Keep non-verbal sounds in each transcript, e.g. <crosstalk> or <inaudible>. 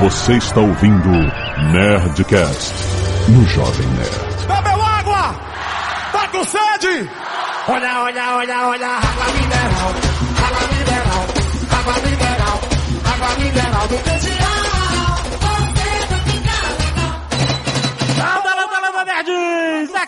Você está ouvindo Nerdcast no Jovem Nerd. Bebeu água! Tá com sede? Olha, olha, olha, olha, água mineral, água mineral, água mineral, água mineral do Landa,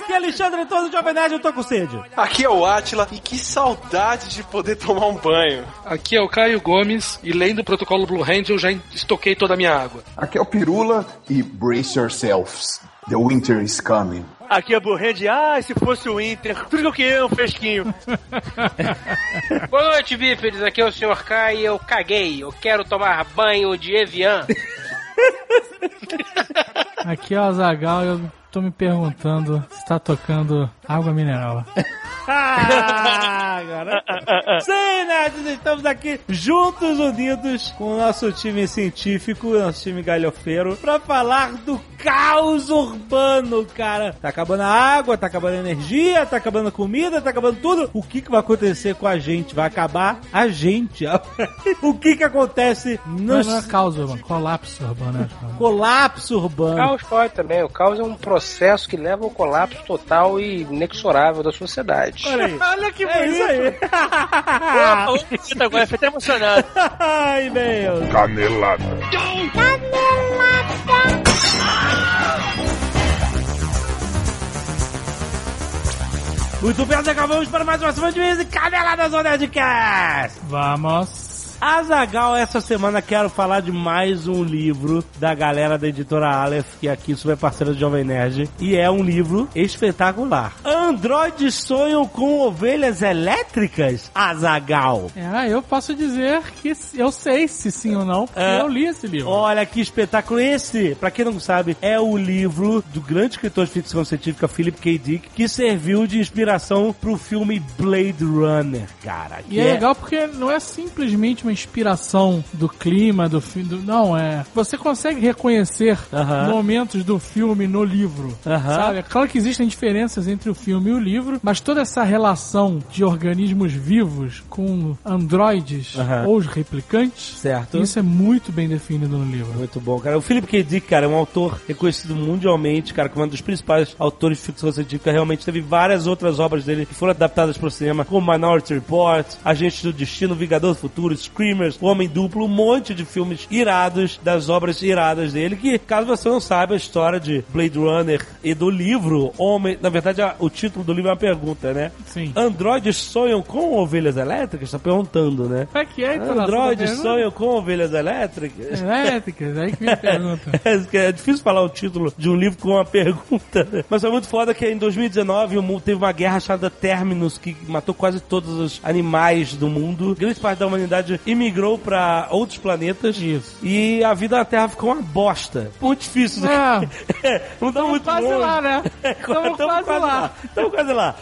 Aqui é Alexandre todo Jovem Nerd, eu tô com sede. Aqui é o Atila e que saudade de poder tomar um banho. Aqui é o Caio Gomes e lendo o protocolo Blue Hand eu já estoquei toda a minha água. Aqui é o Pirula e brace yourselves. The winter is coming. Aqui é Burrend, ah, se fosse o Inter, tudo que eu queria é um fresquinho. <laughs> Boa noite, bípedes. Aqui é o Sr. K e eu caguei. Eu quero tomar banho de Evian. <laughs> Aqui é o Azagal e eu tô me perguntando se tá tocando água mineral. Ah, <laughs> agora. Sim, nerds, estamos aqui juntos, unidos, com o nosso time científico, nosso time galhofeiro, pra falar do caos urbano, cara. Tá acabando a água, tá acabando a energia, tá acabando a comida, tá acabando tudo. O que que vai acontecer com a gente? Vai acabar a gente. <laughs> o que que acontece Não, nos... não é caos urbano, colapso urbano. né? Colapso urbano. Caos pode também. O caos é um processo que leva ao colapso total e inexorável da sociedade. Olha aí. <laughs> Olha que É isso aí. bonito. <laughs> Agora fiquei até emocionado. <laughs> Ai, meu. Canelada. Muito bem, nós acabamos para mais uma semana de vez e Caneladas do Nerdcast. Vamos. Azagal, essa semana quero falar de mais um livro da galera da editora Aleph, que é aqui super parceira do Jovem Nerd. E é um livro espetacular. Androides sonham com ovelhas elétricas? Azagal. É, eu posso dizer que eu sei se sim ou não, porque É. eu li esse livro. Olha que espetáculo esse! Pra quem não sabe, é o livro do grande escritor de ficção científica Philip K. Dick, que serviu de inspiração pro filme Blade Runner, cara. E que é legal porque não é simplesmente uma inspiração do clima, do filme. Não, é. Você consegue reconhecer Aham. momentos do filme no livro. Aham. Sabe? É claro que existem diferenças entre o filme e o livro, mas toda essa relação de organismos vivos com androides Aham. ou os replicantes, Certo. isso é muito bem definido no livro. Muito bom, cara. O Philip K. Dick, cara, é um autor reconhecido mundialmente, cara, como um dos principais autores de ficção científica. Realmente teve várias outras obras dele que foram adaptadas para o cinema, como Minority Report, Agente do Destino, Vingador do Futuro, Screamers, O Homem Duplo, um monte de filmes irados, das obras iradas dele, que, caso você não saiba a história de Blade Runner e do livro, Homem... Na verdade, o título do livro é uma pergunta, né? Sim. Androides sonham com ovelhas elétricas? Tá perguntando, né? É que é, então? Androides sonham com ovelhas elétricas? Elétricas, aí que me <laughs> pergunta. É, é difícil falar o título de um livro com uma pergunta, né? Mas é muito foda que em 2019 o mundo teve uma guerra chamada Terminus que matou quase todos os animais do mundo. Grande parte da humanidade imigrou pra outros planetas. Isso. E a vida na Terra ficou uma bosta. Muito difícil. É. <laughs> É, não dá muito quase longe. lá, né? <laughs> É, Tamo tamo quase lá. Estamos quase lá.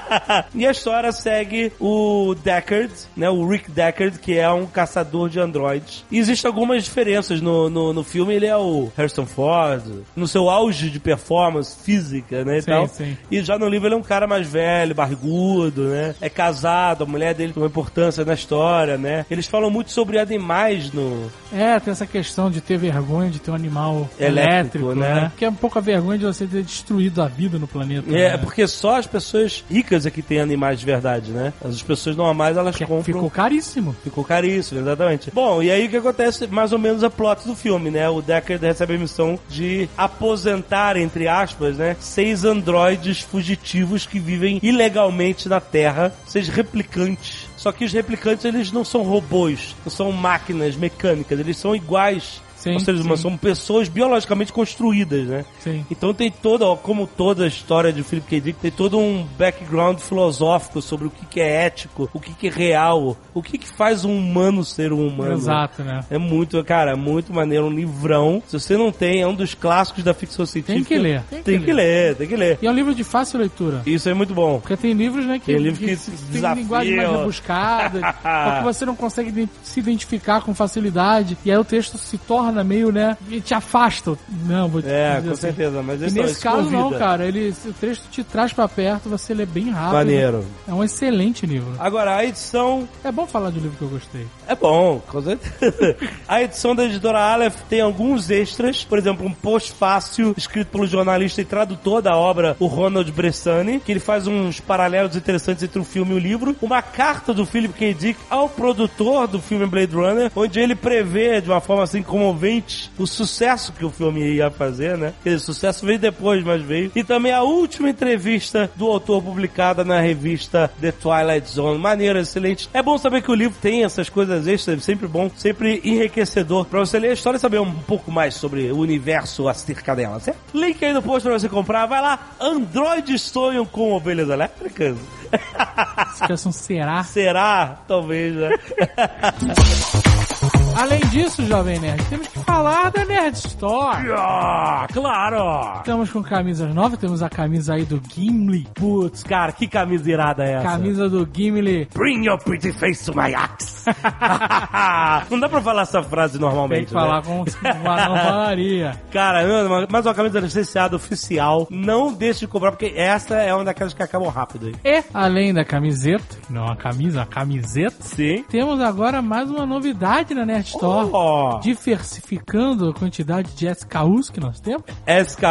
<laughs> e a história segue o Deckard, né? O Rick Deckard, que é um caçador de androides. E existem algumas diferenças no, no, no filme. Ele é o Harrison Ford, no seu auge de performance física, né? E, Sim, tal. sim. e já no livro ele é um cara mais velho, barrigudo, né? É casado, a mulher dele tem uma importância na história, né? Eles falam muito sobre animais no, É, tem essa questão de ter vergonha de ter um animal Elétrico, elétrico, né? né? Que é um pouco a vergonha de você ter destruído a vida no planeta. É, né? porque só as pessoas ricas é que têm animais de verdade, né? As pessoas normais, elas Que compram... ficou caríssimo. Ficou caríssimo, exatamente. Bom, e aí o que acontece? Mais ou menos a plot do filme, né? O Deckard recebe a missão de aposentar, entre aspas, né? Seis androides fugitivos que vivem ilegalmente na Terra, seis replicantes. Só que os replicantes, eles não são robôs, não são máquinas mecânicas, eles são iguais Sim, aos seres sim. humanos, são pessoas biologicamente construídas, né? Sim. Então tem toda, ó, como toda a história de Philip K. Dick, tem todo um background filosófico sobre o que, que é ético, o que, que é real, o que, que faz um humano ser um humano. Exato, né? É muito, cara, é muito maneiro, um livrão. Se você não tem, é um dos clássicos da ficção científica. Tem que ler. Tem, que, ler. tem que ler. E é um livro de fácil leitura. Isso é muito bom. Porque tem livros, né, que, Tem livro que tem desafiam. linguagem mais rebuscada, <laughs> que você não consegue se identificar com facilidade, e aí o texto se torna parada meio, né? te afasta. Não, vou te É, com assim. certeza, mas E esse nesse esse caso não, convida. cara. Ele, o texto te traz pra perto, você lê bem rápido. Maneiro. É um excelente livro. Agora, a edição É bom falar de um livro que eu gostei. É bom, com certeza. <laughs> A edição da editora Aleph tem alguns extras, por exemplo, um post fácil escrito pelo jornalista e tradutor da obra, o Ronald Bressani, que ele faz uns paralelos interessantes entre o filme e o livro. Uma carta do Philip K. Dick ao produtor do filme Blade Runner, onde ele prevê de uma forma assim comovente o sucesso que o filme ia fazer, né? Quer dizer, sucesso veio depois, mas veio. E também a última entrevista do autor publicada na revista The Twilight Zone. Maneiro, excelente. É bom saber que o livro tem essas coisas extras, sempre bom, sempre enriquecedor pra você ler a história e saber um pouco mais sobre o universo acerca dela, certo? Link aí no post pra você comprar. Vai lá, Android sonham com ovelhas elétricas? Um será. Será? Talvez, né? <laughs> Além disso, Jovem Nerd, temos que falar da Nerd Store. ah, claro! Estamos com camisas novas, temos a camisa aí do Gimli. Putz, cara, que camisa irada é essa? Camisa do Gimli. Bring your pretty face to my axe. <laughs> Não dá pra falar essa frase Tem normalmente, que falar né? com uma não <laughs> falaria. Cara, não, uma- mais uma camisa licenciada oficial. Não deixe de comprar, porque essa é uma daquelas que acabam rápido aí. E, além da camiseta, não uma camisa, uma camiseta, Sim. temos agora mais uma novidade na Nerd Store. Oh, Diversificando a quantidade de SKUs que nós temos. SK.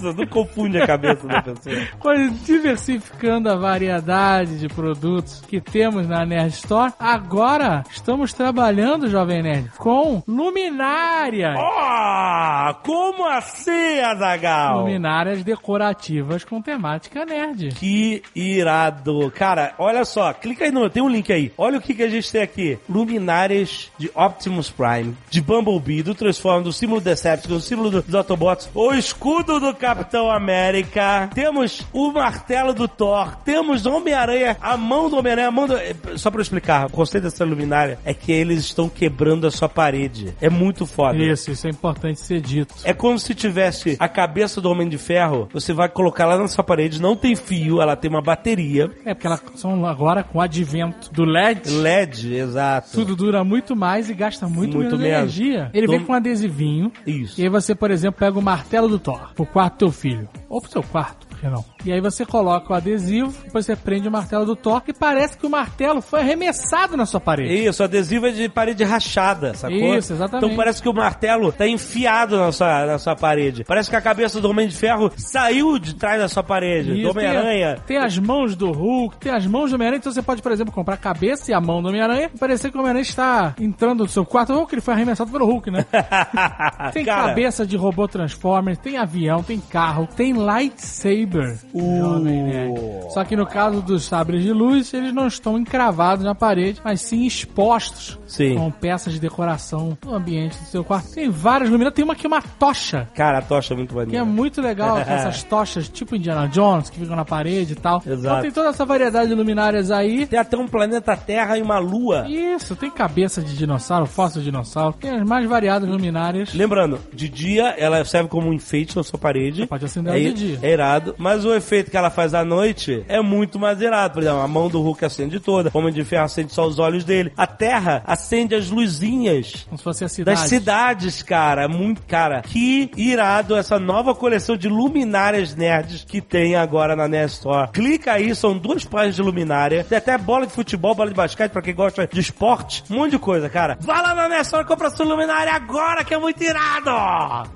Não confunde a cabeça da pessoa. <laughs> Pois, Diversificando a variedade de produtos que temos na Nerd Store. Agora estamos trabalhando, Jovem Nerd, com luminárias. Oh, como assim, Azagal? Luminárias decorativas com temática nerd. Que irado. Cara, olha só, clica aí no. Tem um link aí. Olha o que, que a gente tem aqui: luminárias de Optimus Prime, de Bumblebee, do Transformers, do símbolo Decepticon, do símbolo do- dos Autobots, o escudo do Capitão América. Temos o martelo do Thor. Temos Homem-Aranha, a mão do Homem-Aranha, a mão do. eh, Só pra eu explicar, o conceito dessa luminária é que eles estão quebrando a sua parede. É muito foda. Isso, isso é importante ser dito. É como se tivesse a cabeça do Homem de Ferro, você vai colocar lá na sua parede, não tem fio, ela tem uma bateria. É porque elas são agora com o advento do LED. LED, exato. Tudo dura muito mais e gasta muito, Muito menos, menos. energia. Ele vem Dom- com um adesivinho. Isso. E aí você, por exemplo, pega o martelo do Thor pro quarto do teu filho. Ou pro seu quarto, por que não? E aí você coloca o adesivo, depois você prende o martelo do Thor e parece que o martelo foi arremessado na sua parede. Isso, adesivo é de parede rachada, sacou? Isso, exatamente. Então parece que o martelo tá enfiado na sua, na sua parede. Parece que a cabeça do Homem de Ferro saiu de trás da sua parede. Isso, do Homem-Aranha. Tem, tem as mãos do Hulk, tem as mãos do Homem-Aranha. Então você pode, por exemplo, comprar a cabeça e a mão do Homem-Aranha e parecer que o Homem-Aranha está entrando no seu quarto. Ou que ele foi arremessado pelo Hulk, né? <laughs> Tem Cara, cabeça de robô Transformers, tem avião, tem carro, tem lightsaber. Nerd. Só que no caso dos sabres de luz, eles não estão encravados na parede, mas sim expostos Sim. com peças de decoração no ambiente do seu quarto. Tem várias luminárias, tem uma que é uma tocha. Cara, a tocha é muito Que é muito legal, <laughs> essas tochas tipo Indiana Jones, que ficam na parede e tal. Exato. Então tem toda essa variedade de luminárias aí. Tem até um planeta Terra e uma lua. Isso, tem cabeça de dinossauro, fóssil de dinossauro, tem as mais variadas luminárias. Lembrando, de dia ela serve como um enfeite na sua parede. Pode acender é, de dia. É irado. Mas o efeito que ela faz à noite é muito mais irado. Por exemplo, a mão do Hulk acende toda. O Homem de Ferro acende só os olhos dele. A Terra acende as luzinhas. Como se fosse a cidade. Das cidades, cara. É Muito, cara. Que irado essa nova coleção de luminárias nerds que tem agora na Nerd Store. Clica aí, são duas páginas de luminária. Tem até bola de futebol, bola de basquete pra quem gosta de esporte. Um monte de coisa, cara. Vai lá na Nerd Store e compra sua luminária agora, que é muito irado!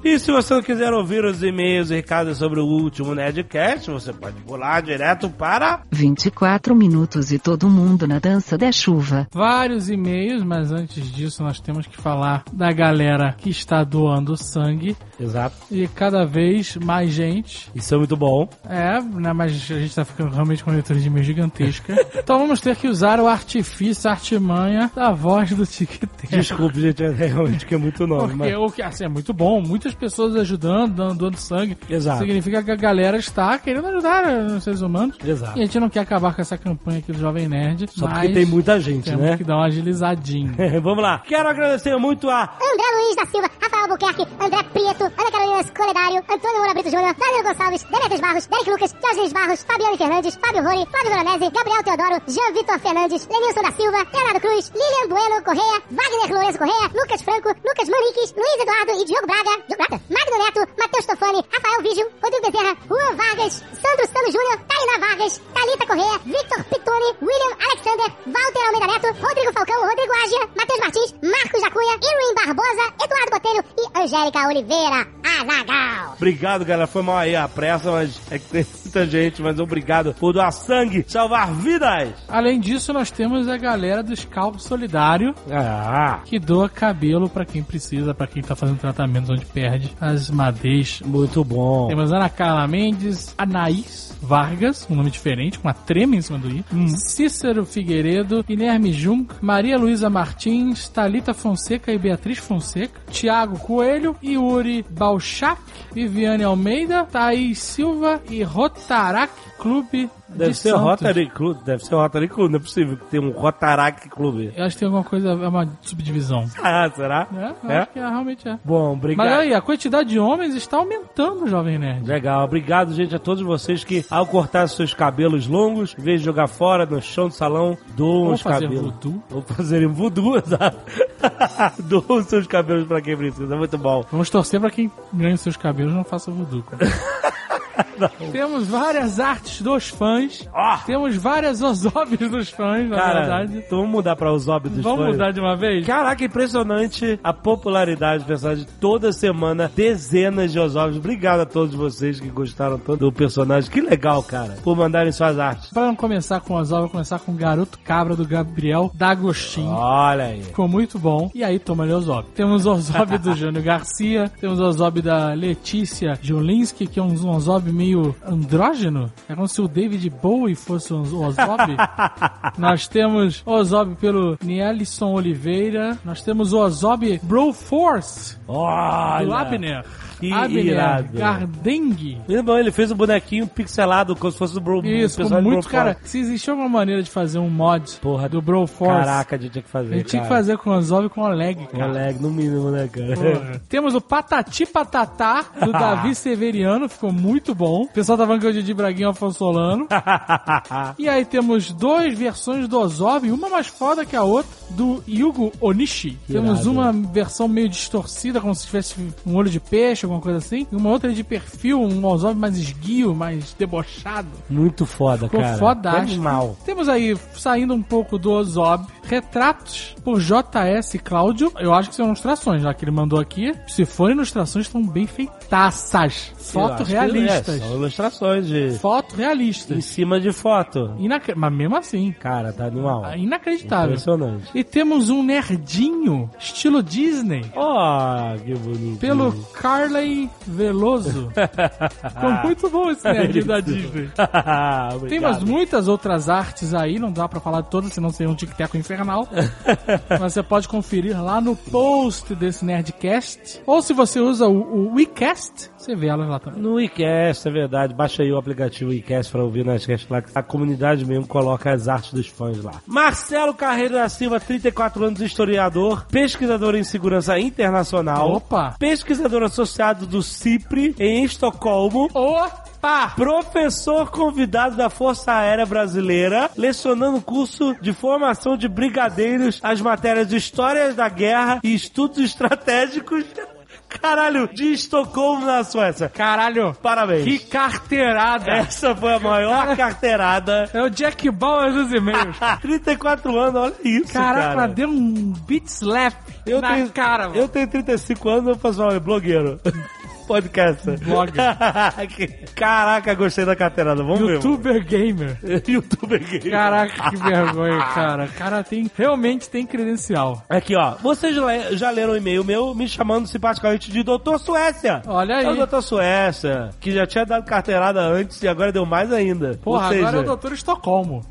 E se você não quiser ouvir os e-mails e recados sobre o último Nerdcast, você pode pular direto para... 24 minutos e todo mundo na dança da chuva. Vários e-mails, mas antes disso nós temos que falar da galera que está doando sangue Exato. e cada vez mais gente. Isso é muito bom. É, né, mas a gente tá ficando realmente com uma leitura de e-mail gigantesca. <laughs> então vamos ter que usar o artifício, a artimanha da voz do TikTok. Desculpe, gente, é realmente que é muito nome. Porque Mas... o que assim, é muito bom, muitas pessoas ajudando, dando, doando sangue. Exato. Significa que a galera está querendo querendo ajudar os seres humanos. Exato. E a gente não quer acabar com essa campanha aqui do Jovem Nerd. Só mas porque tem muita gente, temos né? que dar uma agilizadinha. <laughs> Vamos lá. Quero agradecer muito a André Luiz da Silva, Rafael Albuquerque, André Prieto, Ana Carolina Coledário, Antônio Moura Brito Júnior, Danilo Gonçalves, Demetrios Barros, Derek Lucas, Jorge Luiz Barros, Fabiane Fernandes, Fábio Rony, Flávio Veronese, Gabriel Teodoro, Jean Vitor Fernandes, Lenilson da Silva, Leonardo Cruz, Lilian Bueno Correia, Wagner Lourenço Correia, Lucas Franco, Lucas Maniques, Luiz Eduardo e Diogo Braga, Diogo Braga, Magno Neto, Matheus Tofani, Rafael Vígio, Bezerra, Juan Vargas, Sandro Sano Júnior, Tainá Vargas, Thalita Correia, Victor Pitoni, William Alexander, Walter Almeida Neto, Rodrigo Falcão, Rodrigo Ágia, Matheus Martins, Marcos Jacunha, Irwin Barbosa, Eduardo Botelho e Angélica Oliveira, Azagal. Obrigado, galera. Foi mal aí a pressa, mas é que muita gente. Mas obrigado por doar sangue, salvar vidas. Além disso, nós temos a galera do Scalp Solidário, Ah, que doa cabelo pra quem precisa, pra quem tá fazendo tratamento onde perde as madeixas. muito bom. Temos Ana Carla Mendes, Anaís Vargas, um nome diferente, com uma trema em cima do i. Cícero Figueiredo, Guilherme Junk, Maria Luísa Martins, Talita Fonseca e Beatriz Fonseca, Tiago Coelho, Yuri Balchak, Viviane Almeida, Thaís Silva e Rotarac Clube Deve de ser Santos. Rotary Club. Deve ser Rotary Club. Não é possível que tenha um Rotaract Clube. Eu acho que tem alguma coisa, é uma subdivisão. <laughs> Ah, será? É, eu É? acho que é, realmente é. Bom, obrigado. Mas aí, a quantidade de homens está aumentando, Jovem Nerd. Legal, obrigado, gente, a todos vocês que, ao cortar seus cabelos longos, em vez de jogar fora no chão do salão, doam os fazer cabelos. voodoo. Ou fazerem voodoo, <laughs> exato. <laughs> doam os seus cabelos pra quem precisa, muito bom. Vamos torcer pra quem ganha os seus cabelos não faça voodoo. <laughs> Temos várias artes dos fãs. Ó. Temos várias osóbios dos fãs, na Cara, verdade. então vamos mudar pra os óbitos dos Vamos fãs? mudar de uma vez? Caraca, impressionante a popularidade do personagem. Toda semana, dezenas de osóbios. Obrigado a todos vocês que gostaram tanto do personagem. Que legal, cara, por mandarem suas artes. Pra não começar com osóbio, vou começar com o Garoto Cabra do Gabriel D'Agostinho. Olha aí. Ficou muito bom. E aí, toma ali Osóbio. Temos o Osóbio do <laughs> Jânio Garcia. Temos o Osóbio da Letícia Jolinski, que é um, um Meio andrógeno. É como se o David Bowie fosse um Osóbio. <laughs> Nós temos o Osóbio pelo Nielson Oliveira. Nós temos o Osóbio Broforce, Olha. do Abner. Que Abner irado. Gardengue. Ele fez um bonequinho pixelado, como se fosse do Bro Isso, do muito, cara. Se existia alguma maneira de fazer um mod Porra, do Broforce, Caraca, a gente tinha que fazer. a gente tinha que cara. fazer com o Osóbio com o Leg, cara. Lag, no mínimo, né, cara? Porra. Temos o Patati Patatá do <laughs> Davi Severiano, ficou muito bom. O pessoal tá falando que é o Didi Braguinha e o Afonso Solano. <laughs> E aí temos duas versões do Ozob, uma mais foda que a outra, do Yugo Onishi. Temos irado. uma versão meio distorcida, como se tivesse um olho de peixe, alguma coisa assim. E uma outra de perfil, um Ozob mais esguio, mais debochado. Muito foda, Ficou cara. fodástico. Animal. Temos aí, saindo um pouco do Ozob, retratos por JS Cláudio. Eu acho que são ilustrações, já que ele mandou aqui. Se forem ilustrações, estão bem feitaças. Eu Foto acho que- realistas. É, são ilustrações de... Foto Em realistas. cima de foto. Inacre... Mas mesmo assim, Cara, tá animal. inacreditável. Impressionante. E temos um nerdinho, estilo Disney, Ó, que bonito. pelo Carley Veloso. <laughs> Ficou muito bom esse nerd da Disney. <laughs> Tem umas muitas outras artes aí, não dá pra falar de todas, senão seria um tic-tac Mas você pode conferir lá no post desse Nerdcast. Ou se você usa o, o WeCast, você vê elas lá também. No WeCast, é verdade. Baixa aí o aplicativo WeCast pra ouvir nas cast lá. que A comunidade mesmo coloca as artes dos fãs lá. Marcelo Carreiro da Silva, 34 anos, historiador, pesquisador em segurança internacional. Opa! Pesquisador associado do CIPRI em Estocolmo. Opa! Professor convidado da Força Aérea Brasileira, lecionando curso de formação de brigadeiros, as matérias de Histórias da Guerra e Estudos Estratégicos. <laughs> Caralho, de Estocolmo na Suécia. Caralho! Parabéns. Que carteirada! Essa foi a maior <laughs> carteirada. É o Jack Bauer dos e-mails. <laughs> 34 anos, olha isso, Caraca, cara. deu um beat slap Eu na tenho, cara, mano. eu tenho 35 anos, eu faço um blogueiro. Podcast. Blogger. <laughs> Caraca, gostei da carteirada. Vamos ver. YouTuber gamer. <laughs> Youtuber gay. Caraca, que vergonha, <laughs> cara. O cara tem, realmente tem credencial. Aqui, ó. Vocês já, leram um e-mail meu me chamando simpaticamente de Doutor Suécia. Olha aí. É o Doutor Suécia, que já tinha dado carteirada antes e agora deu mais ainda. Porra, Ou seja, agora é o Doutor Estocolmo.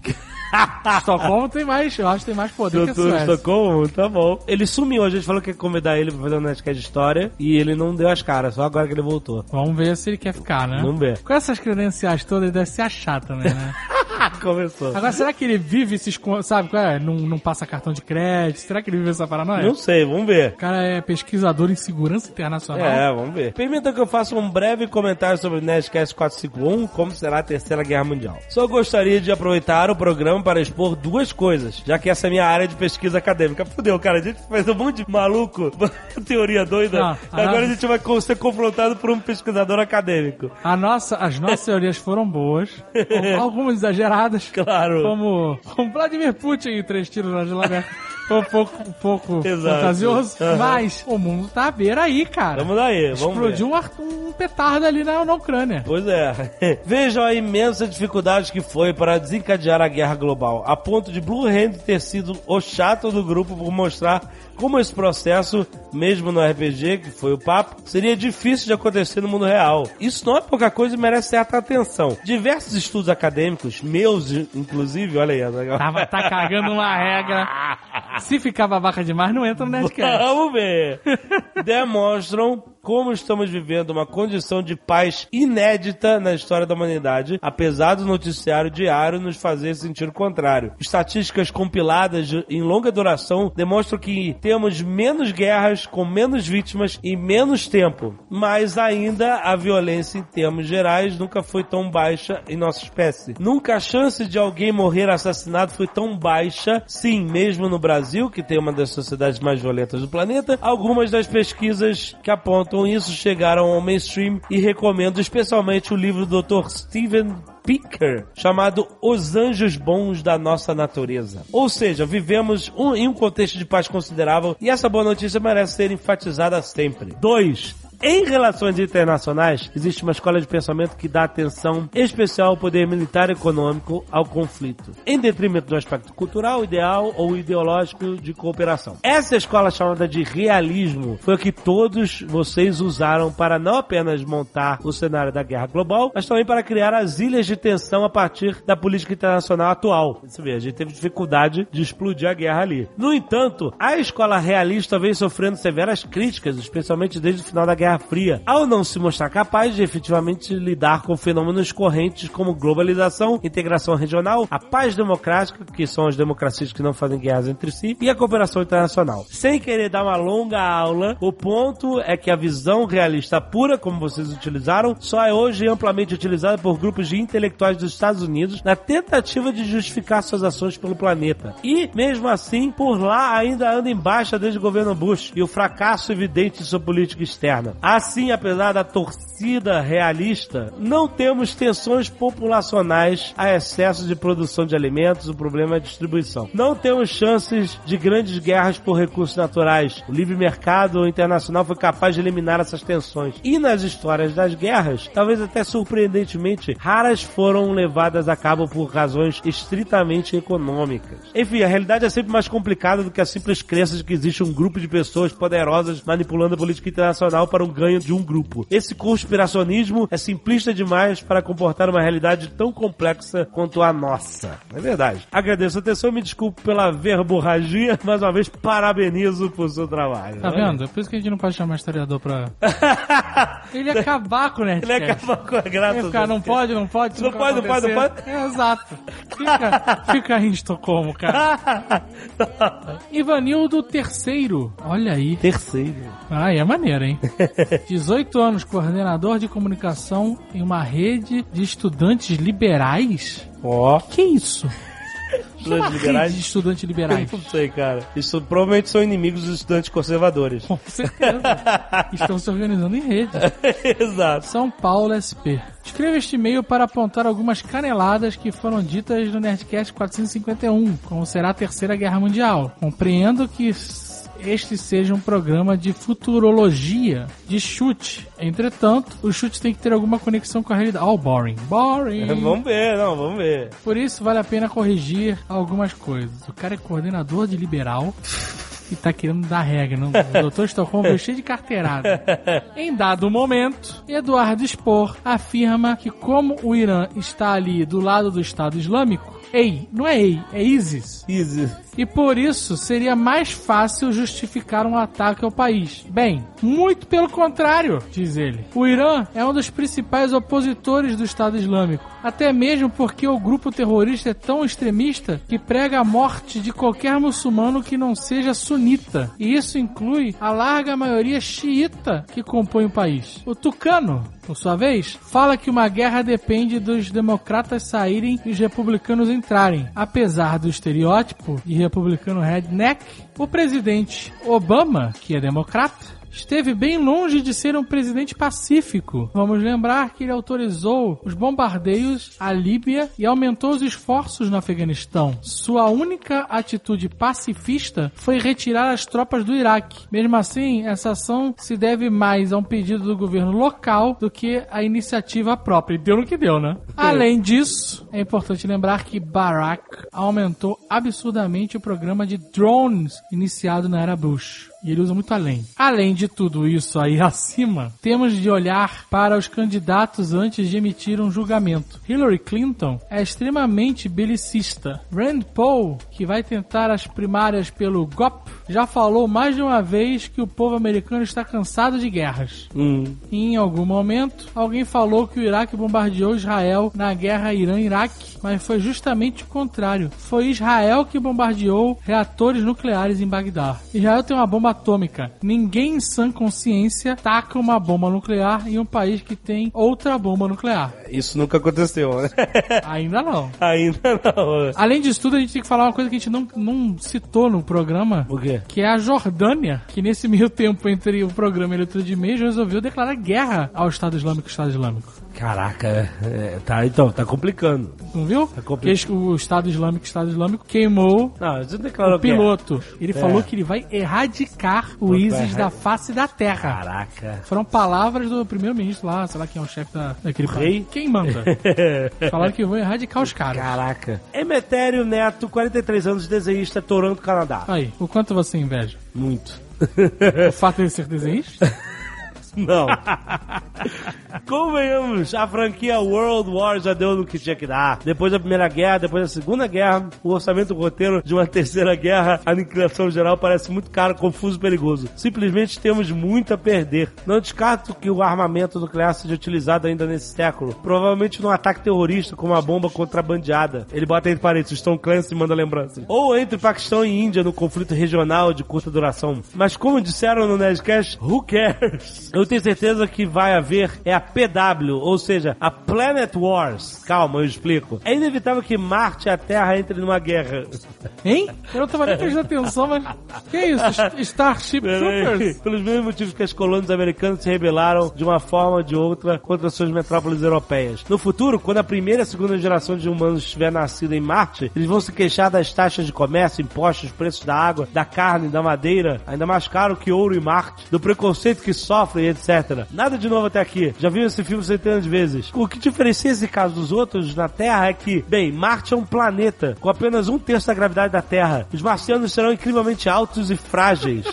<laughs> Estocolmo tem mais, eu acho que tem mais poder que a Doutor Suécia. Estocolmo, tá bom. Ele sumiu, a gente falou que ia convidar ele pra fazer um Nerdcast de história e ele não deu as caras, só agora que ele voltou. Vamos ver se ele quer ficar, né? Vamos ver. Com essas credenciais todas, ele deve se achar também, né? <laughs> <laughs> Começou. Agora, será que ele vive se esconde, sabe? qual é? Não, não passa cartão de crédito? Será que ele vive essa paranoia? Não sei, vamos ver. O cara é pesquisador em segurança internacional. É, vamos ver. Permita que eu faça um breve comentário sobre o Nerdcast 451, como será a Terceira Guerra Mundial. Só gostaria de aproveitar o programa para expor duas coisas, já que essa é minha área de pesquisa acadêmica. Fudeu, cara, a gente faz um monte de maluco, <laughs> teoria doida, Não, agora ah. a gente vai ser confrontado por um pesquisador acadêmico. A nossa, as nossas teorias foram boas, <laughs> algumas exageradas, Claro. como, como Vladimir Putin e três tiros na geladeira. <laughs> Foi um pouco, um pouco Exato. fantasioso, Aham. mas o mundo tá à beira aí, cara. Vamos daí, vamos. Explodiu um, um petardo ali na, na Ucrânia. Pois é. <laughs> Vejam a imensa dificuldade que foi para desencadear a guerra global, a ponto de Blue Hand ter sido o chato do grupo por mostrar como esse processo, mesmo no RPG, que foi o papo, seria difícil de acontecer no mundo real. Isso não é pouca coisa e merece certa atenção. Diversos estudos acadêmicos, meus inclusive, olha aí, legal. Tava, tá cagando uma regra. <laughs> Se ficar babaca demais, não entra no Nerdcast. Vamos ver. <laughs> Demonstram como estamos vivendo uma condição de paz inédita na história da humanidade, apesar do noticiário diário nos fazer sentir o contrário. Estatísticas compiladas em longa duração demonstram que temos menos guerras com menos vítimas e menos tempo, mas ainda a violência em termos gerais nunca foi tão baixa em nossa espécie. Nunca a chance de alguém morrer assassinado foi tão baixa, sim, mesmo no Brasil, que tem uma das sociedades mais violentas do planeta, algumas das pesquisas que apontam isso chegaram ao mainstream e recomendo especialmente o livro do Dr. Steven Pinker, chamado Os Anjos Bons da Nossa Natureza. Ou seja, vivemos um- em um contexto de paz considerável e essa boa notícia merece ser enfatizada sempre. 2. Em relações internacionais, existe uma escola de pensamento que dá atenção especial ao poder militar e econômico ao conflito, em detrimento do aspecto cultural, ideal ou ideológico de cooperação. Essa escola chamada de realismo foi o que todos vocês usaram para não apenas montar o cenário da guerra global, mas também para criar as ilhas de tensão a partir da política internacional atual. Você vê, a gente teve dificuldade de explodir a guerra ali. No entanto, a escola realista vem sofrendo severas críticas, especialmente desde o final da Guerra Fria, ao não se mostrar capaz de efetivamente lidar com fenômenos correntes como globalização, integração regional, a paz democrática, que são as democracias que não fazem guerras entre si, e a cooperação internacional. Sem querer dar uma longa aula, o ponto é que a visão realista pura, como vocês utilizaram, só é hoje amplamente utilizada por grupos de intelectuais dos Estados Unidos na tentativa de justificar suas ações pelo planeta. E, mesmo assim, por lá ainda anda em baixa desde o governo Bush e o fracasso evidente de sua política externa. Assim, apesar da torcida realista, não temos tensões populacionais a excesso de produção de alimentos, o problema é a distribuição. Não temos chances de grandes guerras por recursos naturais. O livre mercado internacional foi capaz de eliminar essas tensões. E nas histórias das guerras, talvez até surpreendentemente, raras foram levadas a cabo por razões estritamente econômicas. Enfim, a realidade é sempre mais complicada do que a simples crença de que existe um grupo de pessoas poderosas manipulando a política internacional para um ganho de um grupo. Esse conspiracionismo é simplista demais para comportar uma realidade tão complexa quanto a nossa. É verdade. Agradeço a atenção e me desculpo pela verborragia. Mais uma vez, parabenizo por seu trabalho. Tá vendo? É por isso que a gente não pode chamar historiador pra. <laughs> Ele ia acabar com o Ele Nerdcast. acaba com a graça. Ia ficar, não pode, não pode. Não pode, não pode, não acontecer. É, exato. Fica, fica aí em Estocolmo, cara. <laughs> Ivanildo terceiro. Olha aí. Terceiro. Ah, é maneiro, hein? <laughs> 18 anos, coordenador de comunicação em uma rede de estudantes liberais? Ó. Que isso? <laughs> Que uma Estudantes liberais? de estudantes liberais? <laughs> Não sei, cara. Isso provavelmente são inimigos dos estudantes conservadores. Com certeza. <laughs> Estão se organizando em rede. Exato. São Paulo SP. Escreva este e-mail para apontar algumas caneladas que foram ditas no Nerdcast 451, como será a Terceira Guerra Mundial. Compreendo que este seja um programa de futurologia, de chute. Entretanto, o chute tem que ter alguma conexão com a realidade. Oh, boring. Boring. <laughs> Vamos ver, não, vamos ver. Por isso, vale a pena corrigir algumas coisas. O cara é coordenador de liberal e tá querendo dar regra. Não? O <laughs> doutor Stockholm veio cheio de carteirada. Em dado momento, Eduardo Spor afirma que como o Irã está ali do lado do Estado Islâmico, Ei, não é Ei, é ISIS. ISIS. E por isso seria mais fácil justificar um ataque ao país. Bem, muito pelo contrário, diz ele. O Irã é um dos principais opositores do Estado Islâmico. Até mesmo porque o grupo terrorista é tão extremista que prega a morte de qualquer muçulmano que não seja sunita. E isso inclui a larga maioria xiita que compõe o país. O Tucano, por sua vez, fala que uma guerra depende dos democratas saírem e os republicanos entrarem. Apesar do estereótipo de republicano redneck, o presidente Obama, que é democrata, esteve bem longe de ser um presidente pacífico. Vamos lembrar que ele autorizou os bombardeios à Líbia e aumentou os esforços no Afeganistão. Sua única atitude pacifista foi retirar as tropas do Iraque. Mesmo assim, essa ação se deve mais a um pedido do governo local do que a iniciativa própria. E deu no que deu, né? Além disso, é importante lembrar que Barack aumentou absurdamente o programa de drones iniciado na era Bush. E ele usa muito além. Além de tudo isso aí <laughs> acima, temos de olhar para os candidatos antes de emitir um julgamento. Hillary Clinton é extremamente belicista. Rand Paul, que vai tentar as primárias pelo GOP, já falou mais de uma vez que o povo americano está cansado de guerras. Hum. Em algum momento, alguém falou que o Iraque bombardeou Israel na guerra Irã-Iraque, mas foi justamente o contrário. Foi Israel que bombardeou reatores nucleares em Bagdá. Israel tem uma bomba atômica. Ninguém em sã consciência taca uma bomba nuclear em um país que tem outra bomba nuclear. Isso nunca aconteceu, né? <laughs> Ainda não. Ainda não. Além disso tudo, a gente tem que falar uma coisa que a gente não, não citou no programa. O quê? Que é a Jordânia, que nesse meio tempo entre o programa e a leitura de e-mails resolveu declarar guerra ao Estado Islâmico e Estado Islâmico. Caraca, é, tá, então, tá complicando. Não viu? Tá complicado. Que o Estado Islâmico, o Estado Islâmico queimou Não, o piloto. Ele É. falou que ele vai erradicar o ISIS da face da terra. Caraca. Foram palavras do primeiro-ministro lá, sei lá quem é o chefe da, daquele O país. rei? Quem manda? <laughs> Falaram que vão erradicar os caras. Caraca. Emetério Neto, 43 anos, desenhista, Toronto, Canadá. Aí, o quanto você inveja? Muito. O fato de ele ser desenhista? <laughs> <laughs> Não. Convenhamos, a franquia World War já deu no que tinha que dar. Depois da Primeira Guerra, depois da Segunda Guerra, o orçamento roteiro de uma <laughs> terceira guerra, a aniquilação geral parece muito caro, confuso e perigoso. Simplesmente temos muito a perder. Não descarto que o armamento nuclear seja utilizado ainda nesse século. Provavelmente num ataque terrorista com uma bomba contrabandeada. Ele bota entre parênteses, Tom Clancy manda lembranças. Ou entre Paquistão e Índia no conflito regional de curta duração. Mas como disseram no Nerdcast, who cares? Eu tenho certeza que vai haver é a PW, ou seja, a Planet Wars. Calma, eu explico. É inevitável que Marte e a Terra entrem numa guerra. Hein? Eu não tava nem prestando atenção, mas. Que isso? <laughs> Starship Troopers? Pelos mesmos motivos que as colônias americanas se rebelaram de uma forma ou de outra contra suas metrópoles europeias. No futuro, quando a primeira e a segunda geração de humanos estiver nascida em Marte, eles vão se queixar das taxas de comércio, impostos, preços da água, da carne, da madeira, ainda mais caro que ouro e Marte, do preconceito que sofrem, etc. Nada de novo até aqui. Já viu esse filme centenas de vezes. O que diferencia esse caso dos outros na Terra é que, bem, Marte é um planeta com apenas um terço da gravidade da Terra. Os marcianos serão incrivelmente altos e frágeis.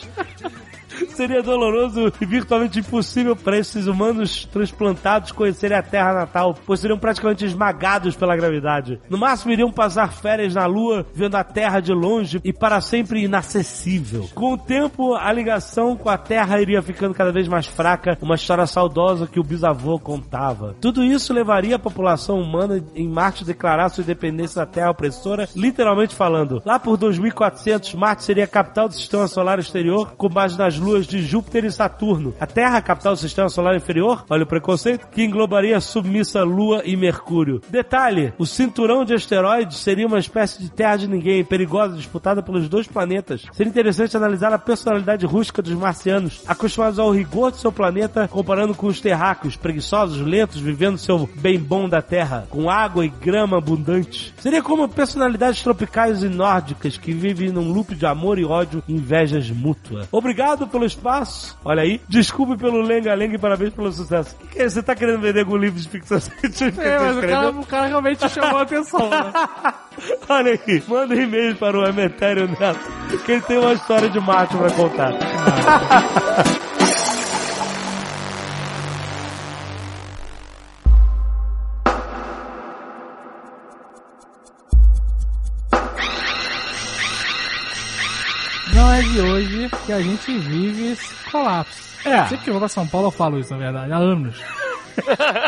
Seria doloroso e virtualmente impossível para esses humanos transplantados conhecerem a terra natal, pois seriam praticamente esmagados pela gravidade. No máximo iriam passar férias na Lua, vendo a Terra de longe e para sempre inacessível. Com o tempo, a ligação com a Terra iria ficando cada vez mais fraca, uma história saudosa que o bisavô contava. Tudo isso levaria a população humana em Marte a declarar sua independência da Terra opressora, literalmente falando. Lá por 2400, Marte seria a capital do sistema solar exterior, com base nas luas de Júpiter e Saturno. A Terra, capital do sistema solar inferior, olha o preconceito, que englobaria a submissa Lua e Mercúrio. Detalhe: o cinturão de asteroides seria uma espécie de terra de ninguém, perigosa, disputada pelos dois planetas. Seria interessante analisar a personalidade rústica dos marcianos, acostumados ao rigor de seu planeta, comparando com os terráqueos, preguiçosos, lentos, vivendo seu bem bom da Terra, com água e grama abundante. Seria como personalidades tropicais e nórdicas que vivem num loop de amor e ódio invejas mútua. Obrigado pelo espaço. Olha aí. Desculpe pelo lenga-lenga e parabéns pelo sucesso. O que, é? Você tá querendo vender algum livro de ficção <laughs> científica? É, mas o cara, o cara realmente chamou a atenção. Né? <laughs> Olha aí. Manda um e-mail para o Emetério Neto, que ele tem uma história de Marte pra contar. <laughs> Não é de hoje que a gente vive colapso. É. Sempre que vou pra São Paulo eu falo isso, na verdade, há anos.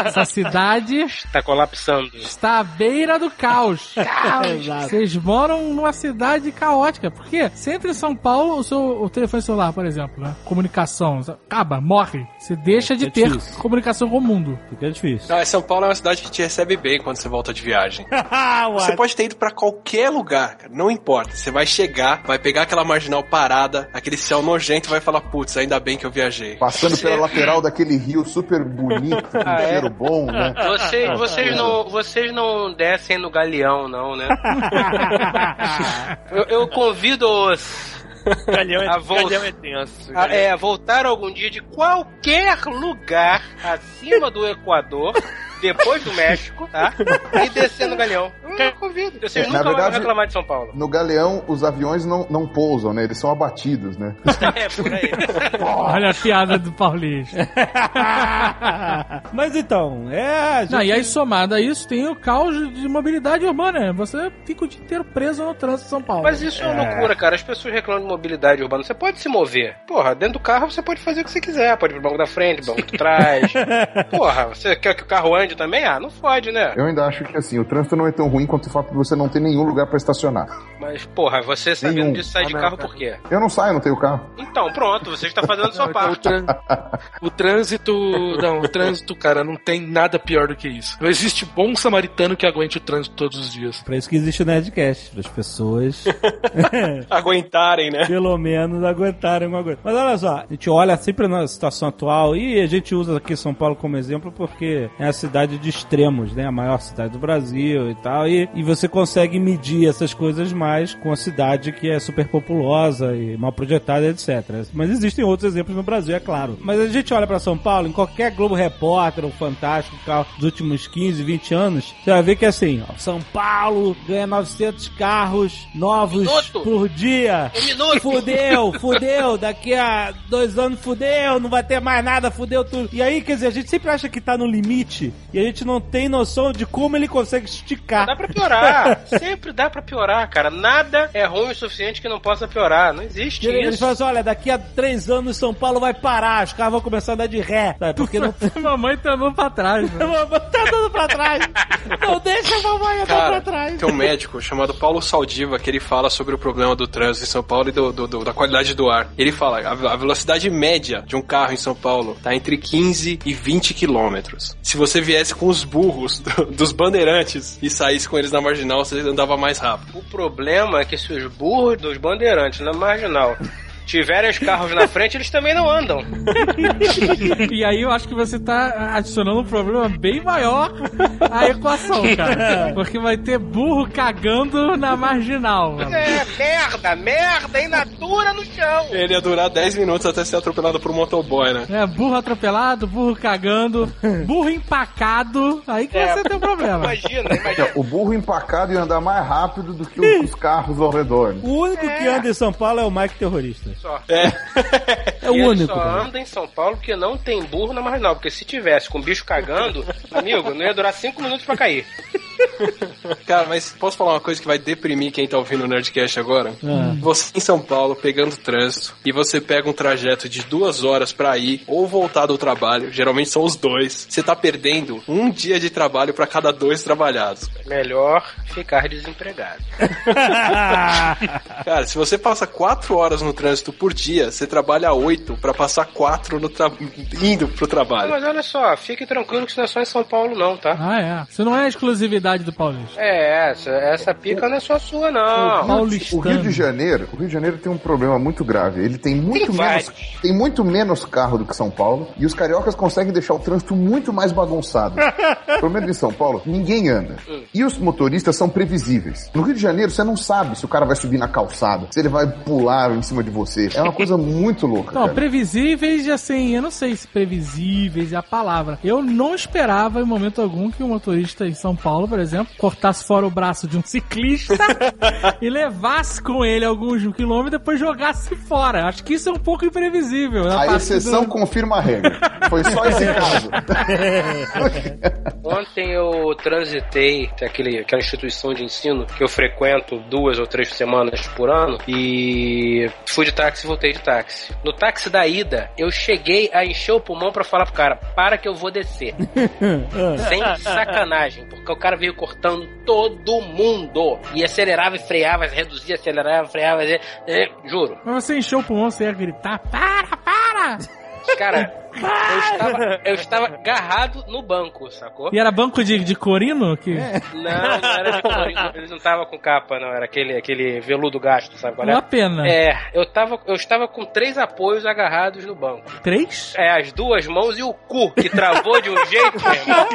Essa cidade Tá colapsando. está à beira do caos. <laughs> Exato. Vocês moram numa cidade caótica. Porque se entra em São Paulo, o seu o telefone celular, por exemplo, né? Comunicação, acaba, morre. Você deixa de É ter difícil. comunicação com o mundo. Fica difícil. Não, São Paulo é uma cidade que te recebe bem quando você volta de viagem. <laughs> Você pode ter ido pra qualquer lugar, cara. Não importa. Você vai chegar, vai pegar aquela marginal parada, aquele céu nojento e vai falar, putz, ainda bem que eu viajei. Passando pela lateral daquele rio super bonito, <laughs> Ah, é? cheiro bom, né? Vocês, vocês, não, vocês não descem no galeão, não, né? eu, eu convido os. Galhão é, A vol- galhão é tenso. a, é, voltar algum dia de qualquer lugar acima do Equador, depois do México, tá? E descer no galeão. Eu convido. Vocês É, na nunca vão verdade- reclamar de São Paulo. No Galeão, os aviões não, não pousam, né? Eles são abatidos, né? <laughs> É, por aí. Olha a piada do Paulista. <laughs> Mas então, é. a Não, gente- e aí somado a isso tem o caos de mobilidade urbana. Você fica o dia inteiro preso no trânsito de São Paulo. Mas isso é uma loucura, cara. As pessoas reclamam de mobilidade urbana. Você pode se mover. Porra, dentro do carro você pode fazer o que você quiser. Pode ir pro banco da frente, banco de trás. <laughs> Porra, você quer que o carro ande também? Ah, não fode, né? Eu ainda acho que assim, o trânsito não é tão ruim quanto o fato de você não ter nenhum lugar pra estacionar. Mas, porra, você sabendo Nenhum. disso sai de Ah, carro por quê? Eu não saio, não tenho carro. Então, pronto, você está fazendo a sua <laughs> Então, o, parte. tran- o trânsito. Não, o trânsito, cara, não tem nada pior do que isso. Não existe bom samaritano que aguente o trânsito todos os dias. Pra isso que existe o Nerdcast, para as pessoas, <laughs> Aguentarem, né? pelo menos, aguentarem uma coisa. Mas olha só, a gente olha sempre na situação atual e a gente usa aqui São Paulo como exemplo porque é a cidade de extremos, né? A maior cidade do Brasil e tal. E, e você consegue medir essas coisas mais com a cidade que é super populosa e mal projetada, etc. Mas existem outros exemplos no Brasil, é claro. Mas a gente olha pra São Paulo, em qualquer Globo Repórter ou Fantástico dos últimos 15, 20 anos, você vai ver que é assim, ó, São Paulo ganha 900 carros novos Minuto. por dia. Um minuto. Fudeu, <laughs> fudeu, daqui a dois anos fudeu, não vai ter mais nada, fudeu tudo. E aí, quer dizer, a gente sempre acha que tá no limite e a gente não tem noção de como ele consegue esticar. Dá pra piorar. <laughs> Sempre dá pra piorar, cara. Nada é ruim o suficiente que não possa piorar. Não existe Ele, ele isso. fala assim, olha, daqui a três anos São Paulo vai parar, os carros vão começar a andar de ré, sabe? Porque não <laughs> Mamãe tá andando pra trás, <laughs> né? tá andando pra trás. Não deixa a mamãe andar Cara, pra trás. tem um médico chamado Paulo Saldiva que ele fala sobre o problema do trânsito em São Paulo e do, do- do- da qualidade do ar. Ele fala a, a velocidade média de um carro em São Paulo tá entre 15 e 20 quilômetros. Se você viesse com os burros do- dos bandeirantes e saísse com eles na marginal, você andava mais rápido. O problema é que se os burros dos bandeirantes na marginal tiverem os carros na frente, eles também não andam. <laughs> E aí eu acho que você tá adicionando um problema bem maior à equação, cara. Porque vai ter burro cagando na marginal. mano. É, merda, merda, in natura no chão. Ele ia durar 10 minutos até ser atropelado por um motoboy, né? É, burro atropelado, burro cagando, burro empacado. Aí que É. você tem um problema. Imagina, imagina. O burro empacado ia andar mais rápido do que os, os carros ao redor. O único que anda em São Paulo é o Mike Terrorista. Só. É. <laughs> É o E ele único. só cara. anda em São Paulo porque não tem burro na marginal. Porque se tivesse com o bicho cagando, amigo, não ia durar 5 minutos pra cair. <laughs> Cara, mas posso falar uma coisa que vai deprimir quem tá ouvindo o Nerdcast agora? Ah. Você em São Paulo, pegando trânsito, e você pega um trajeto de duas horas pra ir ou voltar do trabalho, geralmente são os dois, você tá perdendo um dia de trabalho pra cada dois trabalhados. Melhor ficar desempregado. <laughs> Cara, se você passa quatro horas no trânsito por dia, você trabalha oito pra passar quatro no tra... indo pro trabalho. Mas olha só, fique tranquilo que isso não é só em São Paulo, não, tá? Ah, é. Isso não é exclusividade do Paulista. É, essa, essa pica não é só sua, não. Paulistano. O Rio de Janeiro, o Rio de Janeiro tem um problema muito grave. Ele tem muito Tem menos, vários. tem muito menos carro do que São Paulo e os cariocas conseguem deixar o trânsito muito mais bagunçado. <laughs> Pelo menos em São Paulo, ninguém anda. E os motoristas são previsíveis. No Rio de Janeiro, você não sabe se o cara vai subir na calçada, se ele vai pular em cima de você. É uma coisa muito louca, Não, cara. previsíveis, assim, eu não sei se previsíveis é a palavra. Eu não esperava em momento algum que um motorista em São Paulo, por exemplo, cortasse fora o braço de um <laughs> ciclista e levasse com ele alguns quilômetros e depois jogasse fora. Acho que isso é um pouco imprevisível. A exceção do- confirma a regra. Foi só esse <laughs> caso. Ontem eu transitei aquele, aquela instituição de ensino que eu frequento duas ou três semanas por ano e fui de táxi e voltei de táxi. No táxi da ida, eu cheguei a encher o pulmão pra falar pro cara: para que eu vou descer. <laughs> Sem sacanagem, porque o cara veio cortando todo mundo. E acelerava e freava, reduzia, acelerava, freava, e- juro. Mas você encheu o pulmão, você ia gritar, para, para! Cara, eu estava, eu estava agarrado no banco, sacou? E era banco de, de corino? Que... Não, não era de corinho, ele não tava com capa, não, era aquele, aquele veludo gasto, sabe qual é? Uma pena. É, eu tava, eu estava com três apoios agarrados no banco. Três? É, as duas mãos e o cu, que travou de um jeito, meu irmão,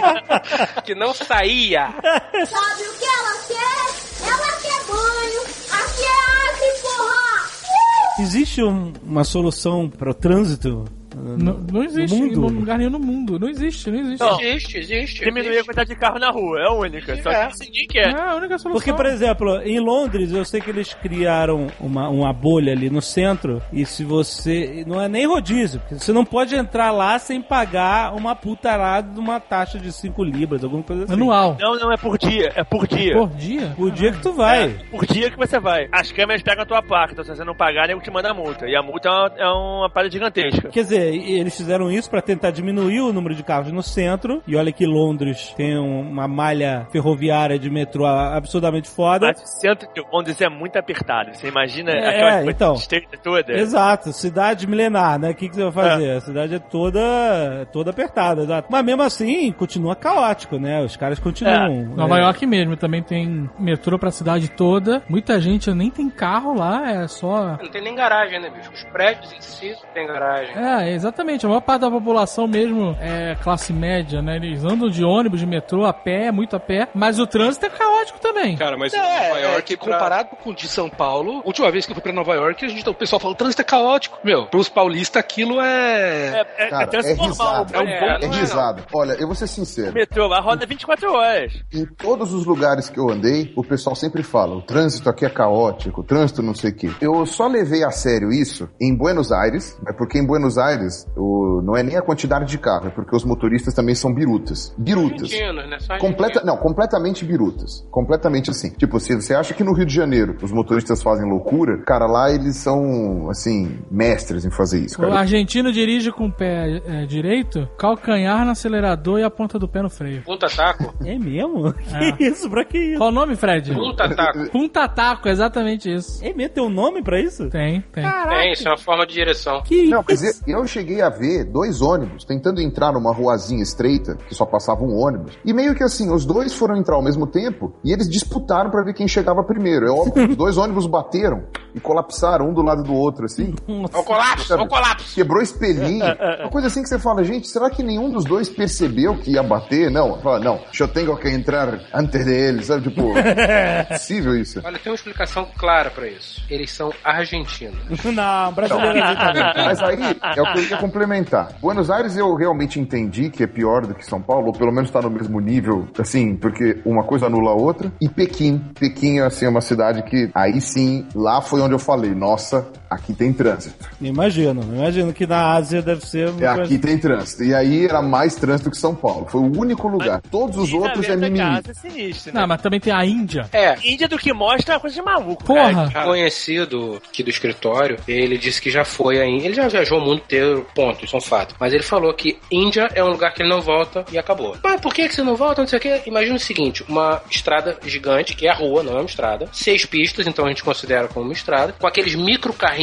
que não saía. Sabe o que ela quer? Ela quer banho. Aqui é Acre, porra! Existe um- uma solução para o trânsito? Não, não existe em lugar nenhum no mundo. Não existe, não existe. Não. Existe, existe. Diminuir a quantidade de carro na rua, é a única. Só É. que isso ninguém quer. É a única solução. Porque, por exemplo, em Londres, eu sei que eles criaram uma, uma bolha ali no centro, e se você. Não é nem rodízio, porque você não pode entrar lá sem pagar uma putarada de uma taxa de 5 libras, alguma coisa assim. Anual. Não, não, é por dia. É por dia. Por dia? O dia que tu vai. É, por dia que você vai. As câmeras pegam a tua placa, então se você não pagar, nego te manda a multa. E a multa é uma, é uma parada gigantesca. Quer dizer, e- eles fizeram isso pra tentar diminuir o número de carros no centro. E olha que Londres tem um- uma malha ferroviária de metrô absurdamente foda. Mas o centro de Londres é muito apertado. Você imagina É, aquela coisa então. toda? Exato, cidade milenar, né? O que, que você vai fazer? A cidade é toda, toda apertada, exato. Mas mesmo assim, continua caótico, né? Os caras continuam. Nova é, York mesmo também tem metrô pra cidade toda. Muita gente nem tem carro lá, é só. Não tem nem garagem, né, bicho? Os prédios em si não tem garagem. É, exatamente. A maior parte da população mesmo é classe média, né? Eles andam de ônibus, de metrô, a pé, muito a pé. Mas o trânsito é caótico também. Cara, mas É, Nova é York, que pra- comparado com o de São Paulo, última vez que eu fui pra Nova York, a gente, o pessoal fala, o trânsito é caótico. Meu, pros paulistas aquilo é... É, é, Cara, é trânsito é normal. risada. É um É, bom... É não é, risado. Olha, eu vou ser sincero. O metrô lá roda 24 horas. Em todos os lugares que eu andei, o pessoal sempre fala: o trânsito aqui é caótico, o trânsito não sei o quê. Eu só levei a sério isso em Buenos Aires, é porque em Buenos Aires o, não é nem a quantidade de carro, é porque os motoristas também são birutas. Birutas. Argentinos, né? Só Completa, não, completamente birutas. Completamente assim. Tipo, se você acha que no Rio de Janeiro os motoristas fazem loucura, cara, lá eles são, assim, mestres em fazer isso, O cara. argentino dirige com o pé é, direito, calcanhar no acelerador e a ponta do pé no freio. Punta taco. <laughs> É mesmo? <laughs> É. Que isso? Pra que isso? Qual o nome, Fred? Punta taco. <laughs> Punta Taco, exatamente isso. É mesmo? Tem um nome pra isso? Tem, tem. Tem, isso é uma forma de direção. Que Não, mas isso? eu eu cheguei a ver dois ônibus tentando entrar numa ruazinha estreita, que só passava um ônibus. E meio que assim, os dois foram entrar ao mesmo tempo e eles disputaram pra ver quem chegava primeiro. É óbvio, os dois ônibus bateram e colapsaram um do lado do outro, assim. <laughs> Olha o colapso, olha o colapso. Quebrou espelhinho. Uma coisa assim que você fala, gente, será que nenhum dos dois percebeu que ia bater? Não, fala, não, eu tenho que entrar antes deles, sabe? Tipo, <laughs> é possível isso. Olha, tem uma explicação clara pra isso. Eles são argentinos. Não, brasileiro é também. <laughs> Mas aí é o que eu ia complementar. Buenos Aires eu realmente entendi que é pior do que São Paulo, ou pelo menos tá no mesmo nível, assim, porque uma coisa anula a outra. E Pequim. Pequim, assim, é uma cidade que aí sim, lá foi onde eu falei, nossa, aqui tem trânsito. Imagino, imagino que na Ásia deve ser É, aqui tem trânsito. E aí era mais trânsito que São Paulo. Foi o único lugar. Todos os na outros é mimimi. casa é sinistro, né? Não, mas também tem a Índia. É, Índia do que mostra é uma coisa de maluco. Porra! cara. conhecido aqui do escritório, ele disse que já foi a Índia. Ele já viajou o mundo inteiro, ponto, isso é um fato. Mas ele falou que Índia é um lugar que ele não volta e acabou. Mas por que, que você não volta? Não sei o quê. Imagina o seguinte: uma estrada gigante, que é a rua, não é uma estrada. Seis pistas, então a gente considera como uma estrada. Com aqueles micro carrinhos,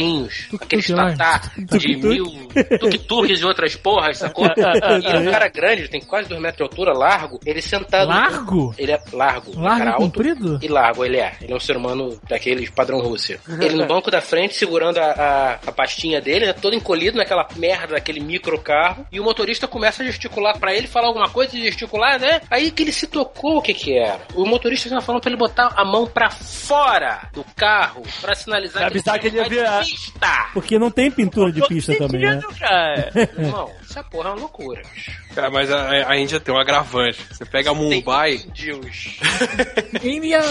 aqueles lá. tatá de mil tuk-tuks e outras porras, sacou? <laughs> E ele é um cara grande, ele tem quase dois metros de altura, largo. Ele sentado. Largo? Ele é largo. Largo cara e alto comprido? e largo, ele é. Ele é um ser humano daqueles padrão Rússia. <laughs> Ele no banco da frente, segurando a, a, a pastinha dele, né, todo encolhido naquela merda daquele micro carro. E o motorista começa a gesticular pra ele, falar alguma coisa e gesticular, né? Aí que ele se tocou o que que era. O motorista estava falando pra ele botar a mão pra fora do carro pra sinalizar Pra avisar que ele ia virar. Pista. Porque não tem pintura de pista também, né? Cara. <laughs> Irmão, essa porra é uma loucura. Cara, mas a, a Índia tem um agravante. Você pega Mumbai. <laughs> Índia.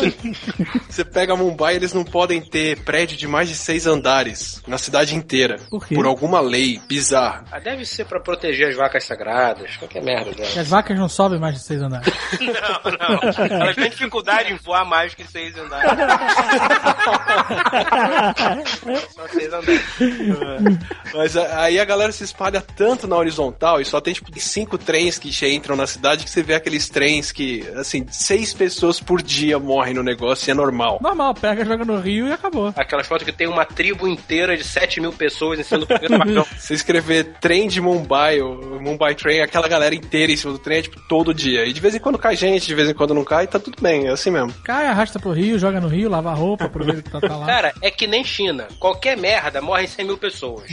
você pega Mumbai, eles não podem ter prédio de mais de seis andares na cidade inteira. Por quê? Por alguma lei bizarra. Ah, deve ser pra proteger as vacas sagradas. Qualquer merda dela. As vacas não sobem mais de seis andares. <laughs> Não, não. Elas têm dificuldade em voar mais que seis andares. <laughs> Só seis andares. Mas aí a galera se espalha tanto na horizontal e só tem tipo cinco trens que entram na cidade que você vê aqueles trens que, assim, seis pessoas por dia morrem no negócio e é normal. Normal, pega, joga no rio e acabou. Aquelas fotos que tem uma tribo inteira de 7 mil pessoas em cima do primeiro vagão. Se escrever trem de Mumbai, o Mumbai Train, aquela galera inteira em cima do trem é tipo todo dia. E de vez em quando cai gente, de vez em quando não cai, tá tudo bem, é assim mesmo. Cai, arrasta pro rio, joga no rio, lava a roupa, aproveita que tá, tá lá. Cara, é que nem China. Qualquer merda morrem 100 mil pessoas.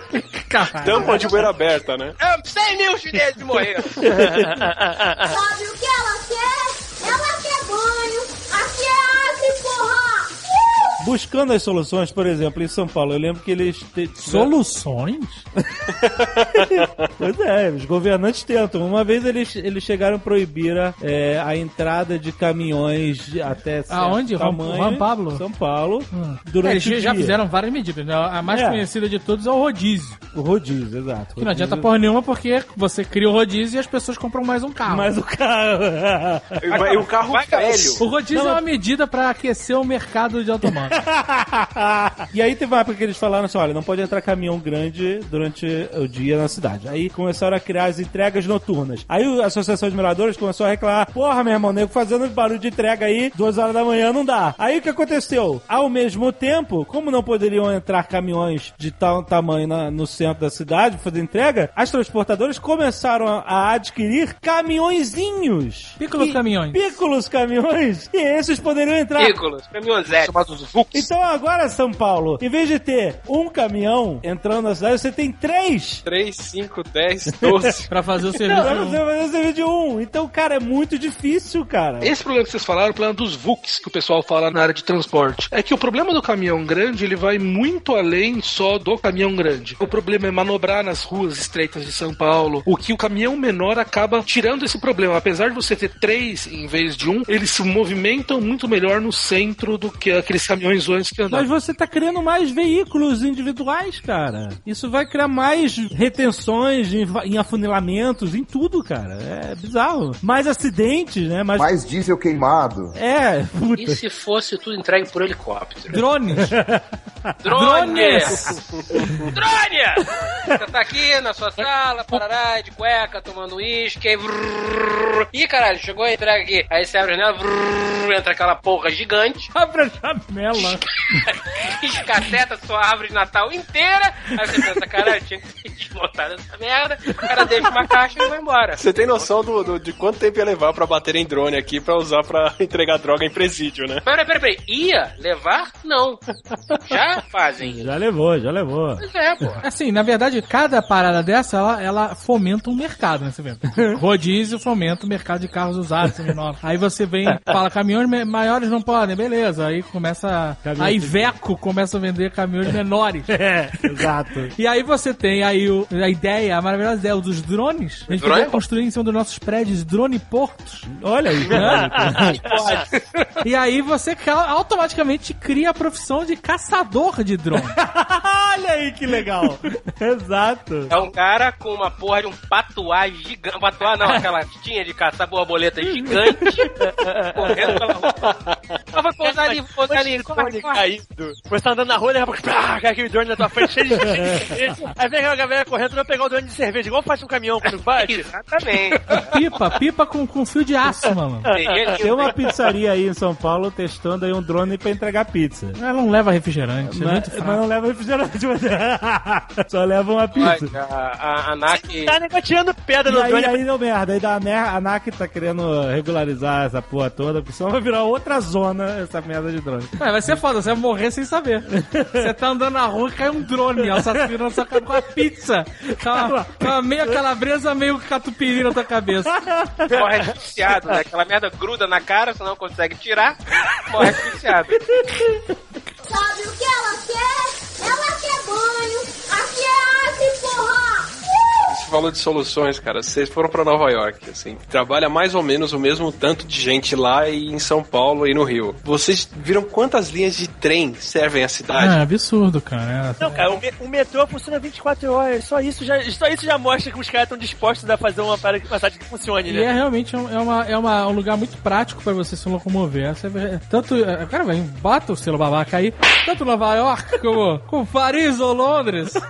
<laughs> Caralho. Tampa de poeira aberta, né? É, 100 mil chineses morreram. <laughs> Sabe o que ela quer? Buscando as soluções, por exemplo, em São Paulo, eu lembro que eles. te- Soluções? <laughs> Pois é, os governantes tentam. Uma vez eles, eles chegaram a proibir a, é, a entrada de caminhões de até certo Aonde? Tamanho. Juan Pablo? São Paulo. Hum. Durante Eles o já dia. fizeram várias medidas. né? A mais É. conhecida de todos é o rodízio. O rodízio, exato. Que não adianta porra nenhuma porque você cria o rodízio e as pessoas compram mais um carro. Mas o carro. <laughs> E o carro velho. O rodízio Não, é uma medida pra aquecer o mercado de automóvel. <laughs> e aí teve uma época que eles falaram assim: olha, não pode entrar caminhão grande durante o dia na cidade. Aí começaram a criar as entregas noturnas. Aí a Associação de Miradores começou a reclamar: porra, meu irmão, nego fazendo barulho de entrega aí, duas horas da manhã não dá. Aí o que aconteceu? Ao mesmo tempo, como não poderiam entrar caminhões de tal tamanho na- no centro da cidade pra fazer entrega, as transportadoras começaram a, a adquirir caminhõezinhos. Pícolos caminhões. Pícolos caminhões. E esses poderiam entrar. Nicolas, caminhonete. Chamados VUCs. Então agora, São Paulo, em vez de ter um caminhão entrando na cidade, você tem três. 3, 5, 10, 12. Pra fazer o Não, serviço. você vai fazer o serviço de um. Então, cara, é muito difícil, cara. Esse problema que vocês falaram, o problema dos VUCs que o pessoal fala na área de transporte, é que o problema do caminhão grande ele vai muito além só do caminhão grande. O problema é manobrar nas ruas estreitas de São Paulo. O que o caminhão menor acaba tirando esse problema. Apesar de você ter três em vez de um, eles se movimentam muito melhor no centro do que aqueles caminhões antes que Mas andavam. você tá criando mais veículos individuais, cara. Isso vai criar mais retenções em, em afunilamentos, em tudo, cara. É bizarro. Mais acidentes, né? Mais... Mais diesel queimado. É, puta. E se fosse tudo entregue por helicóptero? Drones. Drone! <laughs> Drones! Drone! Você tá aqui na sua sala, parará, de cueca, tomando uísque, aí... Ih, caralho, chegou a entrega aqui. Aí você abre a janela, entra aquela porra gigante, Abra a janela. <laughs> escateta sua árvore de Natal inteira. Aí você pensa, caralho, tinha que ter desmontado essa merda. O cara deixa uma caixa e vai embora. Você tem noção do, do- de quanto tempo ia levar pra bater em drone aqui pra usar pra <laughs> entregar droga em presídio, né? Peraí, peraí, peraí. Ia levar? Não. Já fazem. Já levou, já levou. Pois é, pô. Assim, na verdade, cada parada dessa, ela, ela fomenta um mercado, né? Você vê. Rodízio fomenta o mercado de carros usados, seminovos. Aí você vem, fala, caminhões maiores não podem, beleza. Aí começa. A Iveco começa a vender caminhões menores. <laughs> É, exato. <laughs> E aí você tem aí o- a ideia, a maravilhosa ideia dos drones. A gente poderia construir em cima dos nossos prédios drone portos. Olha aí, Né? <laughs> E aí você ca- automaticamente cria a profissão de caçador de drone. Olha aí que legal. Exato. É um cara com uma porra de um patuá gigante. Patuá não, aquela tinha de caçar borboleta gigante. correndo pela rua. Ah, vai pousar ali, vou pousar ali. Corre. caído. Você tá andando na rua, daqui a pouco, pá, cai aquele drone na tua frente, cheio de <laughs> gente. Aí vem aquela galera correndo, tu vai pegar o drone de cerveja, igual faz um caminhão quando bate. Exatamente. Pipa, pipa com, com fio de aço, mano. Tem uma pizzaria aí em São Paulo testando aí um drone pra entregar pizza. Ela não leva refrigerante, é Mas, mas não leva refrigerante, mas <laughs> só leva uma pizza. A, NAC... Tá negociando pedra E no aí, drone. aí deu merda. Aí da a NAC tá querendo regularizar essa porra toda, porque senão vai virar outra zona essa merda de drone. Mas vai ser foda, você vai morrer sem saber. Você tá andando na rua e cai um drone, assassino na sua cara com a pizza. Com a, com a meia calabresa, meio catupiry na tua cabeça. Morre asfixiado, né? Aquela merda gruda na cara, você não consegue tirar, morre asfixiado. Sabe o que ela quer? Falou de soluções, cara. Vocês foram pra Nova York, assim. Trabalha mais ou menos o mesmo tanto de gente lá e em São Paulo e no Rio. Vocês viram quantas linhas de trem servem a É cidade? absurdo, cara. Não, cara, o, me- o metrô funciona 24 horas. Só isso já, só isso já mostra que os caras estão dispostos a fazer uma parada que funcione, E é né? realmente um, é, uma, é uma- um lugar muito prático pra você se locomover. Essa é- tanto, é, cara, vai, bota o selo babaca aí, tanto Nova York como, como Paris ou Londres. <laughs>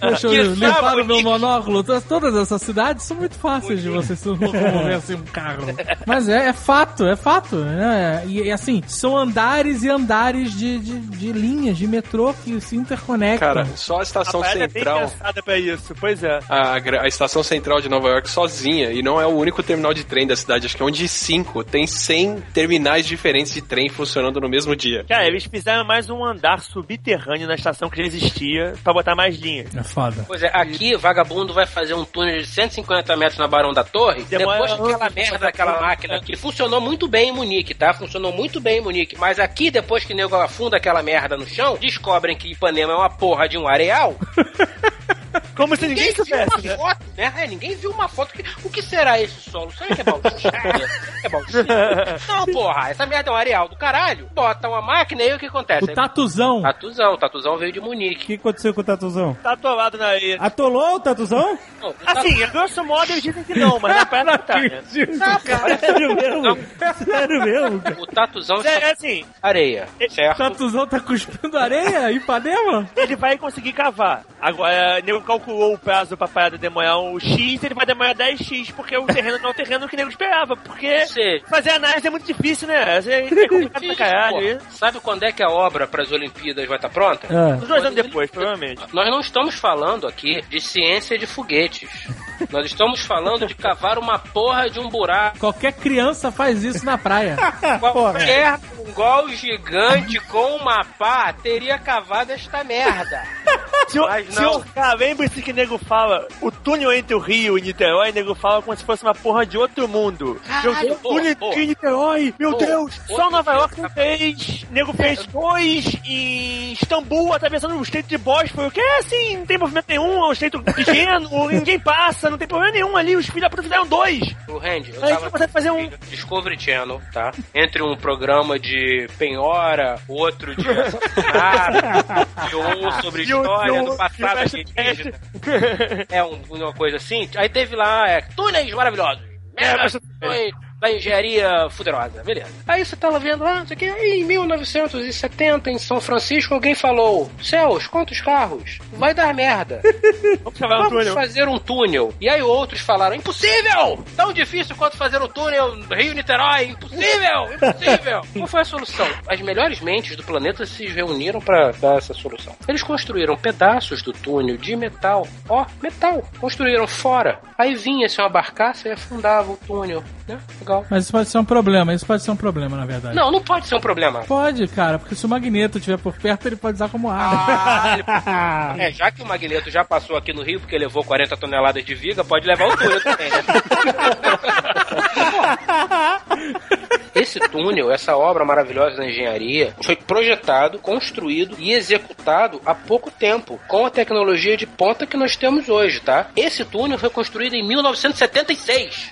Deixa eu Sábado, o meu monóculo. Todas- Todas essas cidades são muito fáceis de você se locomover assim um carro. Mas é, é fato, é fato. né? E, e, assim, são andares e andares de, de, de linhas de metrô que se interconectam. Cara, só a estação a parada é bem central. pra isso, pois é. A, a estação central de Nova York sozinha, e não é o único terminal de trem da cidade, acho que é um de cinco, tem 100 terminais diferentes de trem funcionando no mesmo dia. Cara, eles fizeram mais um andar subterrâneo na estação que já existia pra botar mais linhas. É foda. Pois é, aqui vagabundo vai fazer um túnel de 150 metros na Barão da Torre, Demora depois que aquela merda daquela máquina que funcionou muito bem em Munique, tá? Funcionou muito bem em Munique, mas aqui depois que o nego afunda aquela merda no chão, descobrem que Ipanema é uma porra de um areal. <laughs> Como se ninguém viu soubesse, uma né? foto, né? É, ninguém viu uma foto. Que, o que será esse solo? Será que é bauxita? é bauxita? Não, porra, essa merda é um areal do caralho. Bota uma máquina e aí o que acontece? O tatuzão. Tatuzão, Tatuzão veio de O Munique. que aconteceu com o Tatuzão? Tá atolado na areia. Atolou o Tatuzão? Não, o Assim, a grosso modo eles dizem que não, mas na prática tá, né? Sério mesmo? Sério mesmo? cara? O Tatuzão É, assim, areia, O certo? tatuzão tá cuspindo areia em Ipanema? ele vai conseguir cavar. Agora, o nego calculou o prazo pra parada demorar um X, ele vai demorar 10X, porque o terreno não é o terreno que o nego esperava. Porque Sei. fazer análise é muito difícil, né? É é complicado pra caralho. Pô, sabe quando é que a obra para as Olimpíadas vai estar pronta? É. Uns dois anos depois, provavelmente. Nós não estamos falando aqui de ciência de foguetes. Nós estamos falando de cavar uma porra de um buraco. Qualquer criança faz isso na praia. <laughs> Qualquer gol gigante com uma pá teria cavado esta merda. Senhor, Mas não. senhor K, lembre-se que o nego fala, o túnel entre o Rio e Niterói, o nego fala como se fosse uma porra de outro mundo. Caralho, Eu- pô, túnel pô. entre Niterói, meu Pô, Deus, só Nova York não fez, o nego fez dois em Istambul, atravessando o estreito de Bósforo, que é assim, não tem movimento nenhum, é um estreito pequeno, <laughs> ninguém passa, não tem problema nenhum ali, os filhos da puta fizeram dois. O Randy, eu Aí tava você consegue fazer um... Discovery Channel, tá? Entre um programa de penhora, outro de <laughs> assassinato, e um sobre E o- história o- do passado o alienígena. É um- uma coisa assim. Aí teve lá, é, túneis maravilhosos. Merda, mas- da engenharia fuderosa, beleza. Aí você tava vendo lá, não sei o que, em 1970, em São Francisco, alguém falou: Céus, quantos carros? Vai dar merda. <laughs> Vamos um fazer um túnel. E aí outros falaram: impossível! Tão difícil quanto fazer um túnel Rio-Niterói. Impossível! Impossível! <laughs> Qual foi a solução? As melhores mentes do planeta se reuniram para dar essa solução. Eles construíram pedaços do túnel de metal. Ó, metal. Construíram fora. Aí vinha-se uma barcaça e afundava o túnel. Né? Legal. Mas isso pode ser um problema, isso pode ser um problema, na verdade. Não, não pode ser um problema. Pode, cara, porque se o Magneto estiver por perto, ele pode usar como arma. Ah, ele- <laughs> É, já que o Magneto já passou aqui no Rio porque levou 40 toneladas de viga, pode levar o túnel também, né? <laughs> Esse túnel, essa obra maravilhosa da engenharia, foi projetado, construído e executado há pouco tempo, com a tecnologia de ponta que nós temos hoje, tá? Esse túnel foi construído em 1976.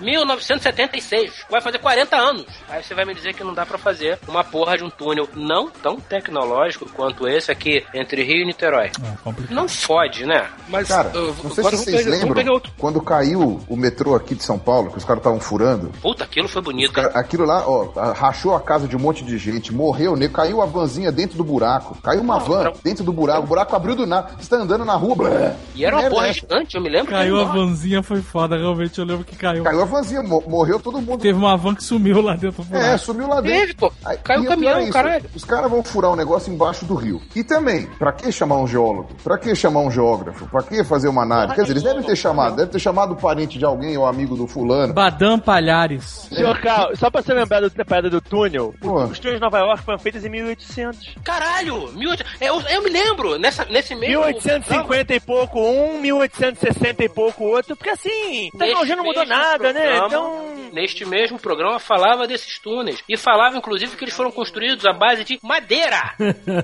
1976. <laughs> Vai fazer 40 anos. Aí você vai me dizer que não dá pra fazer uma porra de um túnel não tão tecnológico quanto esse aqui entre Rio e Niterói. É. Não fode, né? Mas, Cara, uh, não sei se vocês lembram, quando caiu o metrô aqui de São Paulo, que os caras estavam furando, Puta, aquilo foi bonito. Cara, Aquilo lá, ó, rachou a casa de um monte de gente, morreu, nego, caiu a vanzinha dentro do buraco. Caiu uma van dentro do buraco, o buraco abriu do nada. Você tá andando na rua, blé. E era uma porra é essa? gigante, eu me lembro. Caiu que a vanzinha, foi foda, realmente eu lembro que caiu. Caiu a vanzinha, mo- morreu todo mundo. Teve uma van que sumiu lá dentro do É, buraco. sumiu lá dentro. Teve, pô. Aí, Caiu o caminhão, é isso, caralho. Os caras vão furar um negócio embaixo do rio. E também, pra que chamar um geólogo? Pra que chamar um geógrafo? Pra que fazer uma análise? Quer dizer, eles devem ter chamado, deve ter chamado o parente de alguém ou amigo do fulano. Badam Palhares. Senhor Carl, só pra você lembrar do- da parada do túnel, Pô. os túneis de Nova York foram feitos em 1800. Caralho! 1800 eu, eu me lembro, nessa, nesse mesmo... 1850 e pouco um, 1860 e pouco outro, porque assim, a tecnologia não mudou nada, né? programa- Então. Neste mesmo programa falava desses túneis. E falava, inclusive, que eles foram construídos à base de madeira. <laughs>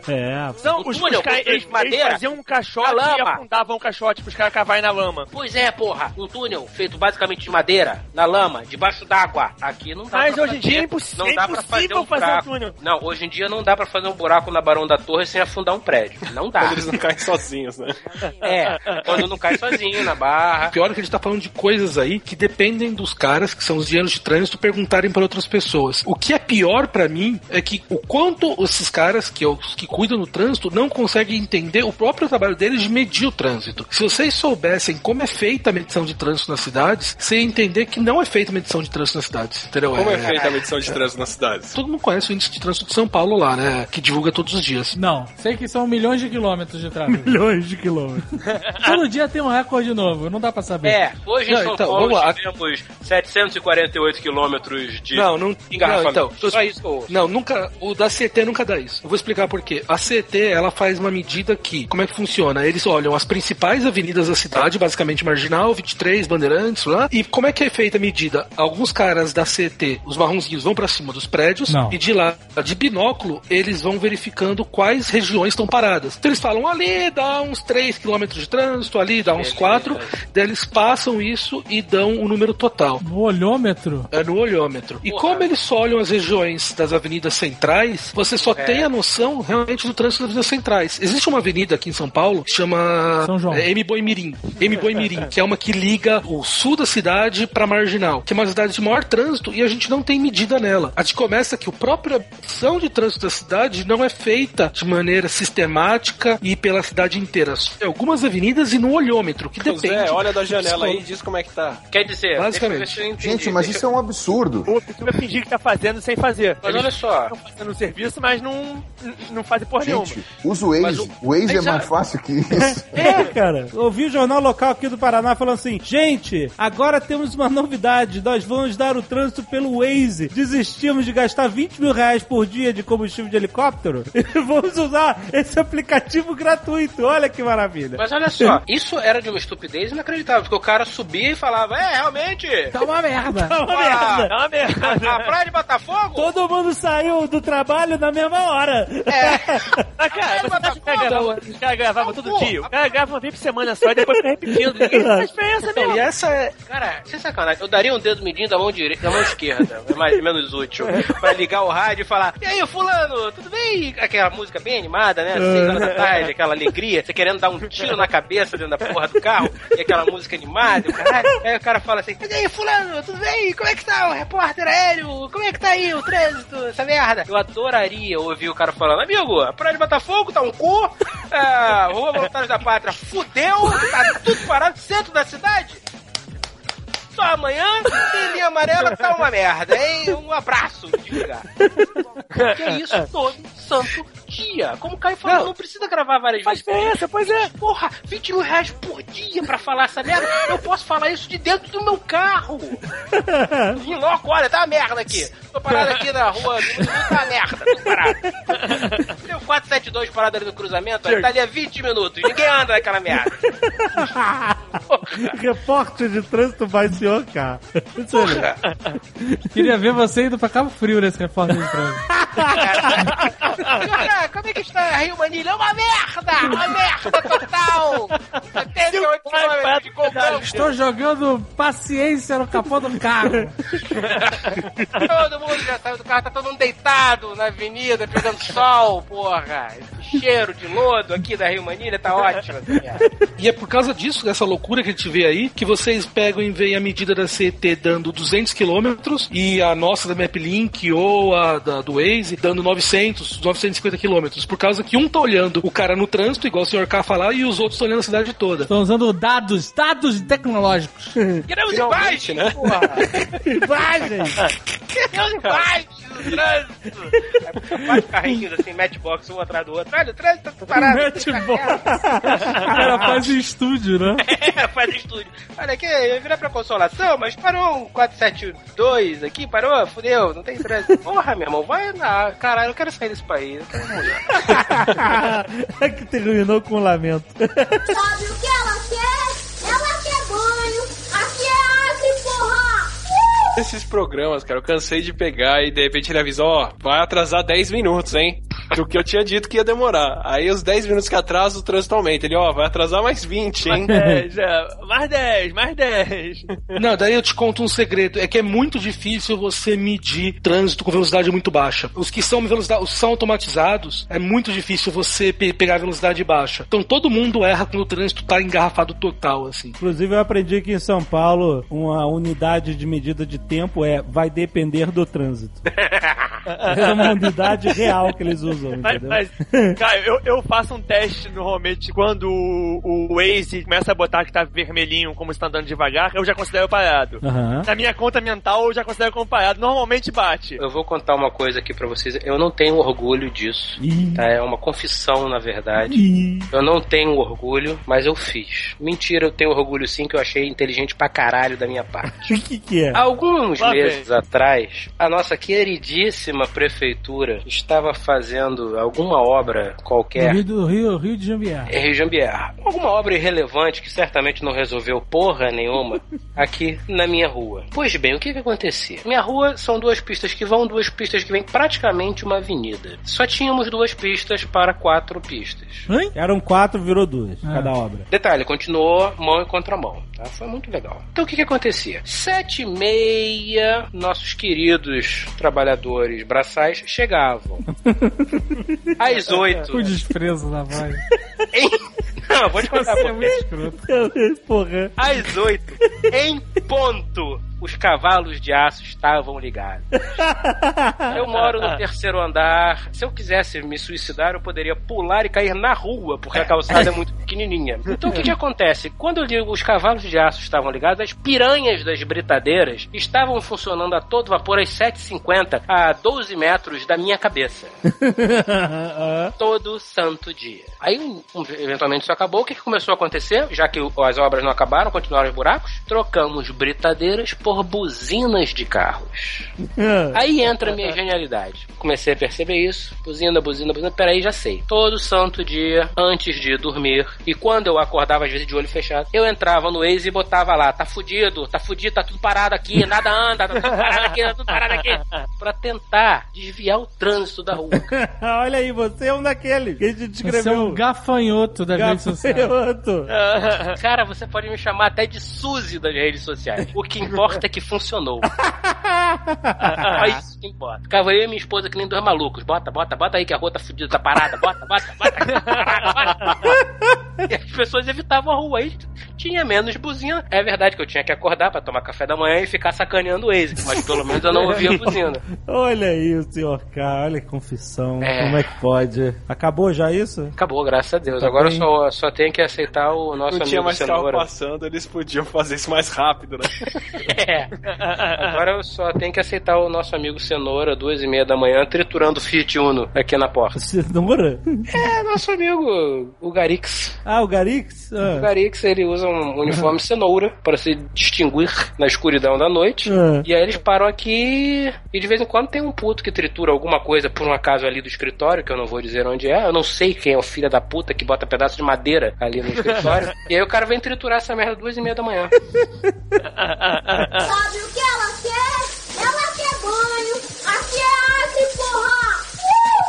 é. São O os, túnel os ca- construído eles, de madeira, eles faziam um caixote e lama. afundavam o caixote pros caras cavarem na lama. Pois é, porra. Um túnel feito basicamente de madeira, na lama, debaixo d'água. Aqui não dá Mas hoje em fazer- dia é impossi- não é dá pra fazer impossível um fazer um buraco. túnel. Não, hoje em dia não dá pra fazer um buraco na Barão da Torre sem afundar um prédio. Não dá. Quando eles não caem sozinhos, né? É, quando não cai sozinho na barra. Pior é que a gente tá falando de coisas aí que dependem dos caras, que são os engenheiros de trânsito, perguntarem para outras pessoas. O que é pior pra mim é que o quanto esses caras, que, é os que cuidam do trânsito, não conseguem entender o próprio trabalho deles de medir o trânsito. Se vocês soubessem como é feita a medição de trânsito nas cidades, você ia entender que não é feita a medição de trânsito nas cidades. Entendeu? Como é feita a medição de trânsito nas cidades? Todo mundo conhece o índice de trânsito de São Paulo lá, né? Que divulga todos os dias. Não, sei que são milhões de quilômetros de tráfego. <laughs> Milhões de quilômetros. <laughs> Todo dia tem um recorde novo, não dá pra saber. É, hoje em Não, São então, Paulo vamos lá. tivemos 748 quilômetros de Não, não. engarrafamento. Não, então, Só isso ouço. Não, nunca. O da CT nunca dá isso. Eu vou explicar por quê. A CT, ela faz uma medida que. Como é que funciona? Eles olham as principais avenidas da cidade, basicamente Marginal, 23, Bandeirantes, lá. E como é que é feita a medida? Alguns caras da CT, os marronzinhos, vão pra cima dos prédios Não. e de lá, de binóculo, eles vão verificando quais regiões estão paradas. Então eles falam ali dá uns 3 km de trânsito, ali dá uns Beleza. 4. Daí eles passam isso e dão o número total. No olhômetro. É no olhômetro. E Porra. como eles só olham as regiões das avenidas centrais, você só É. tem a noção realmente do trânsito das avenidas centrais. Existe uma avenida aqui em São Paulo que chama São João. é, M. Boimirim. M. Boimirim, que é uma que liga o sul da cidade pra Marginal, que é uma cidade de maior trânsito e a gente não tem medida nela. A gente começa que a própria ação de trânsito da cidade não é feita de maneira sistemática e pela cidade inteira. Em algumas avenidas e no olhômetro, que depende. Zé, olha da janela aí e diz como é que tá. Quer dizer, Basicamente. entendi. Gente, mas isso é um absurdo. O vai fingir que tá fazendo sem fazer. Mas Eles olha só. estão fazendo o serviço, mas não, não fazem porra nenhuma. Gente, usa o Waze. Mas o- O Waze é mais fácil que <laughs> isso. É, cara. Eu ouvi o jornal local aqui do Paraná falando assim: gente, agora temos uma novidade. Nós vamos dar o trânsito pelo Waze. Desistimos de gastar 20 mil reais por dia de combustível de helicóptero <laughs> e vamos usar esse aplicativo gratuito. Olha que maravilha. Mas olha só, isso era de uma estupidez inacreditável, porque o cara subia e falava, é, realmente, Tá uma merda. Tá uma Ah, merda. É uma merda. <laughs> a praia de Botafogo? Todo mundo saiu do trabalho na mesma hora. <laughs> Mas, cara, você gravava, os caras gravavam todo Pô, dia? O cara grava uma vez por semana só e depois fica repetindo. Ninguém faz diferença Então, mesmo. e essa é, Cara, sem sacanagem, eu daria um dedo mindinho da mão direita, da mão esquerda, é mais menos útil, pra ligar o rádio e falar, e aí, fulano, tudo bem? Aquela música bem animada, né? Seis horas da tarde, aquela alegria, você querendo dar um tiro na cabeça dentro da porra do carro, e aquela música animada, o caralho. Aí o cara fala assim, e aí, fulano, tudo bem? Como é que tá o repórter aéreo? Como é que tá aí o trânsito, essa merda? Eu adoraria ouvir o cara falando, amigo, a praia de Botafogo tá um cu, a Rua Voluntários da Pátria fudeu, tá tudo parado, centro da cidade. Só amanhã linha amarela tá uma merda, hein? Um abraço, desligar. Que é isso todo santo dia. Como o Caio falou, não, precisa gravar várias Faz vezes. diferença, pois é. Porra, 20 mil reais por dia pra falar essa merda. Eu posso falar isso de dentro do meu carro. <laughs> Em loco, olha, tá uma merda aqui. Tô parado aqui na rua, <laughs> tá uma merda, tô parado. Tem o 472 parado ali no cruzamento, olha, tá ali há 20 minutos. Ninguém anda naquela merda. <laughs> Repórter de trânsito vai senhor K. Porra. Queria ver você indo pra Cabo Frio nesse repórter de trânsito. Cara, como é que está Rio Manilha? É uma merda! Uma merda total! 78 km de confronto. Estou jogando paciência no capô do carro. Todo mundo já saiu do carro, tá todo mundo deitado na avenida, pegando sol, porra. Esse cheiro de lodo aqui da Rio Manilha tá ótimo. essa merda. E é por causa disso, dessa loucura que a gente vê aí, que vocês pegam e veem a medida da CET dando 200 km e a nossa da MapLink ou a da, do Waze dando 900, 950 km. Por causa que um tá olhando o cara no trânsito, igual o senhor K falar, e os outros estão olhando a cidade toda. Estão usando dados, dados tecnológicos. Queremos imagens, né? porra! Imagens! Queremos imagens! Trânsito. Aí Vários carrinhos assim, matchbox um atrás do outro. Olha, o trânsito tá parado. Matchbox. O cara faz em estúdio, né? É, faz estúdio. Olha aqui, eu ia virar pra consolação, mas parou um 472 aqui, parou, fudeu, não tem trânsito. Porra, meu irmão, vai lá. Caralho, eu quero sair desse país. Eu quero mudar. que terminou com um lamento. Sabe o que ela quer? Esses programas, cara, eu cansei de pegar e de repente ele avisou, ó, vai atrasar 10 minutos, hein? Do que eu tinha dito que ia demorar. Aí os 10 minutos que atrasa, o trânsito aumenta. Ele, ó, vai atrasar mais 20, hein? 10, <laughs> é, mais 10, mais 10. Não, daí eu te conto um segredo. É que é muito difícil você medir trânsito com velocidade muito baixa. Os que são velocidade, os que são automatizados, é muito difícil você pe- pegar velocidade baixa. Então todo mundo erra quando o trânsito tá engarrafado total, assim. Inclusive, eu aprendi que em São Paulo, uma unidade de medida de tempo é vai depender do trânsito. É uma unidade real que eles usam, Mas, entendeu? mas, cara, eu, eu faço um teste normalmente quando o, o Waze começa a botar que tá vermelhinho como está andando devagar, eu já considero parado. Aham. Na minha conta mental, eu já considero como parado. Normalmente bate. Eu vou contar uma coisa aqui pra vocês. Eu não tenho orgulho disso. Ih. Tá? É uma confissão, na verdade. Ih. Eu não tenho orgulho, mas eu fiz. Mentira, eu tenho orgulho sim, que eu achei inteligente pra caralho da minha parte. <laughs> O que que é? Alguns Lá meses atrás, a nossa queridíssima prefeitura estava fazendo alguma obra qualquer Rio, do Rio, Rio de Jambiar. em Rio Jambiar. Alguma obra irrelevante que certamente não resolveu porra nenhuma <laughs> aqui na minha rua. Pois bem, o que que acontecia? Minha rua são duas pistas que vão, duas pistas que vêm, praticamente uma avenida. Só tínhamos duas pistas para quatro pistas. Hein? Eram quatro, virou duas, Ah. cada obra. Detalhe, continuou mão e contramão, tá? Foi muito legal. Então o que que acontecia? Sete e meia, nossos queridos trabalhadores braçais chegavam. <laughs> Às oito, O desprezo na voz. em... Não, vou te contar Você é por muito escroto. <laughs> Porra. Às oito, em ponto, os cavalos de aço estavam ligados. <laughs> Eu moro no terceiro andar. Se eu quisesse me suicidar, eu poderia pular e cair na rua, porque a calçada é muito pequenininha. Então o que, que acontece? Quando eu digo os cavalos de aço estavam ligados, as piranhas das britadeiras estavam funcionando a todo vapor às 7h50, a 12 metros da minha cabeça. <laughs> todo santo dia. Aí, um- eventualmente, isso acabou. O que, que começou a acontecer? Já que o- as obras não acabaram, continuaram os buracos, trocamos britadeiras por buzinas de carros. <laughs> Aí entra a minha genialidade. Comecei a perceber isso. Buzina, buzina, buzina. Peraí, já sei. Todo santo dia, antes de dormir, e quando eu acordava, às vezes, de olho fechado, eu entrava no Waze e botava lá, tá fudido, tá fudido, tá tudo parado aqui, nada anda, tá tudo parado aqui, tá tudo parado aqui. <laughs> Pra tentar desviar o trânsito da rua. <laughs> Olha aí, você é um daqueles que a gente Você é gafanhoto das redes sociais. Gafanhoto. <laughs> Cara, você pode me chamar até de Suzy das redes sociais. O que importa é que funcionou. Só <laughs> isso que importa. Ficava eu e minha esposa que nem dois malucos. Bota, bota, bota aí que a rua tá fudida, tá parada. Bota, bota, bota. tá parada, bota. E as pessoas evitavam a rua. Aí tinha menos buzina. É verdade que eu tinha que acordar pra tomar café da manhã e ficar sacaneando o Waze. Mas pelo menos eu não ouvia a buzina. Olha aí o senhor K, olha que confissão. É. Como é que pode? Acabou já isso? Acabou, graças a Deus. Tá Agora eu bem. só, só tenho que aceitar o nosso Não tinha amigo mais carro Cenoura. passando, eles podiam fazer isso mais rápido, né? <laughs> É. Agora eu só tenho que aceitar o nosso amigo Cenoura, duas e meia da manhã, triturando Fiat Uno aqui na porta. <laughs> Cenoura? É, nosso amigo, o Garix. Ah, o Garix? O Ah. Garix, ele usa um uniforme cenoura para se distinguir na escuridão da noite. Ah. E aí eles param aqui e de vez em quando tem um puto que tritura alguma coisa por um acaso ali do escritório, que eu não vou dizer onde é. Eu não sei quem é o filho da puta que bota pedaço de madeira ali no escritório. <laughs> e aí o cara vem triturar essa merda duas e meia da manhã. Sabe o que ela quer?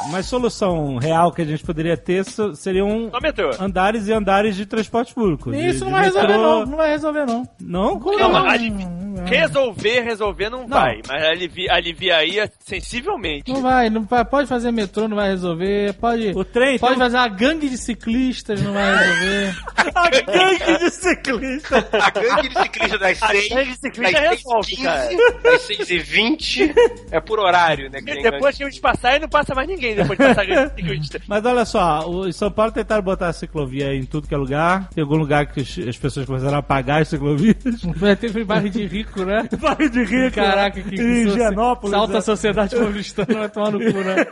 Mas solução real que a gente poderia ter seriam andares e andares de transporte público. Isso de não vai resolver, metrô. não. Não vai resolver, não. Não? Como Não, não? alivi- Resolver, resolver não, vai, mas alivia, aliviaria sensivelmente. Não vai, não vai, pode fazer metrô, não vai resolver. Pode, O trem pode um- fazer uma gangue de ciclistas, não vai resolver. <laughs> a gangue de ciclista. A gangue de ciclista das A 6 gangue de ciclista resolve, cara. das 6 e 20 é por horário, né? que Depois que eles passarem, não passa mais ninguém depois de passar a gangue de ciclista. <laughs> Mas olha só, o, em São Paulo tentaram botar a ciclovia em tudo que é lugar. Tem algum lugar que as, as pessoas começaram a pagar as ciclovias. <laughs> Ter bairro de rico né? <laughs> Bairro de rico. Caraca, que Em soci- Higienópolis. Essa alta né? sociedade paulistana vai tomar no cu, né?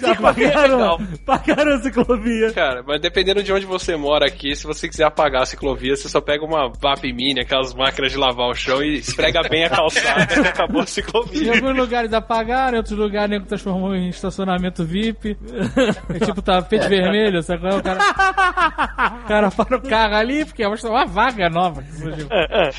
Já pagaram, pagaram a ciclovia. Cara, mas dependendo de onde você mora aqui, se você quiser apagar a ciclovia, você só pega uma VAP Mini, aquelas máquinas de lavar o chão e esfrega bem a calçada e acabou a Em ciclovia. alguns lugares apagaram, em outros lugares nego transformou em estacionamento VIP. É tipo tapete vermelho, sabe qual é? O cara, o cara para o carro ali, porque é uma vaga nova que surgiu.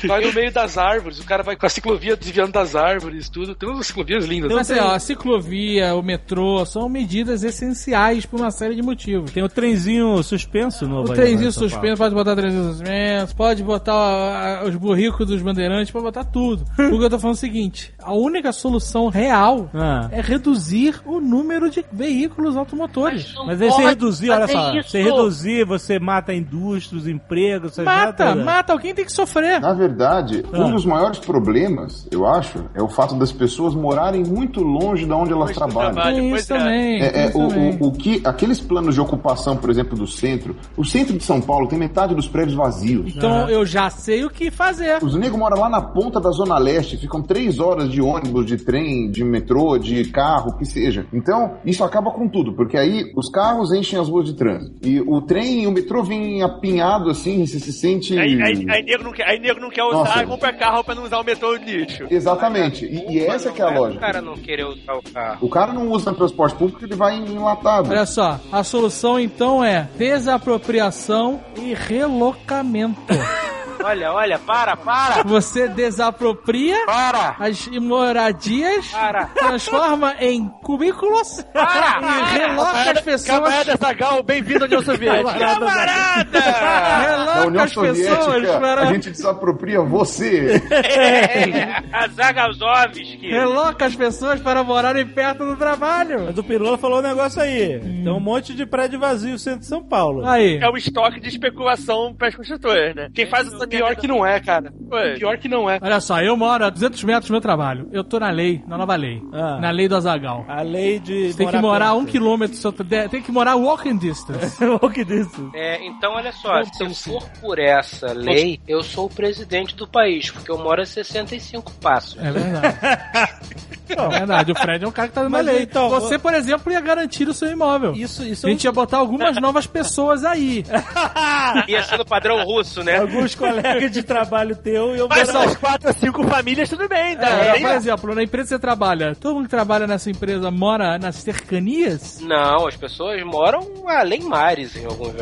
Vai no meio das árvores, o cara vai com a ciclovia desviando das árvores, tudo. Tem umas ciclovias lindas. Então, assim, ó, a ciclovia, o metrô, são medidas essenciais por uma série de motivos. Tem o trenzinho suspenso no O Bahia, trenzinho né, suspenso, pode botar trenzinho suspenso, pode botar os burricos dos bandeirantes, pode botar tudo. o que eu tô falando é o seguinte: a única solução real Ah. é reduzir o número de veículos automotores. Mas aí você reduzir, olha só, isso. você reduzir, você mata indústrias, empregos, você Mata, mata... mata, alguém tem que sofrer. Na verdade, Ah. um dos maiores problemas, eu acho, é o fato das pessoas morarem muito longe de onde elas trabalham. Tem isso também. É, é, isso o, também. o, o que aqueles planos de ocupação, por exemplo, do centro, o centro de São Paulo tem metade dos prédios vazios. Então eu já sei o que fazer. Os negros moram lá na ponta da Zona Leste, ficam três horas de ônibus, de trem, de metrô, de carro, o que seja. Então, isso acaba com tudo, porque aí os carros enchem as ruas de trânsito. E o trem e o metrô vêm apinhado assim, você se sente. Aí, aí, aí, nego não quer, aí nego não quer usar, Nossa. compra carro pra não usar o metrô de lixo. Exatamente. E, e essa que é a O lógica. cara não querer usar o carro. O cara não usa transporte público, ele vai enlatado. Olha só, a solução então é desapropriação e relocamento. <laughs> Olha, olha, para, para! Você desapropria Para! as moradias, Para. transforma em cubículos e reloca as pessoas. Camarada Zagal, bem-vindo à União Soviética. Camarada! Reloca União as pessoas Soviética, para. a gente desapropria você. A Zagalzovski! Reloca as pessoas para morarem perto do trabalho. Mas o Pirula falou um negócio aí. Tem um monte de prédio vazio no centro de São Paulo. Aí. É o estoque de especulação para as construtoras, né? Quem faz essa Pior que não é, cara. Ué. Pior que não é. Olha só, eu moro a 200 metros do meu trabalho. Eu tô na lei, na nova lei. Ah. Na lei do Azagal. A lei de. Tem que morar um perto. quilômetro, só- de- tem que morar walking distance. <laughs> que disso? É, então, olha só, se eu for por essa lei, eu sou o presidente do país, porque eu moro a 65 passos. É verdade. <laughs> É verdade, o Fred é um cara que tá dando a Mas lei. então, Você, por exemplo, ia garantir o seu imóvel. Isso, isso A gente ia botar algumas <laughs> novas pessoas aí. Ia ser no padrão russo, né? Alguns colegas de trabalho teu e eu Mas são as quatro ou cinco famílias, tudo bem, tá? É, por exemplo, na empresa que você trabalha, todo mundo que trabalha nessa empresa mora nas cercanias? Não, as pessoas moram além mares em alguns <laughs>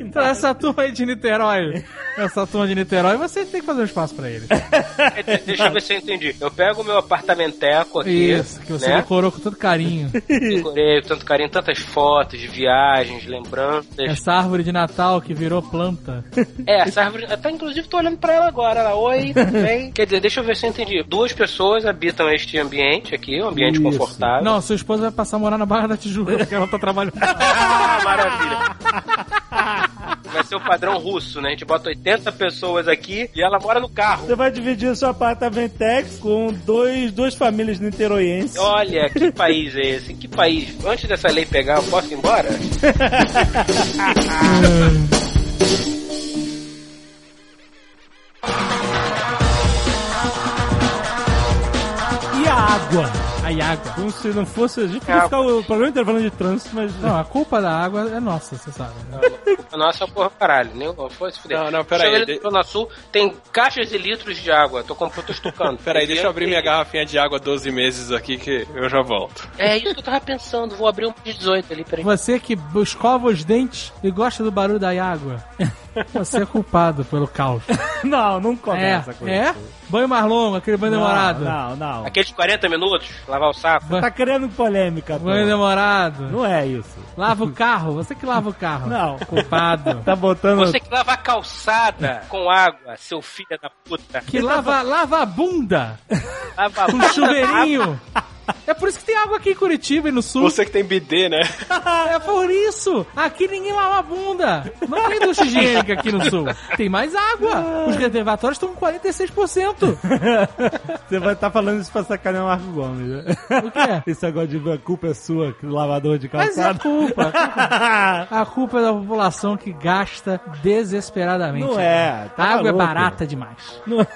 Então, essa turma aí de Niterói, essa turma de Niterói, você tem que fazer um espaço pra eles. <laughs> Deixa eu ver se eu entendi. Eu pego o meu apartamenteco aqui. Isso, que você né? decorou com todo carinho. <laughs> Decorei com tanto carinho, tantas fotos de viagens, lembranças. Essa árvore de Natal que virou planta. É, essa árvore. Até inclusive tô olhando pra ela agora. Ela, oi, bem? <laughs> Quer dizer, deixa eu ver se eu entendi. Duas pessoas habitam este ambiente aqui, um ambiente Isso. confortável. Não, sua esposa vai passar a morar na Barra da Tijuca, porque ela tá trabalhando. <laughs> Ah, maravilha. Vai ser o padrão russo, né? A gente bota 80 pessoas aqui e ela mora no carro. Você vai dividir o seu apartamentex com dois, duas famílias niteroienses. Olha, que <laughs> país é esse? Que país? Antes dessa lei pegar, eu posso ir embora? <laughs> E a água? A água. Como se não fosse. A gente podia É. ficar o programa inteiro falando de trânsito, mas. Não, a culpa da água é nossa, você sabe. né? <laughs> Nossa, porra, caralho. Nem foi se fuder. Não, não, pera Chega aí, ali de- Zona Sul, tem caixas de litros de água. Tô comprando, tô estocando. <laughs> Peraí, deixa eu abrir minha garrafinha de água 12 meses aqui que eu já volto. É isso que eu tava pensando. Vou abrir um de 18 ali, peraí. Você que escova os dentes e gosta do barulho da água, <laughs> você é culpado pelo caos. <laughs> Não, não É, começa com é? isso. Banho mais longo, aquele banho Não, demorado. Não, não. Aqueles 40 minutos, lavar o saco. Tá querendo polêmica, pô. Banho demorado. Não é isso. Lava o carro, você que lava o carro. Não. Culpado. <laughs> Tá botando. Você que lava a calçada com água, seu filho da puta. Que lava, lava a bunda Lava a com bunda, chuveirinho. É por isso que tem água aqui em Curitiba e no sul. Você que tem bidê, né? <laughs> É por isso! Aqui ninguém lava a bunda! Não tem ducha higiênica aqui no sul. Tem mais água! Os reservatórios estão com 46%! Você vai estar falando isso pra sacanear o Marco Gomes, né? O quê? Esse agora de a culpa é sua, que lavador de Mas é a calçado. culpa. A <laughs> culpa, a culpa é da população que gasta desesperadamente. Não é, tá a água maluco. é barata demais. Não-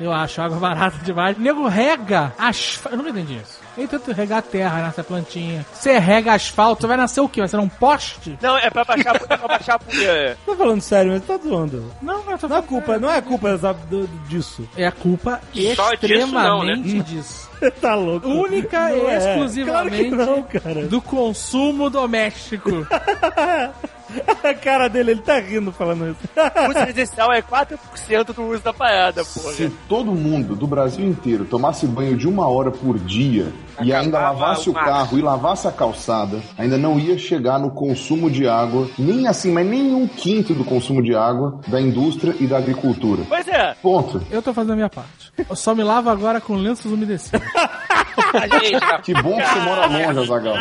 Eu acho água <laughs> barata demais. O nego rega asfalto. Eu nunca entendi isso. Nem tanto regar a terra nessa plantinha. Você rega asfalto, vai nascer o quê? Vai ser um poste? Não, é pra baixar, é pra baixar a poeira. Tô falando sério, mas tá zoando. Não, não, eu tô Não é culpa, não é culpa sabe, do- disso. É a culpa Só disso não, né? extremamente <laughs> disso. tá louco. Única e Não é. exclusivamente Claro que não, cara. do consumo doméstico. <laughs> A cara dele, ele tá rindo falando isso. O uso residencial é 4% do uso da parada, porra. Se todo mundo do Brasil inteiro tomasse banho de uma hora por dia e ainda Acabava lavasse o o mar. carro e lavasse a calçada, ainda não ia chegar no consumo de água, nem assim, mas nem um quinto do consumo de água da indústria e da agricultura. Pois é, Ponto. Eu tô fazendo a minha parte. Eu só me lavo agora com lenços umedecidos. <laughs> Que bom que você mora longe, Azagal.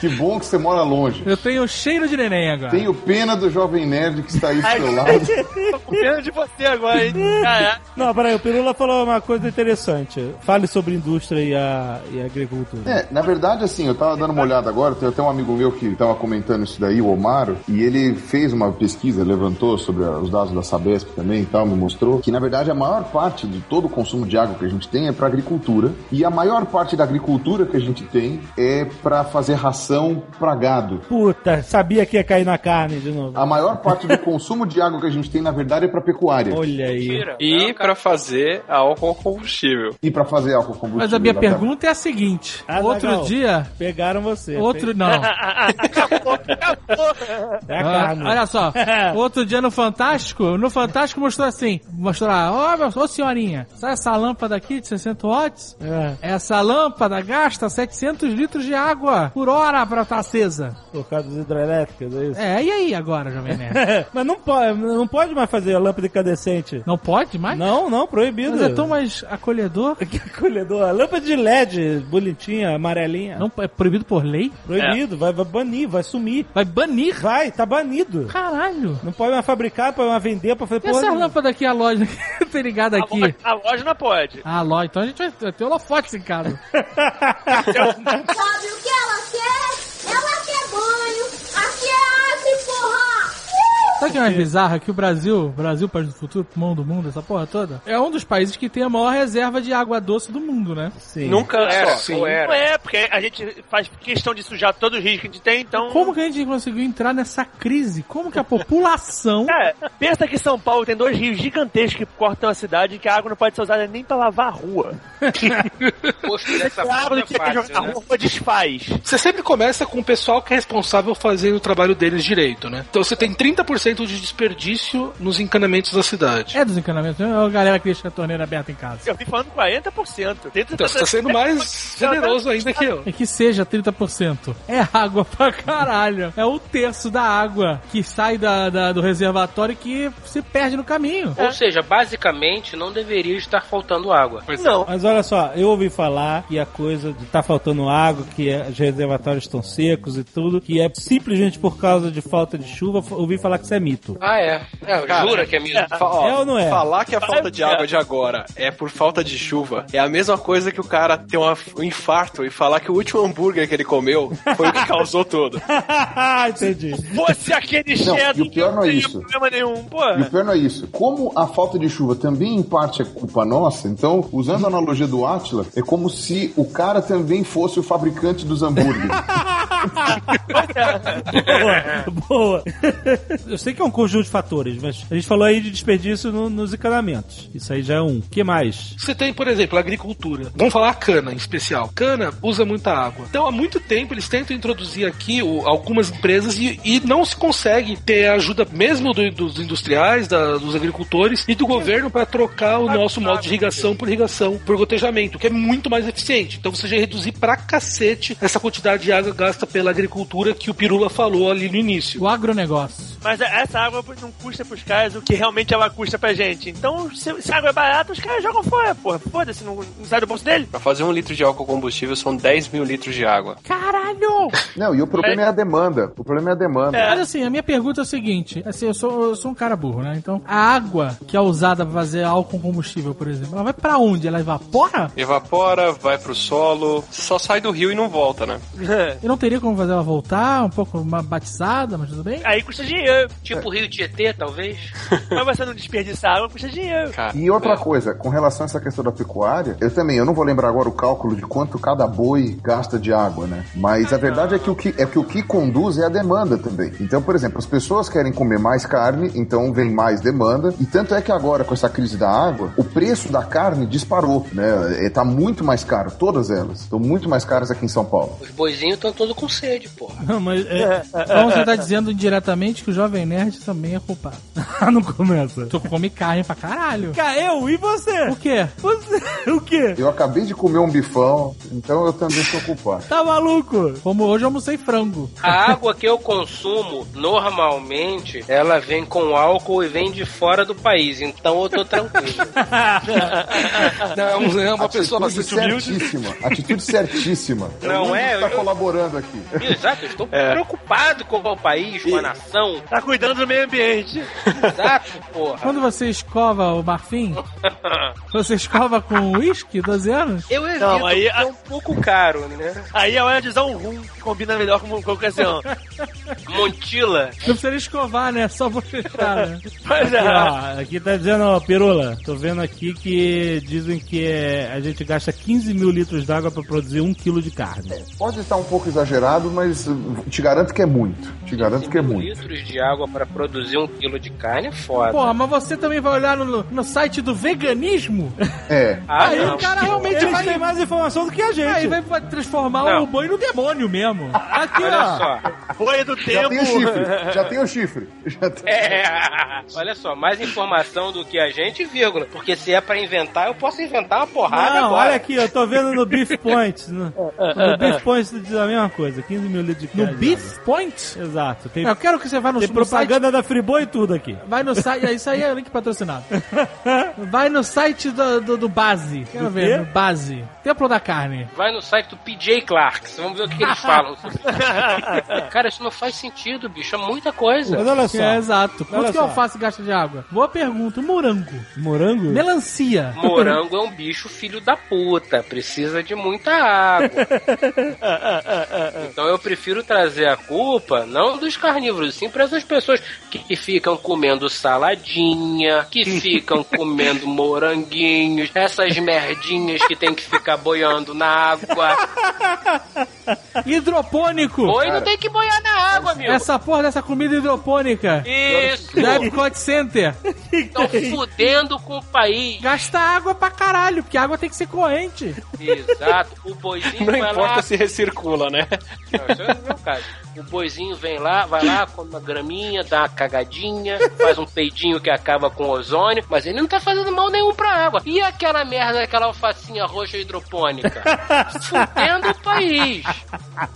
Que bom que você mora longe. Eu tenho cheiro de neném agora. Tenho pena do jovem nerd que está aí do seu lado. tô com pena de você agora, hein? Caraca. Não, peraí, o Pirula falou uma coisa interessante. Fale sobre indústria e a, e a agricultura. É, na verdade, assim, eu tava dando uma olhada agora, tem até um amigo meu que tava comentando isso daí, o Omaro, e ele fez uma pesquisa, levantou sobre os dados da Sabesp também e tal, me mostrou que, na verdade, a maior parte de todo o consumo de água que a gente tem é para agricultura, e a maior parte da agricultura que a gente tem é para fazer ração para gado. Puta, sabia que ia cair na carne de novo. A maior parte do consumo de água que a gente tem, na verdade, é para pecuária. Olha aí. mentira. E pra fazer álcool combustível. E para fazer álcool combustível. Mas a minha pergunta é a seguinte: Ah, outro legal. dia. Pegaram você. Outro. Não. <laughs> acabou, acabou. É a Ah, carne. olha só, <laughs> outro dia no Fantástico, no Fantástico mostrou assim, mostrou lá, ó, ô senhorinha, sabe essa lâmpada aqui de 60 watts? É, Essa lâmpada gasta 700 litros de água por hora pra estar acesa. por causa das hidrelétricas, é isso? É, e aí agora, Jovem Nerd? <laughs> Mas não pode, não pode mais fazer a lâmpada incandescente. Não pode mais? Não, não, proibido. Mas é tão mais acolhedor. <laughs> Que acolhedor. A lâmpada de LED, bonitinha, amarelinha. Não é proibido por lei? Proibido, vai, vai banir, vai sumir. Vai banir? Vai, tá banido. Caralho. Não pode mais fabricar, pode mais vender, pode fazer E essa lâmpada aqui, a loja <laughs> tá ligada A aqui? loja, a loja não pode. Ah, loja. Então a gente vai ter holofotes em casa. <laughs> Sabe o que ela quer? Sabe o que é mais bizarro? É que o Brasil, Brasil, país do futuro, pulmão do mundo, essa porra toda, é um dos países que tem a maior reserva de água doce do mundo, né? Sim. Nunca Era, só. ou Não é, porque a gente faz questão de sujar todos os rios que a gente tem, então... Como que a gente conseguiu entrar nessa crise? Como que a população... <laughs> Cara, pensa que São Paulo tem dois rios gigantescos que cortam a cidade e que a água não pode ser usada nem pra lavar a rua. <laughs> Posto dessa A água é tinha que jogar fácil, na né? rua, desfaz. Você sempre começa com o pessoal que é responsável fazendo o trabalho deles direito, né? Então você tem 30% de desperdício nos encanamentos da cidade. É dos encanamentos? É a galera que deixa a torneira aberta em casa. Eu vi falando 40%. Dentro Então você tá sendo mais generoso ainda que eu. É que seja 30%. É água <laughs> pra caralho. É um terço da água que sai da, da- do reservatório que se perde no caminho. Ou seja, basicamente não deveria estar faltando água. Não. Mas olha só, eu ouvi falar que a coisa de tá faltando água, que os reservatórios estão secos e tudo, que é simplesmente por causa de falta de chuva, ouvi falar que isso é mito. Ah, é. é Cara, jura que é? Fa- ó, É ou não é? Falar que a falta de água de agora é por falta de chuva é a mesma coisa que o cara ter uma- um infarto e falar que o último hambúrguer que ele comeu foi o que causou tudo. <laughs> Entendi. Fosse aquele Não, cheddar e o pior que não é isso. problema nenhum. Pô, E o pior não é isso. Como a falta de chuva também em parte é culpa nossa, então, usando a analogia do Atila, é como se o cara também fosse o fabricante dos hambúrgueres. <laughs> boa, boa. Eu sei que é um conjunto de fatores, mas a gente falou aí de desperdício no- nos encanamentos. Isso aí já é um. O que mais? Você tem, por exemplo, a agricultura. Vamos falar a cana em especial. Cana usa muita água. Então, há muito tempo, eles tentam introduzir aqui o- algumas empresas e, e não se consegue ter a ajuda mesmo do- dos industriais, da- dos agricultores e do governo para trocar o nosso modo de irrigação por irrigação, por gotejamento, que é muito mais eficiente. Então, você já reduzir pra cacete essa quantidade de água gasta pela agricultura que o Pirula falou ali no início. O agronegócio. mas essa água não custa pros caras o que realmente ela custa pra gente. Então, se, se a água é barata, os caras jogam fora, porra. Foda-se, não, não sai do bolso dele. Pra fazer um litro de álcool combustível são 10 mil litros de água. Caralho! Não, e o problema é a demanda. O problema é a demanda. Mas assim, a minha pergunta é o seguinte: assim, eu sou, eu sou um cara burro, né? Então, a água que é usada pra fazer álcool combustível, por exemplo, ela vai pra onde? Ela evapora? Evapora, vai pro solo, só sai do rio e não volta, né? Eu não teria como fazer ela voltar, um pouco uma batizada, mas tudo bem? Aí custa dinheiro. Tipo Rio Tietê, talvez? <laughs> Mas você não desperdiçar água, custa dinheiro. Cara, E outra é. coisa, com relação a essa questão da pecuária, eu também, eu não vou lembrar agora o cálculo de quanto cada boi gasta de água, né? Mas a verdade é que o que, é que o que conduz é a demanda também. Então, por exemplo, as pessoas querem comer mais carne, então vem mais demanda. E tanto é que agora, com essa crise da água, o preço da carne disparou, né? É, Tá muito mais caro, todas elas. Estão muito mais caras aqui em São Paulo. Os boizinhos estão todos com sede, porra. Não, mas é, então você tá dizendo indiretamente que o Jovem Nerd também é culpado. Ah, <laughs> não começa. Tu come carne pra caralho. Cara, eu e você? O quê? Você, o quê? Eu acabei de comer um bifão, então eu também sou culpado. Tá maluco? Como hoje eu almocei frango. A água que eu consumo, normalmente, ela vem com álcool e vem de fora do país. Então eu tô tranquilo. <laughs> Não, é uma pessoa bastante humilde. Atitude certíssima. Não o é? Tá Eu- colaborando aqui. Exato, eu estou preocupado com o país, com a nação. Tá cuidando do meio ambiente. Exato, porra. Quando você escova o marfim, você escova com uísque, 12 anos? Eu evito, Não, aí- é um pouco caro, né? Aí é hora de usar um rum, que combina melhor com, a ocasião. Montila. Não precisa escovar, né? Só bochechar, né? Mas Aqui, é. ó, aqui tá dizendo, ó, Pirula, tô vendo aqui que dizem que é, a gente gasta 15 mil litros d'água pra produzir um quilo de carne. Pode estar um pouco exagerado, mas uh, te garanto que é muito. Te garanto que é muito. litros de água para produzir um quilo de carne é foda. Porra, mas você também vai olhar no, no site do veganismo? É. ah, <laughs> aí não. o cara realmente Eles vai... têm mais informação do que a gente. Aí vai transformar Não. o boi no demônio mesmo. Aqui, Olha ó. só. Foi do Já tempo. tem o chifre. Já <laughs> tem o chifre. Já tem... É, olha só, mais informação do que a gente, vírgula. Porque se é pra inventar, eu posso inventar uma porrada Não, agora. olha aqui, eu tô vendo no Beef Point. No, <laughs> no Beef Point diz a mesma coisa, 15 mil litros de No carne. Beef Point? Exato. Tem, Eu quero que você vá no, tem no site propaganda da Friboi e tudo aqui. Vai no site. Isso aí é link patrocinado. <laughs> Vai no site do, do, do Base. Quero Do ver, quê? no Base. Templo da Carne. Vai no site do PJ Clarks, vamos ver o que, que eles <laughs> falam. Cara, isso não faz sentido, bicho. É muita coisa. Mas olha só, É, exato. Quanto Olha que só. alface gasta de água? Boa pergunta. Morango. morango? Melancia. Morango é um bicho filho da puta, precisa de muita água. <laughs> Então eu prefiro trazer a culpa não dos carnívoros, sim para essas pessoas que ficam comendo saladinha, que <laughs> ficam comendo moranguinhos, essas merdinhas que tem que ficar boiando na água. Hidropônico. Boi não tem que boiar na água, amigo. Essa porra dessa comida hidropônica. Isso. Da Epcot Center. <laughs> Estão fudendo com o país. Gasta água pra caralho, porque a água tem que ser corrente. Exato. O boizinho Não vai importa lá. se recircula, né? Não, isso é o meu caso. O boizinho vem lá, vai lá, come uma graminha, dá uma cagadinha, faz um peidinho que acaba com ozônio, mas ele não tá fazendo mal nenhum pra água. E aquela merda, aquela alfacinha roxa hidropônica? <laughs> Fudendo o país.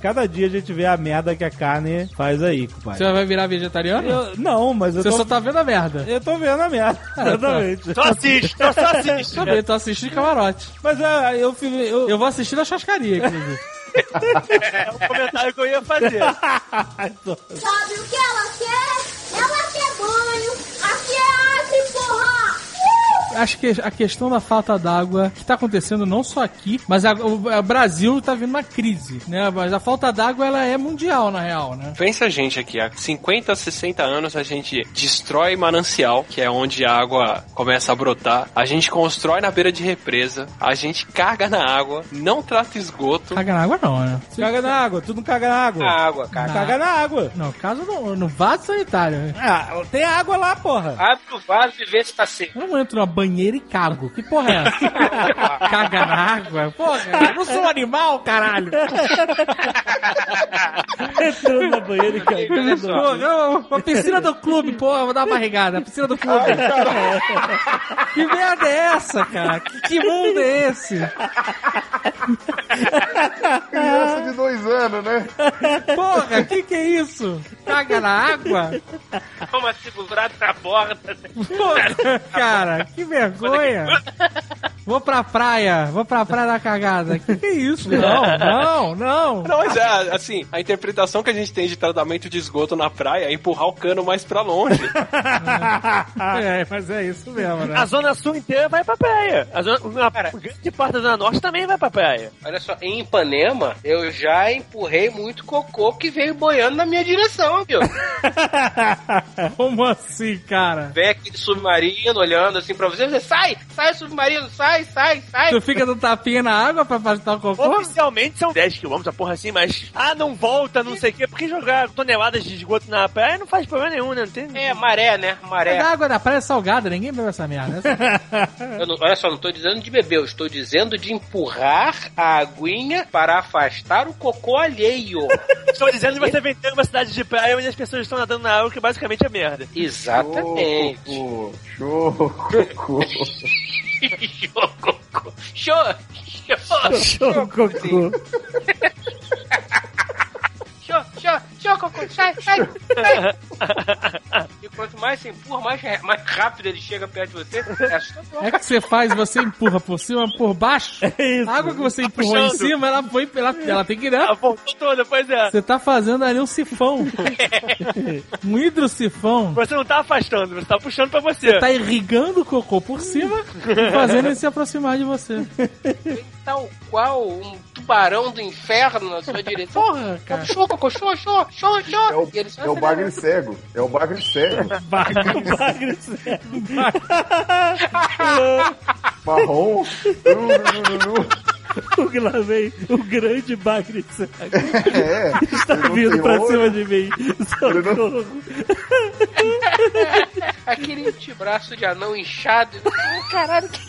Cada dia a gente vê a merda que a carne faz aí, compadre. Você vai virar vegetariano? Eu- não, mas eu Você tô, só tá vendo a merda. eu tô vendo a merda. <laughs> Exatamente. Só assiste, só, só <laughs> assiste. Também tô assistindo de camarote. Mas é, eu, eu, Eu vou assistir na chascaria, inclusive. É o comentário que eu ia fazer. <laughs> Sabe o que ela quer? Acho que a questão da falta d'água que tá acontecendo não só aqui, mas a- o o Brasil tá vindo uma crise, né? Mas a falta d'água ela é mundial, na real, né? Pensa a gente aqui, há 50, 60 anos a gente destrói manancial, que é onde a água começa a brotar. A gente constrói na beira de represa, a gente caga na água, não trata esgoto. Caga na água não, né? Caga na água, tu não caga na água. A água, cara. Caga na água. Não, caso no, no vaso sanitário. né? Ah, tem água lá, porra. Abre o vaso e vê se tá seco. Eu não entro na banheira e cago. Que porra é essa? <laughs> Caga na água? Porra, eu não sou um animal, caralho. Entrando na banheira e cagando. Porra, a piscina do clube, porra, vou dar uma barrigada. A piscina do clube. <laughs> que merda é essa, cara? Que, que mundo é esse? Criança de dois anos, né? Porra, que que é isso? Caga na água? Dá uma segurada na borda. Porra, cara, que vergonha. Vou pra praia, vou pra praia da cagada. Que que é isso? <laughs> Não, não, não. Não, mas é, assim, a interpretação que a gente tem de tratamento de esgoto na praia é empurrar o cano mais pra longe. <laughs> É, mas é isso mesmo, né? A zona sul inteira vai pra praia. A zona, uma grande parte da zona norte também vai pra praia. Olha só, em Ipanema, eu já empurrei muito cocô que veio boiando na minha direção, viu? <laughs> Como assim, cara? Vem aquele submarino olhando assim pra você, você sai, sai submarino, sai, sai, sai. Tu fica dando tapinha na água pra afastar o cocô? Oficialmente são 10 km, a porra assim, mas. Ah, não volta, não sei o quê. Porque jogar toneladas de esgoto na praia não faz problema nenhum, né? Não tem... É, maré, né? Maré. A água da praia é salgada, ninguém bebe essa merda. <laughs> Não- olha só, não tô dizendo de beber, eu estou dizendo de empurrar a aguinha para afastar o cocô alheio. <laughs> Estou dizendo que você vem ter uma cidade de praia onde as pessoas estão nadando na água, que basicamente é merda. Exatamente. Cocô, show, cocô. Show, cocô. Show, show, Cocô. cocô, sai, sai, sai. E quanto mais você empurra, mais, mais rápido ele chega perto de você. É assustador. É que você faz, você empurra por cima, por baixo. isso. A água que você empurrou em puxando. cima, ela foi, ela, ela tem que, né? A voltou toda, pois é. Você tá fazendo ali um sifão. <laughs> um hidrosifão. Você não tá afastando, você tá puxando pra você. Tá irrigando o cocô por cima e fazendo ele se aproximar de você. Tal qual um tubarão do inferno na sua direção. Porra, cara. Show, cocô, show, show, show, show. É o, E ele só é o bagre cego. É o bagre cego. <laughs> Bagre cego. Marrom. <laughs> O lá vem o grande bagre cego. É. Está Ele não vindo pra olho. cima de mim. Ele não- Socorro. Aquele antebraço de anão inchado. Oh, <laughs> caralho, que...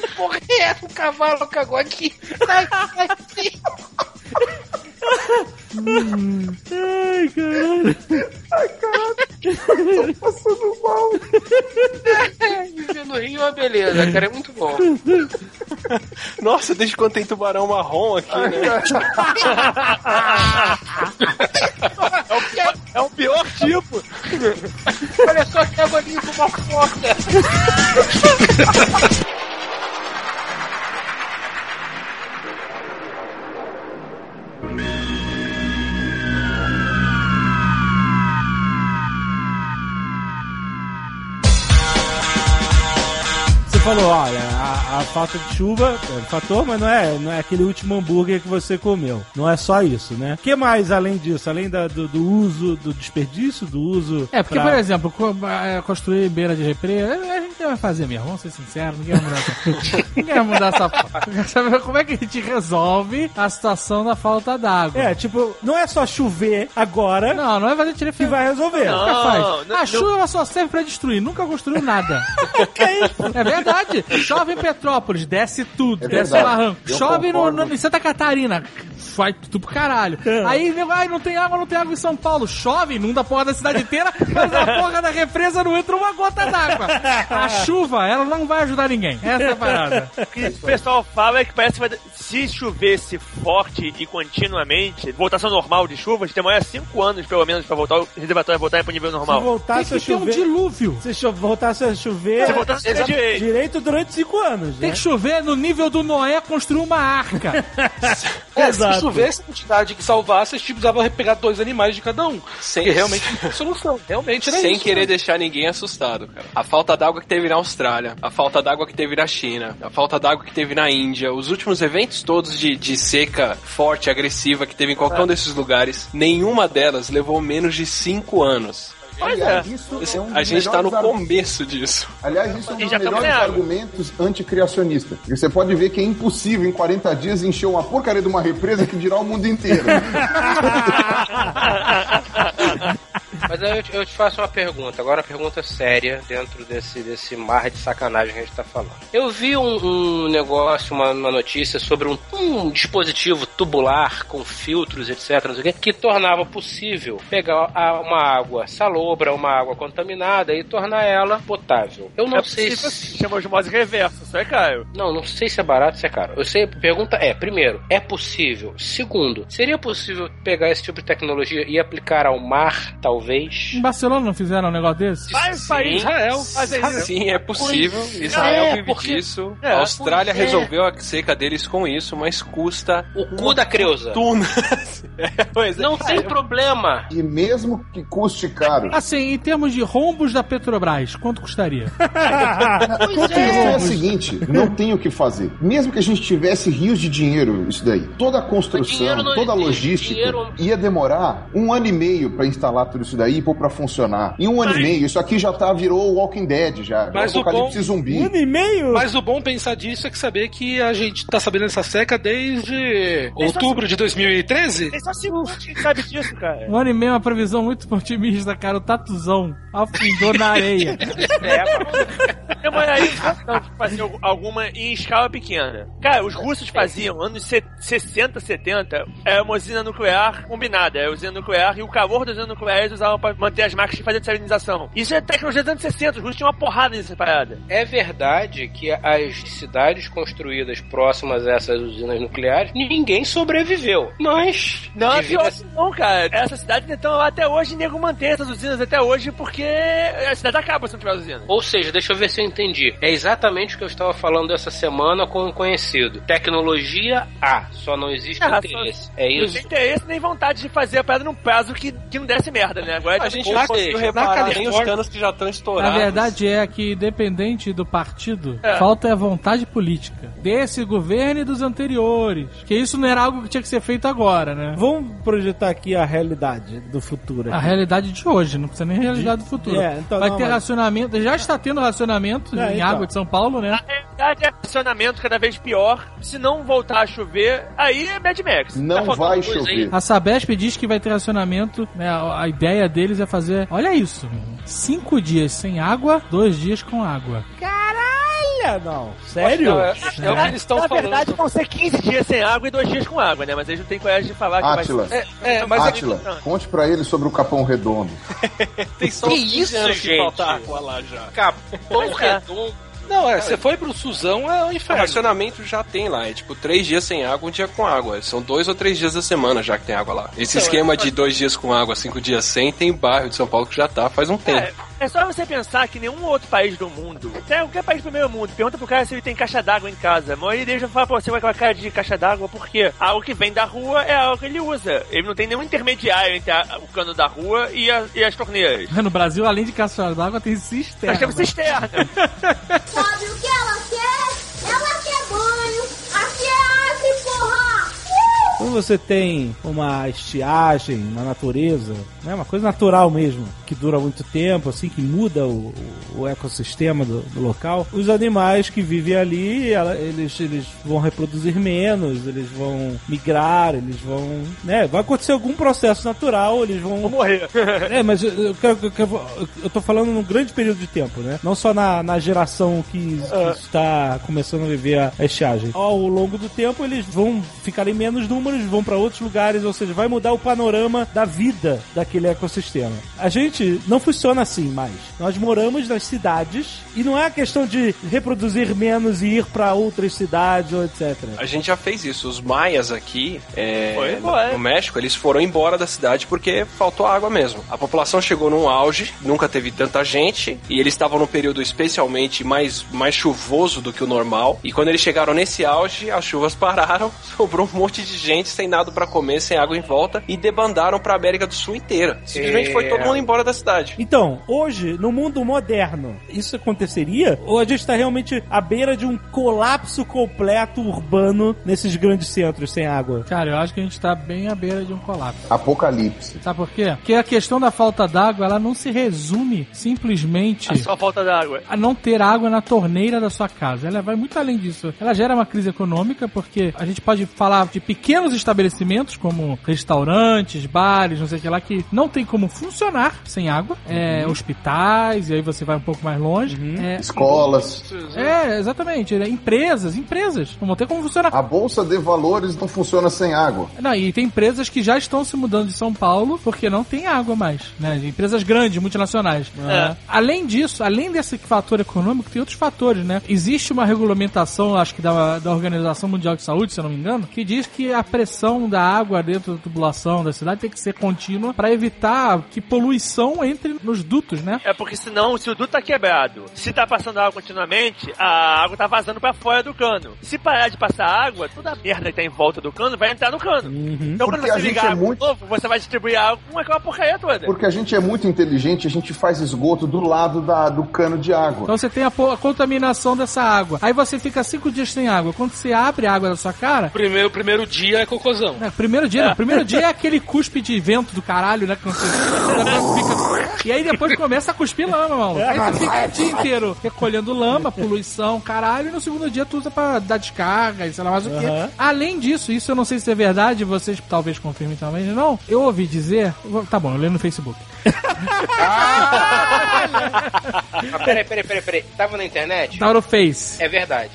que porra é essa? Um cavalo cagou aqui. Sai, sai, sai. Ai, caralho. Passando mal. Viver no Rio é uma beleza, cara. É muito bom. Nossa, desde quando tem tubarão marrom aqui, né? É o pior tipo. Olha só que água limpa uma porta. Você falou, olha, a, a falta de chuva é um fator, mas não é, não é aquele último hambúrguer que você comeu. Não é só isso, né? O que mais além disso? Além da- do, do uso, do desperdício, do uso. É, porque, pra- por exemplo, co- é, construir beira de represa, a gente vai fazer mesmo, vamos ser sinceros, ninguém vai mudar essa <laughs> Ninguém vai mudar essa saber como é que a gente resolve a situação da falta d'água. É, tipo, não é só chover agora Não, não é fazer tira que vai resolver. Não. Nunca faz. não- a não- chuva só serve pra destruir, nunca construiu nada. <laughs> é verdade. Chove em Petrópolis, desce tudo, É desce o verdade. barranco. Eu Chove no, no- em Santa Catarina, vai tudo pro caralho. Aí, nego, ai, não tem água, não tem água em São Paulo. Chove, inunda a porra da cidade inteira, mas a porra da represa não entra uma gota d'água. A chuva, ela não vai ajudar ninguém. Essa é a parada. <laughs> O que o pessoal fala é que parece que vai, se chovesse forte e continuamente, voltação normal de chuvas, demora 5 anos pelo menos pra voltar o reservatório voltar pro nível Se normal. voltasse Tem a que ter um chover. dilúvio. Se cho- voltasse a chover Se voltasse a chover direito. direito durante cinco anos. Tem né? que chover no nível do Noé construir uma arca. <laughs> É, Exato. se chovesse a quantidade que salvasse, a gente precisava pegar dois animais de cada um. Sem- Que realmente é a solução. Realmente era Sem isso. querer né? deixar ninguém assustado, cara. A falta d'água que teve na Austrália, a falta d'água que teve na China, a falta d'água que teve na Índia, os últimos eventos todos de, de seca forte, agressiva que teve em qualquer um desses lugares, nenhuma delas levou menos de cinco anos. Aliás, isso é um A dos gente tá no começo disso. Aliás, isso é um dos melhores argumentos anticriacionistas. E você pode ver que é impossível em 40 dias encher uma porcaria de uma represa que dirá o mundo inteiro. <laughs> Mas aí eu te, eu te faço uma pergunta, agora uma pergunta séria dentro desse, desse mar de sacanagem que a gente tá falando. Eu vi um, um negócio, uma, uma notícia sobre um, um dispositivo tubular com filtros, etc, quê, que tornava possível pegar a- uma água salobra, uma água contaminada e tornar ela potável. Eu não é sei possível, se... chama osmose reversa, isso é caro. Não, não sei se é barato, se é caro. Eu sei, a pergunta é, primeiro, é possível? Segundo, seria possível pegar esse tipo de tecnologia e aplicar ao mar, talvez, fez. Em Barcelona não fizeram um negócio desse? Países, Israel, fazem isso. Sim, é possível. Israel É, vive porque- disso. É, a Austrália pois é. resolveu a seca deles com isso, mas custa O cu da Creuza. tuna. <laughs> É, é. Não tem problema. E mesmo que custe caro. Assim, em termos de rombos da Petrobras, quanto custaria? <laughs> A questão é a seguinte, não tem o que fazer. Mesmo que a gente tivesse rios de dinheiro, isso daí, toda a construção, toda a logística, Dinheiro- ia demorar um ano e meio pra instalar tudo isso daí e pôr pra funcionar. Em um ano e meio, isso aqui já tá, virou Walking Dead já. Mas o bom- zumbi. Um ano e meio? Mas o bom pensar disso é que saber que a gente tá sabendo dessa seca desde outubro de 2013. Tem só segundo que sabe disso, cara. Um ano e meio é uma previsão muito otimista, cara. O Tatuzão afundou na areia. Demoraria tanto de fazer al- alguma em escala pequena. Cara, os russos faziam, anos se- 60, 70, é uma usina nuclear combinada. É a usina nuclear e o calor da usina nuclear eles usavam pra manter as máquinas de fazer salinização. Isso é tecnologia dos anos 60, os russos tinham uma porrada nessa parada. É verdade que as cidades construídas próximas a essas usinas nucleares, ninguém sobreviveu. Mas. Não, é devido pior não, cara. Essas cidades estão lá até hoje e nego mantém essas usinas até hoje porque a cidade acaba se não tiver usina. Ou seja, deixa eu ver se eu entendi. É exatamente o que eu estava falando essa semana com um conhecido. Tecnologia A, só não existe Ah, interesse. É Não isso? tem interesse nem vontade de fazer a pedra num prazo que, que não desse merda, né? Agora A gente não conseguiu reparar na nem os canos que já estão estourados. A verdade é que, independente do partido, É. falta a vontade política. Desse governo e dos anteriores. Que isso não era algo que tinha que ser feito agora, né? Vamos projetar aqui a realidade do futuro. A aqui. realidade de hoje, não precisa nem a realidade do futuro. É, então Vai não, ter mas- racionamento, já está tendo racionamento É, em então. água de São Paulo, né? Na realidade é racionamento cada vez pior. Se não voltar a chover, aí é Mad Max. Não Tá vai chover. aí. A Sabesp diz que vai ter racionamento, né? A a ideia deles é fazer, olha isso, cinco dias sem água, dois dias com água. Caralho, não. Sério? Não, é, é o que eles estão Na falando. verdade, vão ser 15 dias sem água e 2 dias com água, né? Mas eles não têm coragem de falar que Átila. vai ser. É, mas é que Átila, conte pra ele sobre o Capão Redondo. <laughs> Tem só Que uns 15 isso, anos que gente? falta água lá já. Capão Mas é. Redondo. Não, é, você foi pro Suzão, é o O inferno. racionamento já tem lá, é tipo três dias sem água, um dia com água. São dois ou três dias da semana já que tem água lá. Esse esquema de dois dias com água, cinco dias sem, tem bairro de São Paulo que já tá faz um tempo. É, só você pensar que nenhum outro país do mundo, até qualquer país do primeiro mundo, pergunta pro cara se ele tem caixa d'água em casa. A maioria deles vai falar pra você com aquela cara de caixa d'água, porque algo que vem da rua é algo que ele usa. Ele não tem nenhum intermediário entre a- o cano da rua e, a- e as torneiras. No Brasil, além de caixa d'água, tem cisterna. Nós temos cisterna. <laughs> Sabe o que ela quer? Quando você tem uma estiagem na natureza, né, uma coisa natural mesmo, que dura muito tempo, assim, que muda o, o- ecossistema do, do local, os animais que vivem ali, ela- eles, eles vão reproduzir menos, eles vão migrar, eles vão. Né, vai acontecer algum processo natural, eles vão. Vou morrer. <laughs> É, mas eu, quero- eu quero- eu tô falando num grande período de tempo, né? Não só na, na geração que, que está começando a viver a, a estiagem. Ao longo do tempo, eles vão ficar em menos vão para outros lugares, ou seja, vai mudar o panorama da vida daquele ecossistema. A gente não funciona assim mais. Nós moramos nas cidades e não é a questão de reproduzir menos e ir para outras cidades ou etc. A gente já fez isso. Os maias aqui, é, Foi no, no México, eles foram embora da cidade porque faltou água mesmo. A população chegou num auge, nunca teve tanta gente, e eles estavam num período especialmente mais, mais chuvoso do que o normal. E quando eles chegaram nesse auge, as chuvas pararam, <laughs> sobrou um monte de gente sem nada pra comer, sem água em volta, e debandaram pra América do Sul inteira. Simplesmente É. foi todo mundo embora da cidade. Então, hoje, no mundo moderno, isso aconteceria? Ou a gente está realmente à beira de um colapso completo urbano nesses grandes centros sem água? Cara, eu acho que a gente tá bem à beira de um colapso. Apocalipse. Sabe por quê? Porque a questão da falta d'água, ela não se resume simplesmente A só falta d'água. a não ter água na torneira da sua casa. Ela vai muito além disso. Ela gera uma crise econômica, porque a gente pode falar de pequenos estabelecimentos, como restaurantes, bares, não sei o que lá, que não tem como funcionar sem água. É, hospitais, e aí você vai um pouco mais longe. É, Escolas. é, exatamente. É, empresas, empresas. Não vão ter como funcionar. A bolsa de valores não funciona sem água. Não, e tem empresas que já estão se mudando de São Paulo porque não tem água mais, né? Empresas grandes, multinacionais. É. Além disso, além desse fator econômico, tem outros fatores, né? Existe uma regulamentação, acho que da, da Organização Mundial de Saúde, se eu não me engano, que diz que a pressão pressão da água dentro da tubulação da cidade tem que ser contínua para evitar que poluição entre nos dutos, né? É porque senão, se o duto tá quebrado, se tá passando água continuamente, a água tá vazando pra fora do cano. Se parar de passar água, toda a merda que tá em volta do cano vai entrar no cano. Então Porque quando a você gente ligar é água muito- de novo, você vai distribuir água com aquela porcaria toda. Porque a gente é muito inteligente, a gente faz esgoto do lado da, do cano de água. Então você tem a, a contaminação dessa água. Aí você fica cinco dias sem água. Quando você abre a água da sua cara, Primeiro, primeiro dia é cocôzão. né, primeiro dia, não, primeiro dia é aquele cuspe de vento do caralho, né? Que <laughs> fica- e aí depois começa a cuspir lama, mano. Aí você fica o dia inteiro recolhendo lama, poluição, caralho, e no segundo dia tu usa pra dar descarga e sei lá mais o quê. Aham. Além disso, isso eu não sei se é verdade, vocês talvez confirmem também, não. Eu ouvi dizer. Tá bom, eu leio no Facebook. Ah, peraí, peraí, peraí, peraí. Tava na internet? Tá no Face. É verdade.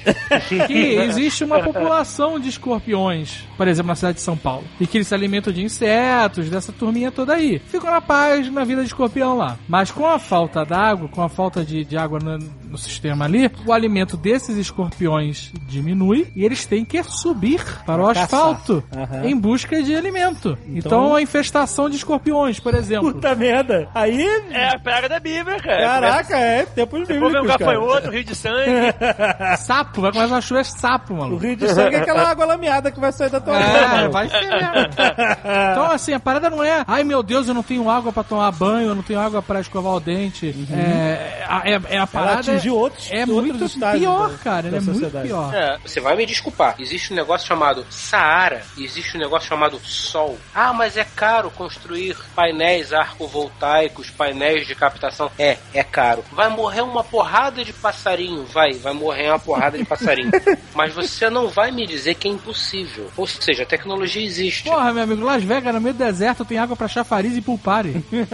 que existe uma população de escorpiões, por exemplo, na cidade de São Paulo, e que eles se alimentam de insetos, dessa turminha toda aí. Ficam na paz na vida de escorpião lá. Mas com a falta d'água, com a falta de, de água no, no sistema ali, o alimento desses escorpiões diminui e eles têm que subir para o caçar. asfalto Aham. em busca de alimento. Então, Então- a infestação de escorpiões, por exemplo. Puta merda. Aí, É a praga da Bíblia, cara. caraca, é tempos Depois vem um bíblicos, cara. gafanhoto, rio de sangue. <laughs> Sapo, vai começar a chover sapo, O mano. rio de sangue é aquela água lameada que vai sair da tua É, vai ser mesmo. <laughs> Então, assim, a parada não é, ai meu Deus, eu não tenho água pra tomar banho, eu não tenho água pra escovar o dente. É, a- é, é a parada. atingiu outros- é outros muito pior, da- cara. da é muito sociedade. pior. É. Você vai me desculpar. Existe um negócio chamado Saara e existe um negócio chamado Sol. Ah, mas é caro construir painéis arcovoltaicos, painéis de captação. É, é caro. Vai morrer uma porrada de passarinho. Vai, vai morrer uma porrada de passarinho. <laughs> mas você não vai me dizer que é impossível. Ou seja, a tecnologia existe. Porra, meu amigo, Las Vegas, no meio do deserto, tem água pra chafariz e pulpare. <laughs>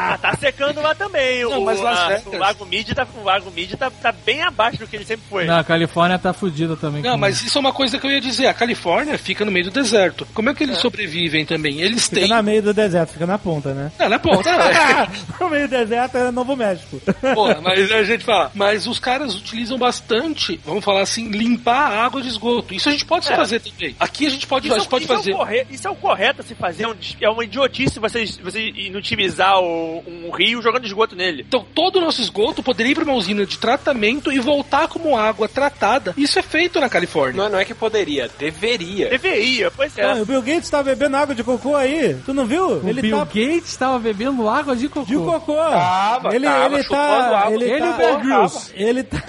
Ah, tá secando lá também. Não, o, mas Las a- Vegas- o Lago Mid tá, o Lago Mid tá, tá bem abaixo do que ele sempre foi. Não, a Califórnia tá fudida também. Não, mas isso é uma coisa que eu ia dizer. A Califórnia fica no meio do deserto. Como é que eles sobrevivem também? Eles Fica têm. na meio do deserto, fica na ponta, né? É, na ponta, né? <laughs> no meio do deserto é Novo México. Porra, mas a gente fala, mas os caras utilizam bastante, vamos falar assim, limpar a água de esgoto. Isso a gente pode É. fazer também. Aqui a gente pode, Isso, a gente pode isso fazer. É o corre- isso é o correto a se fazer. É um É uma idiotice você, você inutilizar o, um rio jogando esgoto nele. Então todo o nosso esgoto poderia ir para uma usina de tratamento e voltar como água tratada. Isso é feito na Califórnia. Não, não é que poderia, deveria. Deveria, pois é. Ah, o Bill Gates tá bebendo água de cocô aí. Tu não viu? O ele Bill tá Gates tava bebendo água de cocô. de cocô. Tava, ele, tava ele tá. água. Ele, Ele e o tá, Bear Grylls. <laughs> Ele tá.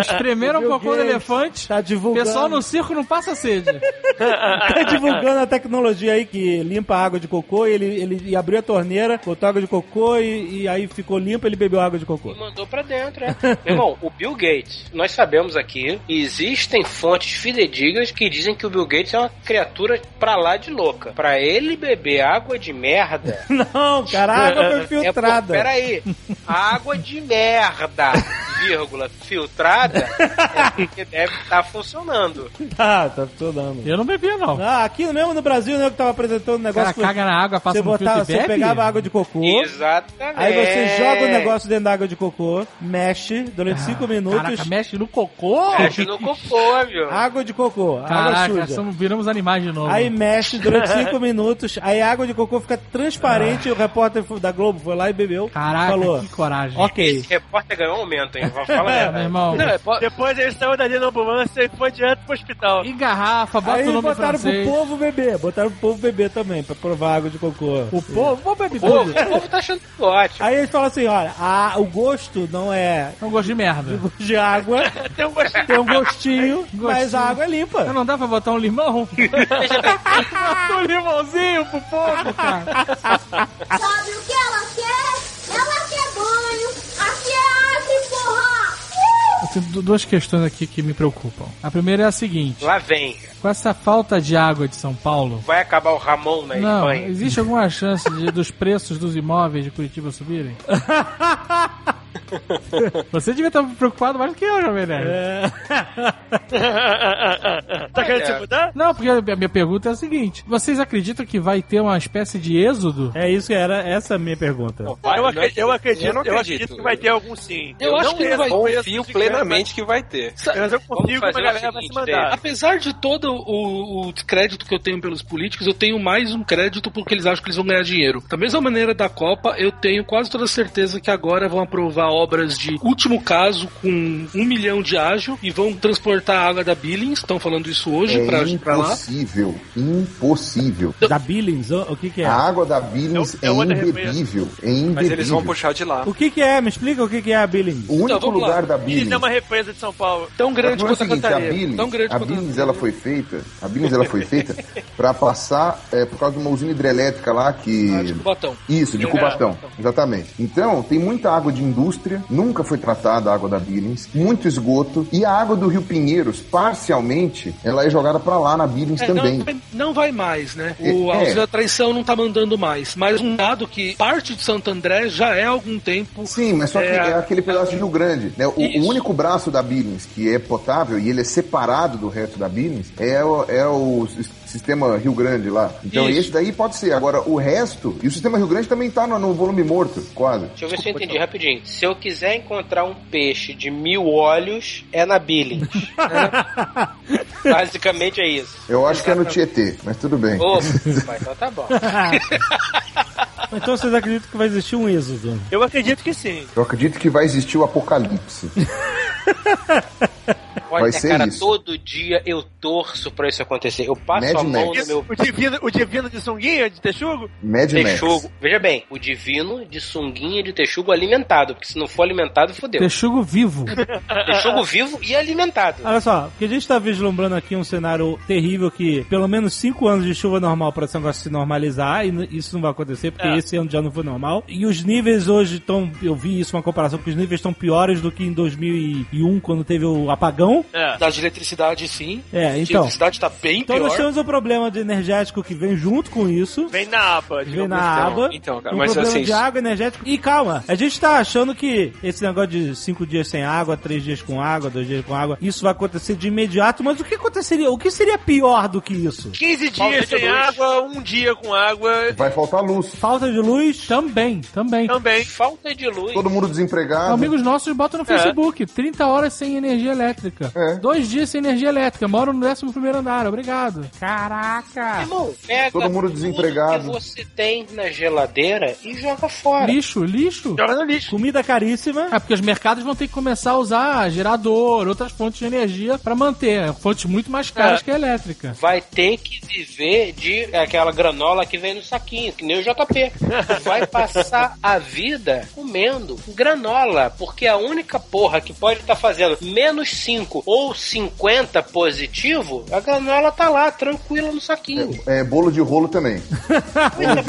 Espremeram o cocô do Gates elefante. Tá divulgando. Pessoal no circo não passa sede. <laughs> tá divulgando a tecnologia aí que limpa a água de cocô. E ele, ele abriu a torneira, botou água de cocô e, e aí ficou limpa ele bebeu água de cocô. E mandou pra dentro, é. <laughs> Meu irmão, o Bill Gates, nós sabemos aqui, existem fontes fidedignas que dizem que o Bill Gates é uma criatura pra lá de louca. Pra ele beber água de merda. <laughs> Não, cara, a água foi <laughs> É, pô, filtrada. peraí. Água de merda, vírgula, filtrada, é porque deve estar funcionando. <laughs> Tá, tá funcionando. Eu não bebia, não. Ah, aqui mesmo no Brasil, né, que tava apresentando um O cara negócio que caga na água, passa você filtro botava, e você bebe? pegava água de cocô. Exatamente. Aí você joga o negócio dentro da água de cocô, mexe durante 5 minutos. Caraca, mexe no cocô? Mexe no cocô, viu? Água de cocô, água Caraca, suja. somos, viramos animais de novo. Aí mexe durante <laughs> 5 minutos, aí a água de cocô fica transparente e o repórter da Globo foi lá e bebeu. Caraca, falou, que coragem. ok. Esse repórter ganhou um aumento, hein? Fala a Meu irmão. Não, é, po- Depois ele saiu dali na ambulância e foi direto pro hospital. E garrafa, bota Aí o nome botaram francês. pro povo beber, botaram pro povo beber também, pra provar água de cocô. O povo, vamos beber O povo, o povo tá achando que ótimo. Aí eles falam assim, olha, a- o gosto não é Não gosto de merda. <laughs> de água, <laughs> Tem um gostinho. tem um <laughs> gostinho, mas a água é limpa. Não dá pra botar um limão? Bota um limãozinho pro povo, cara. Sabe o que ela quer? Du- duas questões aqui que me preocupam. A primeira é a seguinte: Lá vem. com essa falta de água de São Paulo, Vai acabar o Ramon na não, Espanha. existe alguma chance de, dos preços dos imóveis de Curitiba subirem? <laughs> <laughs> Você devia estar preocupado mais do que eu, Jovem Nerd. É. <laughs> tá querendo É. se mudar? Não, porque a minha pergunta é a seguinte: vocês acreditam que vai ter uma espécie de êxodo? É isso que era essa a minha pergunta. Eu, Vai, acredito, eu, acredito, eu não eu acredito. acredito que vai ter algum sim. Eu acho que não vai- Confio plenamente que vai ter. Mas eu confio que o galera vai se mandar. Apesar de todo o, o crédito que eu tenho pelos políticos, eu tenho mais um crédito porque eles acham que eles vão ganhar dinheiro. Da mesma maneira da Copa, eu tenho quase toda certeza que agora vão aprovar obras de último caso com um milhão de ágio e vão transportar a água da Billings. Estão falando isso hoje É pra, pra lá. impossível, impossível. Da Billings, o, o que que é? A água da Billings É é, é imbebível. É imbebível. Mas eles vão puxar de lá. O que que é? Me explica o que que é a Billings. O único vamos lá. lugar da Isso Billings é uma represa de São Paulo. Tão grande é quanto a seguinte, a Cantareira. Billings, Tão grande a quanto a Billings ela foi feita, a Billings ela foi feita <laughs> para passar é, por causa de uma usina hidrelétrica lá que Ah, de Cubatão. isso, de É, Cubatão, exatamente. Então, tem muita água de indústria, nunca foi tratada a água da Billings, muito esgoto, e a água do Rio Pinheiros, parcialmente, ela é jogada para lá na Billings É, também. não, vai- não vai mais, né? O, É, a é. usina traição não tá mandando mais. Mas um dado que parte de Santo André já é há algum tempo. Sim, mas só que É, é, aquele pedaço de Rio Grande. Né? O, o único braço da Billings que é potável e ele é separado do resto da Billings é o, é o sistema Rio Grande lá. Então Isso. esse daí pode ser. Agora, o resto, e o sistema Rio Grande também tá no, no volume morto, quase. Deixa eu ver se eu entendi rapidinho. Se eu quiser encontrar um peixe de mil olhos, é na Billings. <laughs> Basicamente é isso. Eu acho que é no Tietê, mas tudo bem. Opa, então tá bom. <laughs> Então vocês acreditam que vai existir um êxodo? Eu acredito que sim. Eu acredito que vai existir o apocalipse. <laughs> Olha, Vai ser cara, isso. todo dia eu torço pra isso acontecer. Eu passo Mad a mão Max. no meu O divino, o divino de sunguinha, de texugo? Mad Max. texugo. Veja bem, o divino de sunguinha de texugo alimentado. Porque se não for alimentado, fodeu. Texugo vivo. <laughs> Texugo vivo e alimentado. Olha só, porque a gente tá vislumbrando aqui um cenário terrível que pelo menos 5 anos de chuva normal para esse negócio se normalizar, e isso não vai acontecer, porque É. esse ano já não foi normal. E os níveis hoje estão, eu vi isso, uma comparação, que os níveis estão piores do que em 2001, quando teve o apagão. É. Da de eletricidade, sim. É, A então. eletricidade tá bem Então nós pior. temos o problema de energético que vem junto com isso. Vem na aba. de Vem na combustão. água. então, cara, um mas problema assim- de água, energético. E calma, a gente tá achando que esse negócio de cinco dias sem água, três dias com água, dois dias com água, isso vai acontecer de imediato, mas o que aconteceria? O que seria pior do que isso? 15 Falta dias sem luz. água, um dia com água Vai faltar luz. Falta de luz? Também, também. também. Falta de luz. Todo mundo desempregado. Amigos nossos botam no Facebook, 30 horas sem energia elétrica. É. Dois dias sem energia elétrica. Moro no 11 primeiro andar, obrigado. Caraca. Irmão, pega Todo mundo tudo desempregado. que você tem na geladeira e joga fora. Lixo, lixo. Joga no lixo. Comida caríssima. É porque os mercados vão ter que começar a usar gerador, outras fontes de energia pra manter. né? Fontes muito mais caras É. que a elétrica. Vai ter que viver de aquela granola que vem no saquinho, que nem o JP. Vai passar a vida comendo granola, porque a única porra que pode estar fazendo menos 5 ou 50 positivo, a granola tá lá, tranquila no saquinho. É, bolo de rolo também. <laughs> Bolo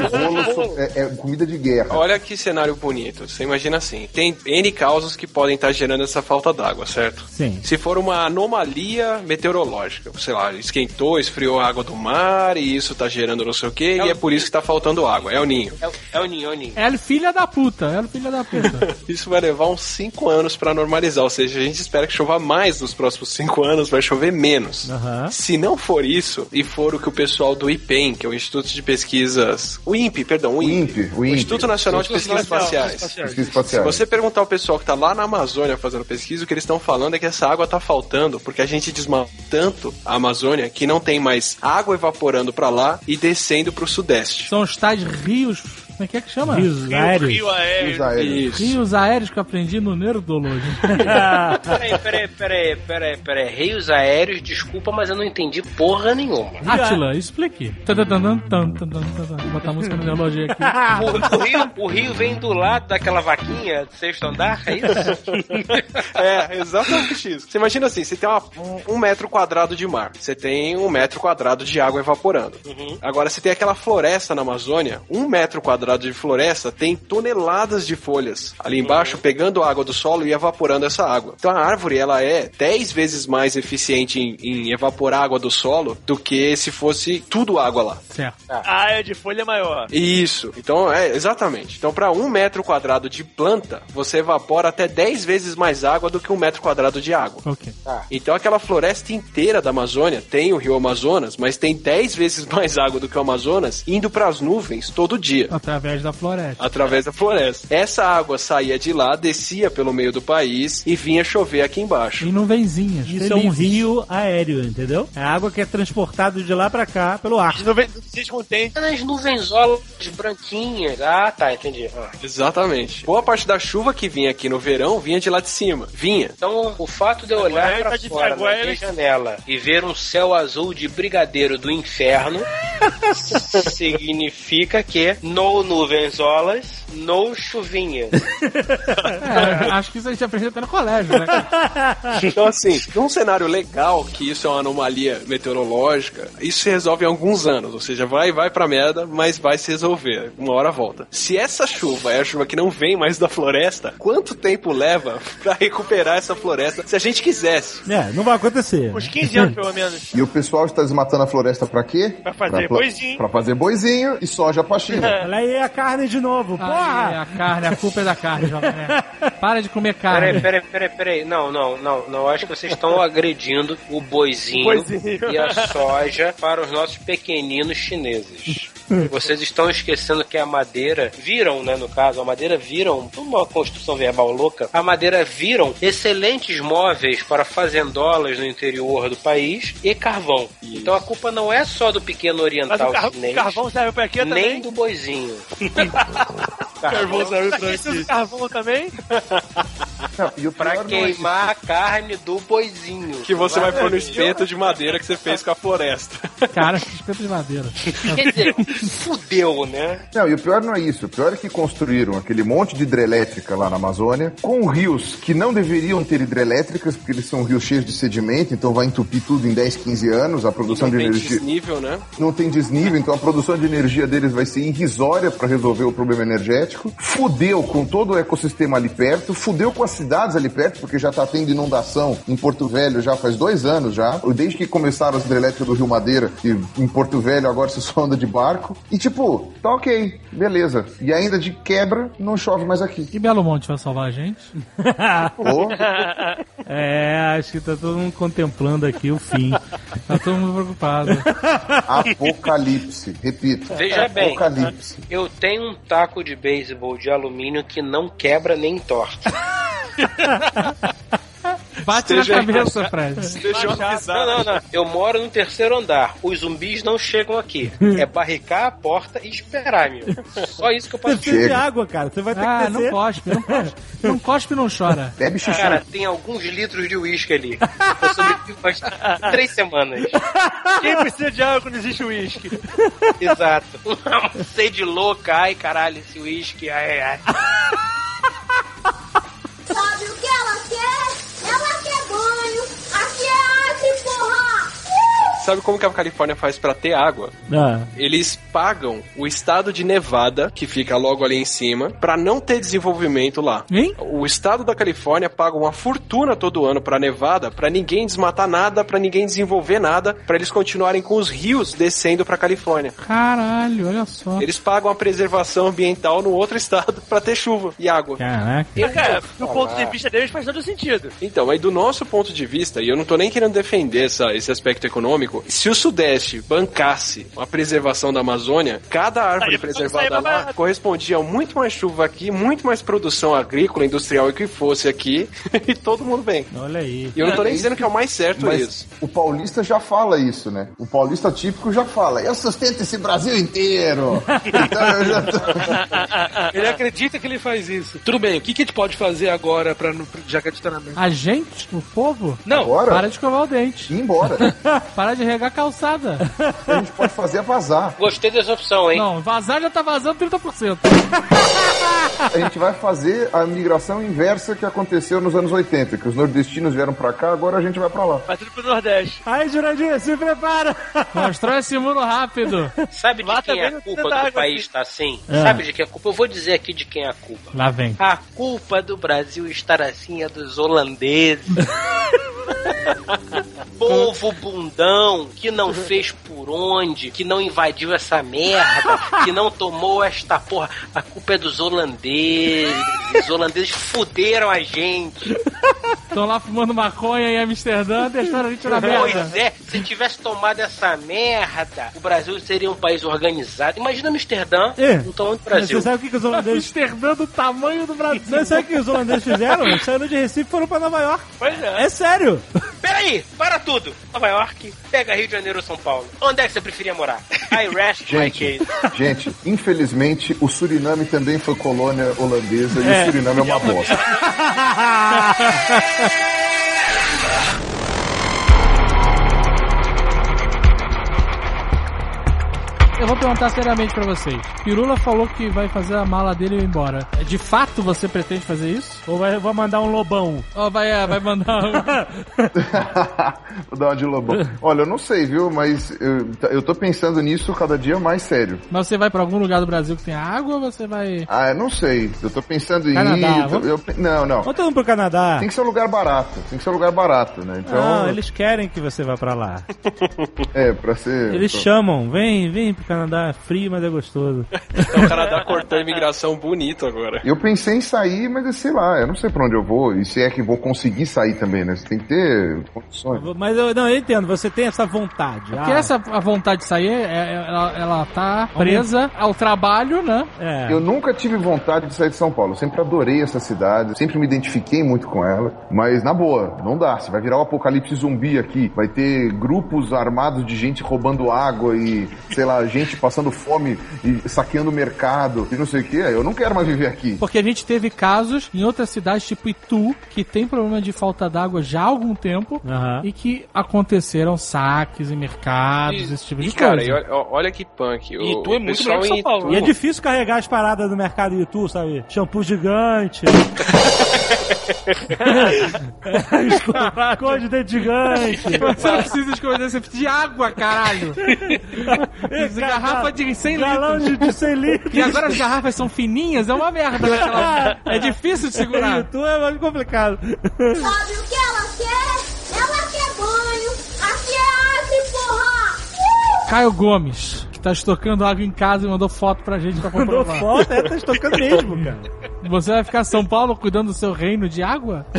boa. so- é, é comida de guerra. Olha que cenário bonito. Você imagina assim: tem N causas que podem estar gerando essa falta d'água, certo? Sim. Se for uma anomalia meteorológica, sei lá, esquentou, esfriou a água do mar e isso tá gerando não sei o que, e é por isso que tá faltando água. É o ninho. É, o- é o ninho, é o ninho. É filha da puta, é filha da puta. <laughs> Isso vai levar uns 5 anos pra normalizar, ou seja, a gente espera que chova mais nos próximos 5 anos, vai chover menos. Aham. Se não for isso, e for o que o pessoal do IPEM, que é o Instituto de Pesquisas. O INPE, perdão, o O INPE. INPE, o INPE. Instituto Nacional de Instituto Pesquisas Nacional de Espaciais. Pesquisa Se você perguntar ao pessoal que tá lá na Amazônia fazendo pesquisa, o que eles estão falando é que essa água tá faltando porque a gente desmatou tanto a Amazônia que não tem mais água evaporando pra lá e descendo pro sudeste. São os tais rios. Como é que é que chama? Rios Rio, aéreos. rio aéreo. Os aéreos. Rios aéreos que eu aprendi no Nerdology. <laughs> Peraí, peraí, peraí, peraí, peraí. Rios aéreos, desculpa, mas eu não entendi porra nenhuma. Atila, explique. Vou botar a música no Nerdology aqui. O, <laughs> o rio, o rio vem do lado daquela vaquinha do sexto andar, é isso? <laughs> É, exatamente isso. Você imagina assim, você tem uma- um, um metro quadrado de mar, você tem um metro quadrado de água evaporando. Agora, você tem aquela floresta na Amazônia, um metro quadrado quadrado de floresta tem toneladas de folhas ali embaixo, pegando a água do solo e evaporando essa água. Então a árvore, ela é 10 vezes mais eficiente em, em evaporar água do solo do que se fosse tudo água lá. Certo. A área de folha é maior. Isso. Então, é, exatamente. Então, para um metro quadrado de planta, você evapora até 10 vezes mais água do que um metro quadrado de água. Ok. Então, aquela floresta inteira da Amazônia tem o rio Amazonas, mas tem 10 vezes <laughs> mais água do que o Amazonas indo para as nuvens todo dia. Através da floresta. Através da floresta. Essa água saía de lá, descia pelo meio do país e vinha chover aqui embaixo. Em nuvenzinhas. Isso é um felizes. rio aéreo, entendeu? É água que é transportada de lá pra cá pelo ar. As nuvens se contém. Nas nuvenzolas branquinhas. Ah, tá, entendi. Ah. Exatamente. Boa parte da chuva que vinha aqui no verão vinha de lá de cima. Vinha. Então, o fato de eu olhar Agora pra tá de- fora agora na minha ele- janela e ver um céu azul de brigadeiro do inferno <laughs> significa que no nuvenzolas, no chuvinha. <laughs> É, acho que isso a gente aprende até no colégio, né? <laughs> Então, assim, num cenário legal, que isso é uma anomalia meteorológica, isso se resolve em alguns anos. Ou seja, vai vai pra merda, mas vai se resolver. Uma hora volta. Se essa chuva é a chuva que não vem mais da floresta, quanto tempo leva <laughs> pra recuperar essa floresta se a gente quisesse? É, não vai acontecer. Uns 15 anos, pelo menos. E o pessoal está desmatando a floresta pra quê? Pra fazer pla- boizinho. Pra fazer boizinho e soja pra China. Olha aí a carne de novo, Aí, porra! a carne, a culpa é da carne, jovem nerd. Para de comer Peraí, carne. peraí, peraí, peraí. Não, não, não, não. Acho que vocês estão agredindo o boizinho, Boizinho. e a soja para os nossos pequeninos chineses. Vocês estão esquecendo que a madeira viram, né, no caso, a madeira viram, uma construção verbal louca, a madeira viram excelentes móveis para fazendolas no interior do país e carvão. Então a culpa não é só do pequeno Mas oriental o car- chinês, carvão serve pra quê nem também? do boizinho. Carvão pra quê? Usa carvão também? <laughs> Não, e o Pra não é queimar a carne do boizinho. Que você vai pôr no espeto de madeira que você fez com a floresta. Cara, espeto de madeira. <laughs> Quer dizer, fudeu, né? Não, e o pior não é isso. O pior é que construíram aquele monte de hidrelétrica lá na Amazônia, com rios que não deveriam ter hidrelétricas, porque eles são rios cheios de sedimento, então vai entupir tudo em 10, 15 anos. A produção Não de tem energia desnível, né? não tem desnível, então a produção de energia deles vai ser irrisória para resolver o problema energético. Fudeu com todo o ecossistema ali perto, fudeu com as cidades ali perto, porque já tá tendo inundação em Porto Velho já faz dois anos já. Desde que começaram as hidrelétricas do Rio Madeira, e em Porto Velho agora <laughs> você só anda de barco. E tipo, tá ok, beleza. E ainda de quebra, não chove mais aqui. E Belo Monte vai salvar a gente? <laughs> Ô, <laughs> É, acho que tá todo mundo contemplando aqui o fim. Tá todo mundo preocupado. apocalipse, repito. Veja bem. Apocalipse. Eu tenho um taco de beisebol de alumínio que não quebra nem torce. <laughs> Bate Esteja na cabeça, Fred. Deixou Não, avisar. não, não. Eu moro no terceiro andar. Os zumbis não chegam aqui. <laughs> É barricar a porta e esperar, meu. Só isso que eu posso precisa de água, cara. Você vai ter Ah, que não descer. cospe, não cospe. Não cospe e não chora. <laughs> Bebe xixi. Cara, tem alguns litros de uísque ali. Eu sobrevivo umas três semanas. Quem precisa de água quando existe uísque? Exato. Uma sede louca. Ai, caralho, esse uísque. Ai, ai. Sabe como que a Califórnia faz pra ter água? Ah, Eles pagam o estado de Nevada, que fica logo ali em cima, pra não ter desenvolvimento lá. Hein? O estado da Califórnia paga uma fortuna todo ano pra Nevada, pra ninguém desmatar nada, pra ninguém desenvolver nada, pra eles continuarem com os rios descendo pra Califórnia. Caralho, olha só. Eles pagam a preservação ambiental no outro <laughs> estado pra ter chuva e água. caraca. Mas, cara, do ponto de vista deles faz todo sentido. Então, aí do nosso ponto de vista, e eu não tô nem querendo defender essa- esse aspecto econômico, se o Sudeste bancasse a preservação da Amazônia, cada árvore Aí, preservada lá barato. correspondia a muito mais chuva aqui, muito mais produção agrícola, industrial e que fosse aqui, <laughs> e todo mundo bem. Olha aí. E eu não tô nem dizendo que é o mais certo Mas isso. o paulista já fala isso, né? O paulista típico já fala, eu sustento esse Brasil inteiro. <laughs> então eu já tô... <laughs> Ele acredita que ele faz isso. Tudo bem, o que, que a gente pode fazer agora, pra, não- já que a gente tá na? A gente, o povo, Não, Agora, para de escovar o dente. ir embora. Para de pode regar calçada. <laughs> A gente pode fazer é vazar. Gostei dessa opção, hein? Não, vazar já tá vazando 30%. A gente vai fazer a migração inversa que aconteceu nos anos 80, que os nordestinos vieram pra cá, agora a gente vai pra lá. Vai tudo pro Nordeste. Aí, Jurandir, se prepara! Constrói esse muro rápido. Sabe de Lá quem é a culpa do água, país assim. estar assim? É. Sabe de quem é a culpa? Eu vou dizer aqui de quem é a culpa. Lá vem. A culpa do Brasil estar assim é dos holandeses. <laughs> Povo bundão que não fez por onde, que não invadiu essa merda, que não tomou esta porra. A culpa é dos holandeses. Os holandeses fuderam a gente. Estão lá fumando maconha em Amsterdã, deixaram a gente na merda. Pois é, se tivesse tomado essa merda, o Brasil seria um país organizado. Imagina Amsterdã, É. no tamanho do Brasil. Você sabe o que, que os holandeses... Amsterdã do tamanho do Brasil. Não, sabe o que os holandeses fizeram? <laughs> Saíram de Recife e foram pra Nova York. Pois é. É sério. Peraí, para tudo. Nova York, pega Rio de Janeiro ou São Paulo. Onde é que você preferia morar? <laughs> I rest my Gente, <laughs> gente, infelizmente o Suriname também foi colônia holandesa e o Suriname é uma bosta. <laughs> Eu vou perguntar seriamente pra vocês. Pirula falou que vai fazer a mala dele e ir embora. De fato você pretende fazer isso? Ou vai, vai mandar um lobão? Ou vai, é, vai mandar um... <laughs> Vou dar uma de lobão. Olha, eu não sei, viu? Mas eu, eu tô pensando nisso cada dia mais sério. Mas você vai pra algum lugar do Brasil que tem água ou você vai... Ah, eu não sei. Eu tô pensando em Canadá, ir. vamos? eu- não, não. Vamos todo mundo pro Canadá. Tem que ser um lugar barato. Tem que ser um lugar barato, né? Então, Não, eles querem que você vá pra lá. <laughs> é, pra ser. Eles pra- chamam, vem, vem pro Canadá, é frio, mas é gostoso. Então <laughs> o Canadá cortou a imigração bonito agora. Eu pensei em sair, mas sei lá, eu não sei pra onde eu vou e se é que vou conseguir sair também, né? Você tem que ter condições. Mas eu, não, eu entendo, você tem essa vontade. Porque Ah, essa a vontade de sair, é- é- ela, ela tá presa ao trabalho, né? É. Eu nunca tive vontade de sair de São Paulo. Eu sempre adorei essa cidade, sempre me identifiquei muito com ela. Mas, na boa, não dá. Você vai virar o apocalipse zumbi aqui. Vai ter grupos armados de gente roubando água e, sei lá, gente passando fome e saqueando o mercado e não sei o que. Eu não quero mais viver aqui. Porque a gente teve casos em outras cidades, tipo Itu, que tem problema de falta d'água já há algum tempo Aham. e que aconteceram saques em mercados, esse tipo de E, cara, coisa. e olha, olha que punk. O, E tu é muito pessoal melhor que São Paulo. Itu- E é difícil carregar as paradas do mercado YouTube, sabe? Shampoo gigante. <laughs> Cor de dente gigante. Você não precisa escolher, você precisa de água, caralho. <laughs> Garrafa de 100 Galão litros. de, de <laughs> 100 litros. E agora as garrafas são fininhas, é uma merda. <laughs> naquela- É difícil de segurar. YouTube é mais complicado. Sabe o que ela quer? Ela quer banho. Aqui é arte, porra! Caio Gomes, que tá estocando água em casa e mandou foto pra gente pra Mandou comprovar. foto, é, tá estocando mesmo, cara. Você vai ficar em São Paulo cuidando do seu reino de água? <laughs>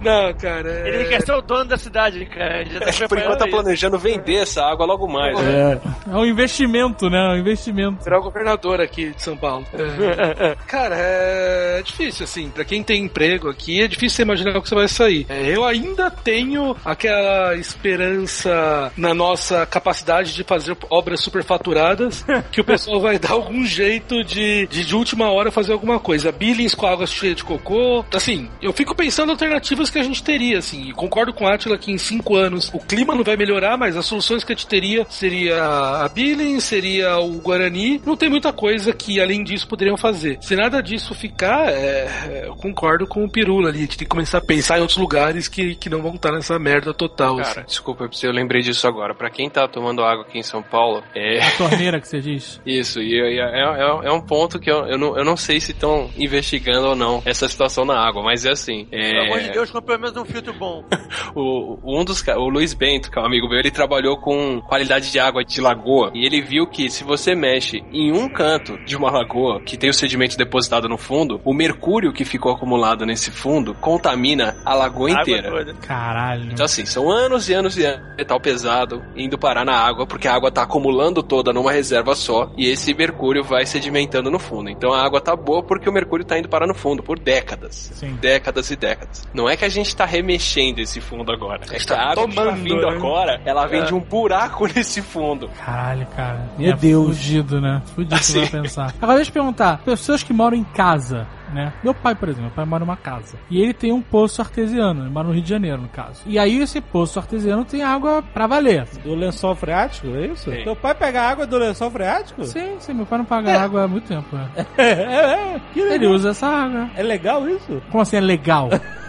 Não, cara. é- Ele quer ser o dono da cidade, cara. Ele já tá Por enquanto tá isso. planejando vender essa água logo mais. né? É um investimento, né? É um investimento. Será o governador aqui de São Paulo. É. <laughs> Cara, é difícil, assim. Pra quem tem emprego aqui, é difícil você imaginar o que você vai sair. É, eu ainda tenho aquela esperança na nossa capacidade de fazer obras superfaturadas, <laughs> que o pessoal vai dar algum jeito de, de, de última hora, fazer alguma coisa. Billings com água cheia de cocô. Assim, eu fico pensando alternativas que a gente teria, assim. E concordo com a Atila que em cinco anos o clima não vai melhorar, mas as soluções que a gente teria seria a Billings, seria o Guarani. Não tem muita coisa que além disso poderiam fazer. Se nada disso ficar, é, é, eu concordo com o Pirula ali. A gente tem que começar a pensar em outros lugares que, que não vão estar nessa merda total. Cara, assim. desculpa, eu lembrei disso agora. Pra quem tá tomando água aqui em São Paulo, é. Torneira que você diz. <laughs> Isso, e e é, é- é um ponto que eu, eu, não, eu não sei se estão investigando ou não essa situação na água, mas é assim. É, Pelo amor de Deus, compre pelo menos um filtro bom. <laughs> o, um dos o Luiz Bento, que é um amigo meu, ele trabalhou com qualidade de água de lagoa e ele viu que se você mexe em um canto de uma lagoa que tem o sedimento depositado no fundo, o mercúrio que ficou acumulado nesse fundo contamina a lagoa Água inteira. toda. Caralho. Então assim, são anos e anos e anos de metal pesado indo parar na água, porque a água tá acumulando toda numa reserva só, e esse mercúrio vai sedimentando no fundo. Então a água tá boa porque o mercúrio tá indo parar no fundo por décadas. Sim. Décadas e décadas. Não é que a gente tá remexendo esse fundo agora. É que tá a água que tá tomando, vindo né? agora, ela vem de um buraco <laughs> nesse fundo. Caralho, cara. Meu é Deus. Fudido, né? Fudido Assim. você vai pensar. Agora deixa eu perguntar: pessoas que moram em casa, né? Meu pai, por exemplo, meu pai mora numa casa. E ele tem um poço artesiano, ele mora no Rio de Janeiro, no caso. E aí esse poço artesiano tem água pra valer. Do lençol freático, é isso? Sim. Teu pai pega água do lençol freático? Sim, sim, meu pai não paga água há muito tempo. É, <laughs> é, é. Que Ele usa essa água. É legal isso? Como assim é legal? <laughs>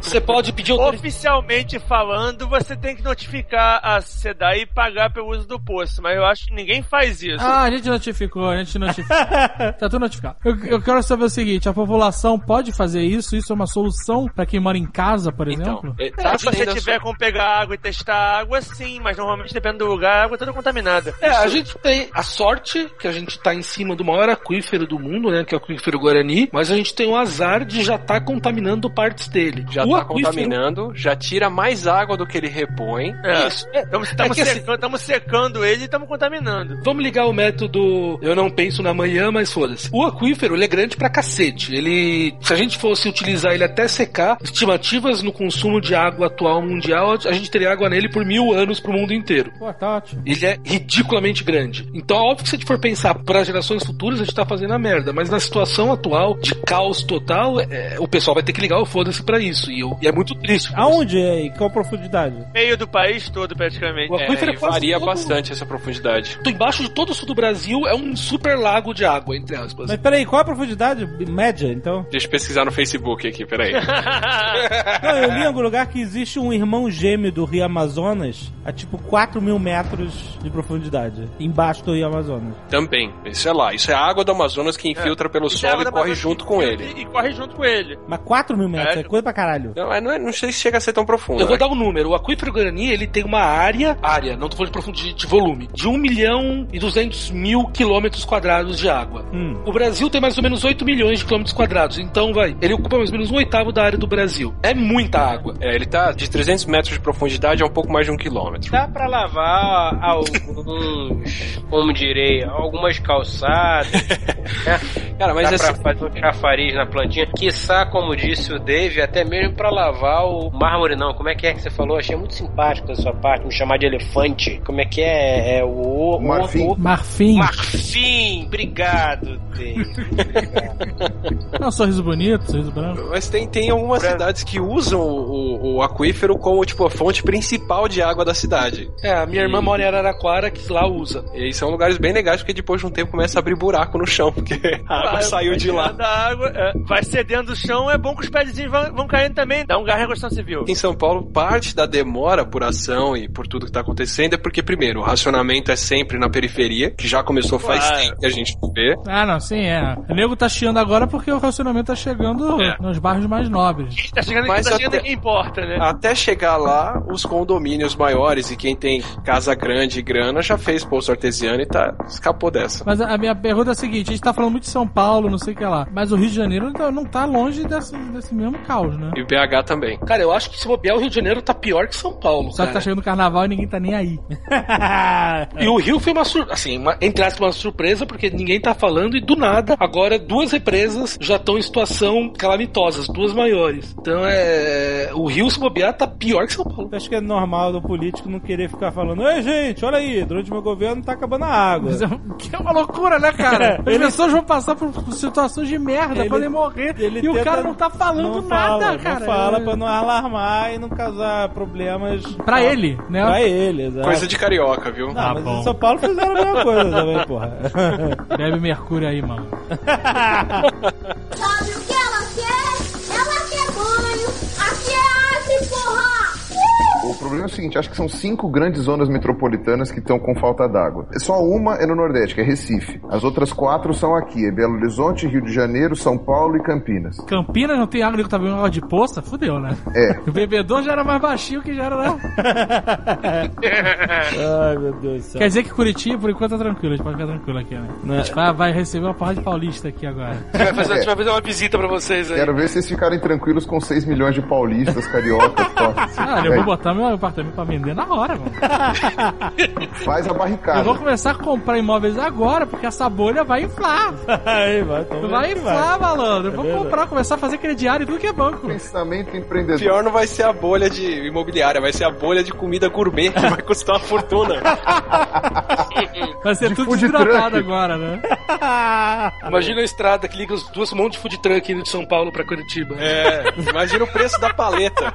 Você pode pedir autorização. Oficialmente falando, você tem que notificar a SEDAI e pagar pelo uso do poço, mas eu acho que ninguém faz isso. Ah, a gente notificou, a gente notificou. <laughs> tá tudo notificado. Eu, eu quero saber o seguinte: a população pode fazer isso? Isso é uma solução pra quem mora em casa, por exemplo? é, É, tá se você tiver como pegar água e testar água, sim, mas normalmente depende do lugar, a água é toda contaminada. É, a gente tem a sorte que a gente tá em cima do maior aquífero do mundo, né? Que é o aquífero Guarani, mas a gente tem o azar de já tá contaminando partes dele. Já o tá aquífero- contaminando, já tira mais água do que ele repõe. É. Isso. É, Estamos É que assim- secando, secando ele e estamos contaminando. Vamos ligar o método eu não penso na manhã, mas foda-se. O aquífero, ele é grande pra cacete. Ele, se a gente fosse utilizar ele até secar, estimativas no consumo de água atual mundial, a gente teria água nele por mil anos pro mundo inteiro. Pô, tá ótimo. Ele é ridiculamente grande. Então, óbvio que se a gente for pensar para gerações futuras, a gente tá fazendo a merda. Mas na situação atual, de caos total, é, o pessoal vai ter que ligar o foda-se pra isso. E, eu- e é muito triste. Aonde é e qual profundidade? Meio do país todo, praticamente. O aquífero É, é varia todo- bastante essa profundidade. Embaixo de todo o sul do Brasil é um super lago de água, entre aspas. Mas peraí, qual é a profundidade média, então? Deixa eu pesquisar no Facebook aqui, peraí. <laughs> Não, eu li em algum lugar que existe um irmão gêmeo do Rio Amazonas a tipo 4 mil metros de profundidade, embaixo do Rio Amazonas. Também. Isso é lá. Isso é a água do Amazonas que infiltra pelo Isso é solo água e corre junto com ele. E corre junto com ele. Mas 4 mil metros, é, É. coisa pra caralho. Não, é- não, é- não sei se chega a ser tão profundo. Eu vou né? dar um número. O aquífero Guarani, ele tem uma área, área, não tô falando de profundidade, de volume, de 1 milhão e 200 mil quilômetros quadrados de água. Hum. O Brasil tem mais ou menos 8 milhões de quilômetros quadrados, então vai, ele ocupa mais ou menos um oitavo da área do Brasil. É muita água. É, ele tá de 300 metros de profundidade a um pouco mais de um quilômetro. Dá pra lavar alguns, como direi, algumas calçadas. né? <laughs> Cara, mas Dá assim, pra fazer um chafariz na plantinha. Quiçá, como disse o Dave, até mesmo pra lavar o mármore, não. Como é que é que você falou? Achei muito simpático da sua parte, me chamar de elefante. Como é que é? É o... o Marfim. o- Marfim. Marfim! Obrigado. É um <laughs> sorriso bonito, sorriso branco. Mas tem, tem algumas Pra- cidades que usam o, o aquífero como, tipo, a fonte principal de água da cidade. É, a minha irmã mora em Araraquara, que lá usa. E são lugares bem legais, porque depois de um tempo começa a abrir buraco no chão, porque <laughs> a água Vai- saiu de lá. tirando a água, é, vai cedendo o chão, é bom que os pezinhos vão, vão caindo também. Dá um gás na construção civil. Em São Paulo, parte da demora por ação e por tudo que tá acontecendo é porque, primeiro, o racionamento é sempre na periferia, que já começou faz Claro. tempo que a gente vê. Ah, não, sim, é. O nego tá chiando agora porque o racionamento tá chegando É. nos bairros mais nobres. Tá chegando, Mas tá chegando até- quem importa, né? Até chegar lá, os condomínios maiores e quem tem casa grande e grana já fez poço artesiano e tá, escapou dessa. Mas a minha pergunta é a seguinte: a gente tá falando muito de São Paulo, não sei o que lá. Mas o Rio de Janeiro não tá- não tá longe desse, desse mesmo caos, né? E o BH também. Cara, eu acho que se bobear, o Rio de Janeiro tá pior que São Paulo. Só que tá cara. chegando o carnaval e ninguém tá nem aí. <laughs> E o Rio foi uma surpresa, assim, uma, entre aspas, uma surpresa, porque ninguém tá falando e do nada, agora duas represas já estão em situação calamitosa, as duas maiores. Então é. O Rio, se bobear, tá pior que São Paulo. Eu acho que é normal do político não querer ficar falando, ei gente, olha aí, durante o meu governo tá acabando a água. Mas é Que é uma loucura, né, cara? <laughs> As Ele- pessoas vão passar por situações de merda, Ele- podem morrer. ele E o cara não tá falando não nada, fala, cara. Não fala pra não alarmar e não causar problemas. Pra ele, né? Pra ele, exato. Coisa de carioca, viu? Não, Ah, mas bom. em São Paulo fizeram a mesma coisa também, porra. Bebe mercúrio aí, mano. <laughs> O problema é o seguinte, acho que são cinco grandes zonas metropolitanas que estão com falta d'água. Só uma é no Nordeste, que é Recife. As outras quatro são aqui, é Belo Horizonte, Rio de Janeiro, São Paulo e Campinas. Campinas não tem água, nego tá bebendo água de poça? Fudeu, né? É. O bebedor já era mais baixinho que já era, né? <laughs> Ai, meu Deus do céu. Quer dizer que Curitiba, por enquanto, tá tranquilo. A gente pode ficar tranquilo aqui, né? Né? A gente vai, vai receber uma porra de paulista aqui agora. A <laughs> gente vai fazer, a gente vai fazer uma visita pra vocês aí. Quero ver vocês ficarem tranquilos com 6 milhões de paulistas, cariocas. <laughs> Ah, eu vou botar meu apartamento pra vender na hora, mano. <laughs> Faz a Eu barricada. vou começar a comprar imóveis agora, porque essa bolha vai inflar. Aí, vai, Vai inflar, malandro. Eu vou verdade. comprar, começar a fazer crediário e tudo que é banco. Pensamento empreendedor. Pior não vai ser a bolha de imobiliária, vai ser a bolha de comida gourmet, que vai custar uma fortuna. <laughs> Vai ser De tudo desidratado agora, né? <laughs> Imagina a estrada que liga os dois um monte de food truck indo de São Paulo pra Curitiba. É, imagina o preço da paleta.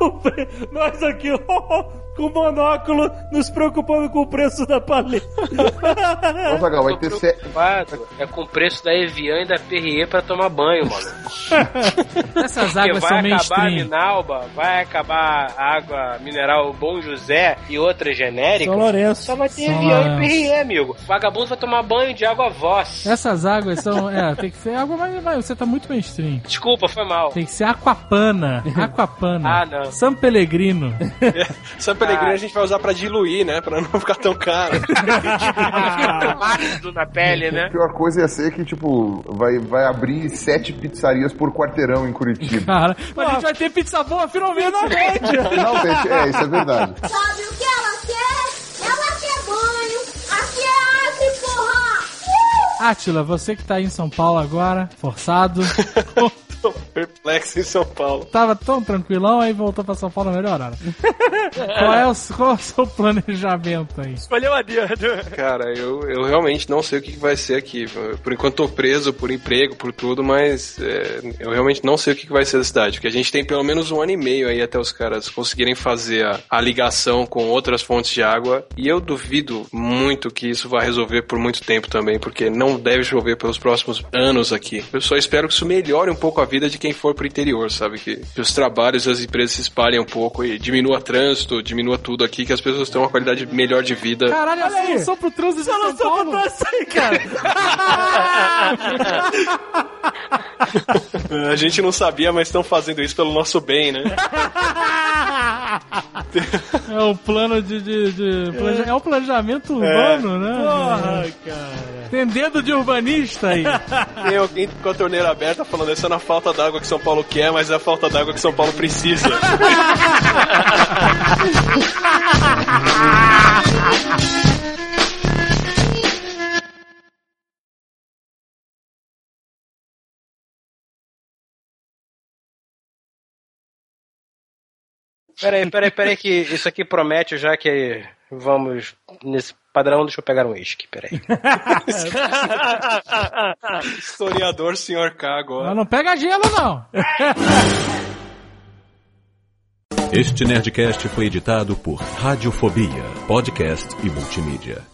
<laughs> Nós aqui, <laughs> com monóculo, nos preocupando com o preço da paleta. Ô, Zagal, vai ter é com o preço da Evian e da Perrier pra tomar banho, mano. <laughs> Essas Porque águas vai são acabar a. Minalba, vai acabar a água mineral Bom José e outras genéricas. São Lourenço. Só vai ter São Evian Lourenço. e Perrier, amigo. Vagabundo vai tomar banho de água voz. Essas águas são. É, tem que ser água, mas, mas você tá muito mainstream. Desculpa, foi mal. Tem que ser Aquapana. Aquapana. Ah, não. San Pellegrino. <laughs> San Pellegrino a gente vai usar pra diluir, né? Pra não ficar tão caro. <laughs> Ácido na pele, A né? pior coisa ia ser que, tipo, vai, vai abrir sete pizzarias por quarteirão em Curitiba. <laughs> Cara, mas a gente vai ter pizza boa finalmente. Não, gente, é, isso é verdade. Sabe o que ela quer? Ela quer banho. Aqui é Acre, porra! Átila, você que tá aí em São Paulo agora, forçado, Tô perplexo em São Paulo. tava tão tranquilão, aí voltou pra São Paulo na melhor hora. <laughs> qual, é o, qual é o seu planejamento aí? Escolheu a dedo. Cara, eu, eu realmente não sei o que vai ser aqui. Por enquanto tô preso por emprego, por tudo, mas é, eu realmente não sei o que que vai ser da cidade. Porque a gente tem pelo menos um ano e meio aí até os caras conseguirem fazer a, a ligação com outras fontes de água. E eu duvido muito que isso vai resolver por muito tempo também, porque não deve chover pelos próximos anos aqui. Eu só espero que isso melhore um pouco a vida de quem for pro interior, sabe? Que, que os trabalhos e as empresas se espalhem um pouco e diminua trânsito, diminua tudo aqui, que as pessoas tenham uma qualidade melhor de vida. Caralho, a solução pro trânsito de São Paulo. aí, cara. <laughs> A gente não sabia, mas estão fazendo isso pelo nosso bem, né? É o plano de. de, de planeja- é. o planejamento urbano, né? Porra, cara. Tem dedo de urbanista aí. Tem alguém com a torneira aberta falando isso não é a falta d'água que São Paulo quer, mas é a falta d'água que São Paulo precisa. Peraí, peraí, peraí, que isso aqui promete já que vamos nesse padrão. Deixa eu pegar um uísque, peraí. <laughs> Historiador Sr. K agora. Mas não pega gelo, não. Este Nerdcast foi editado por Radiofobia, podcast e multimídia.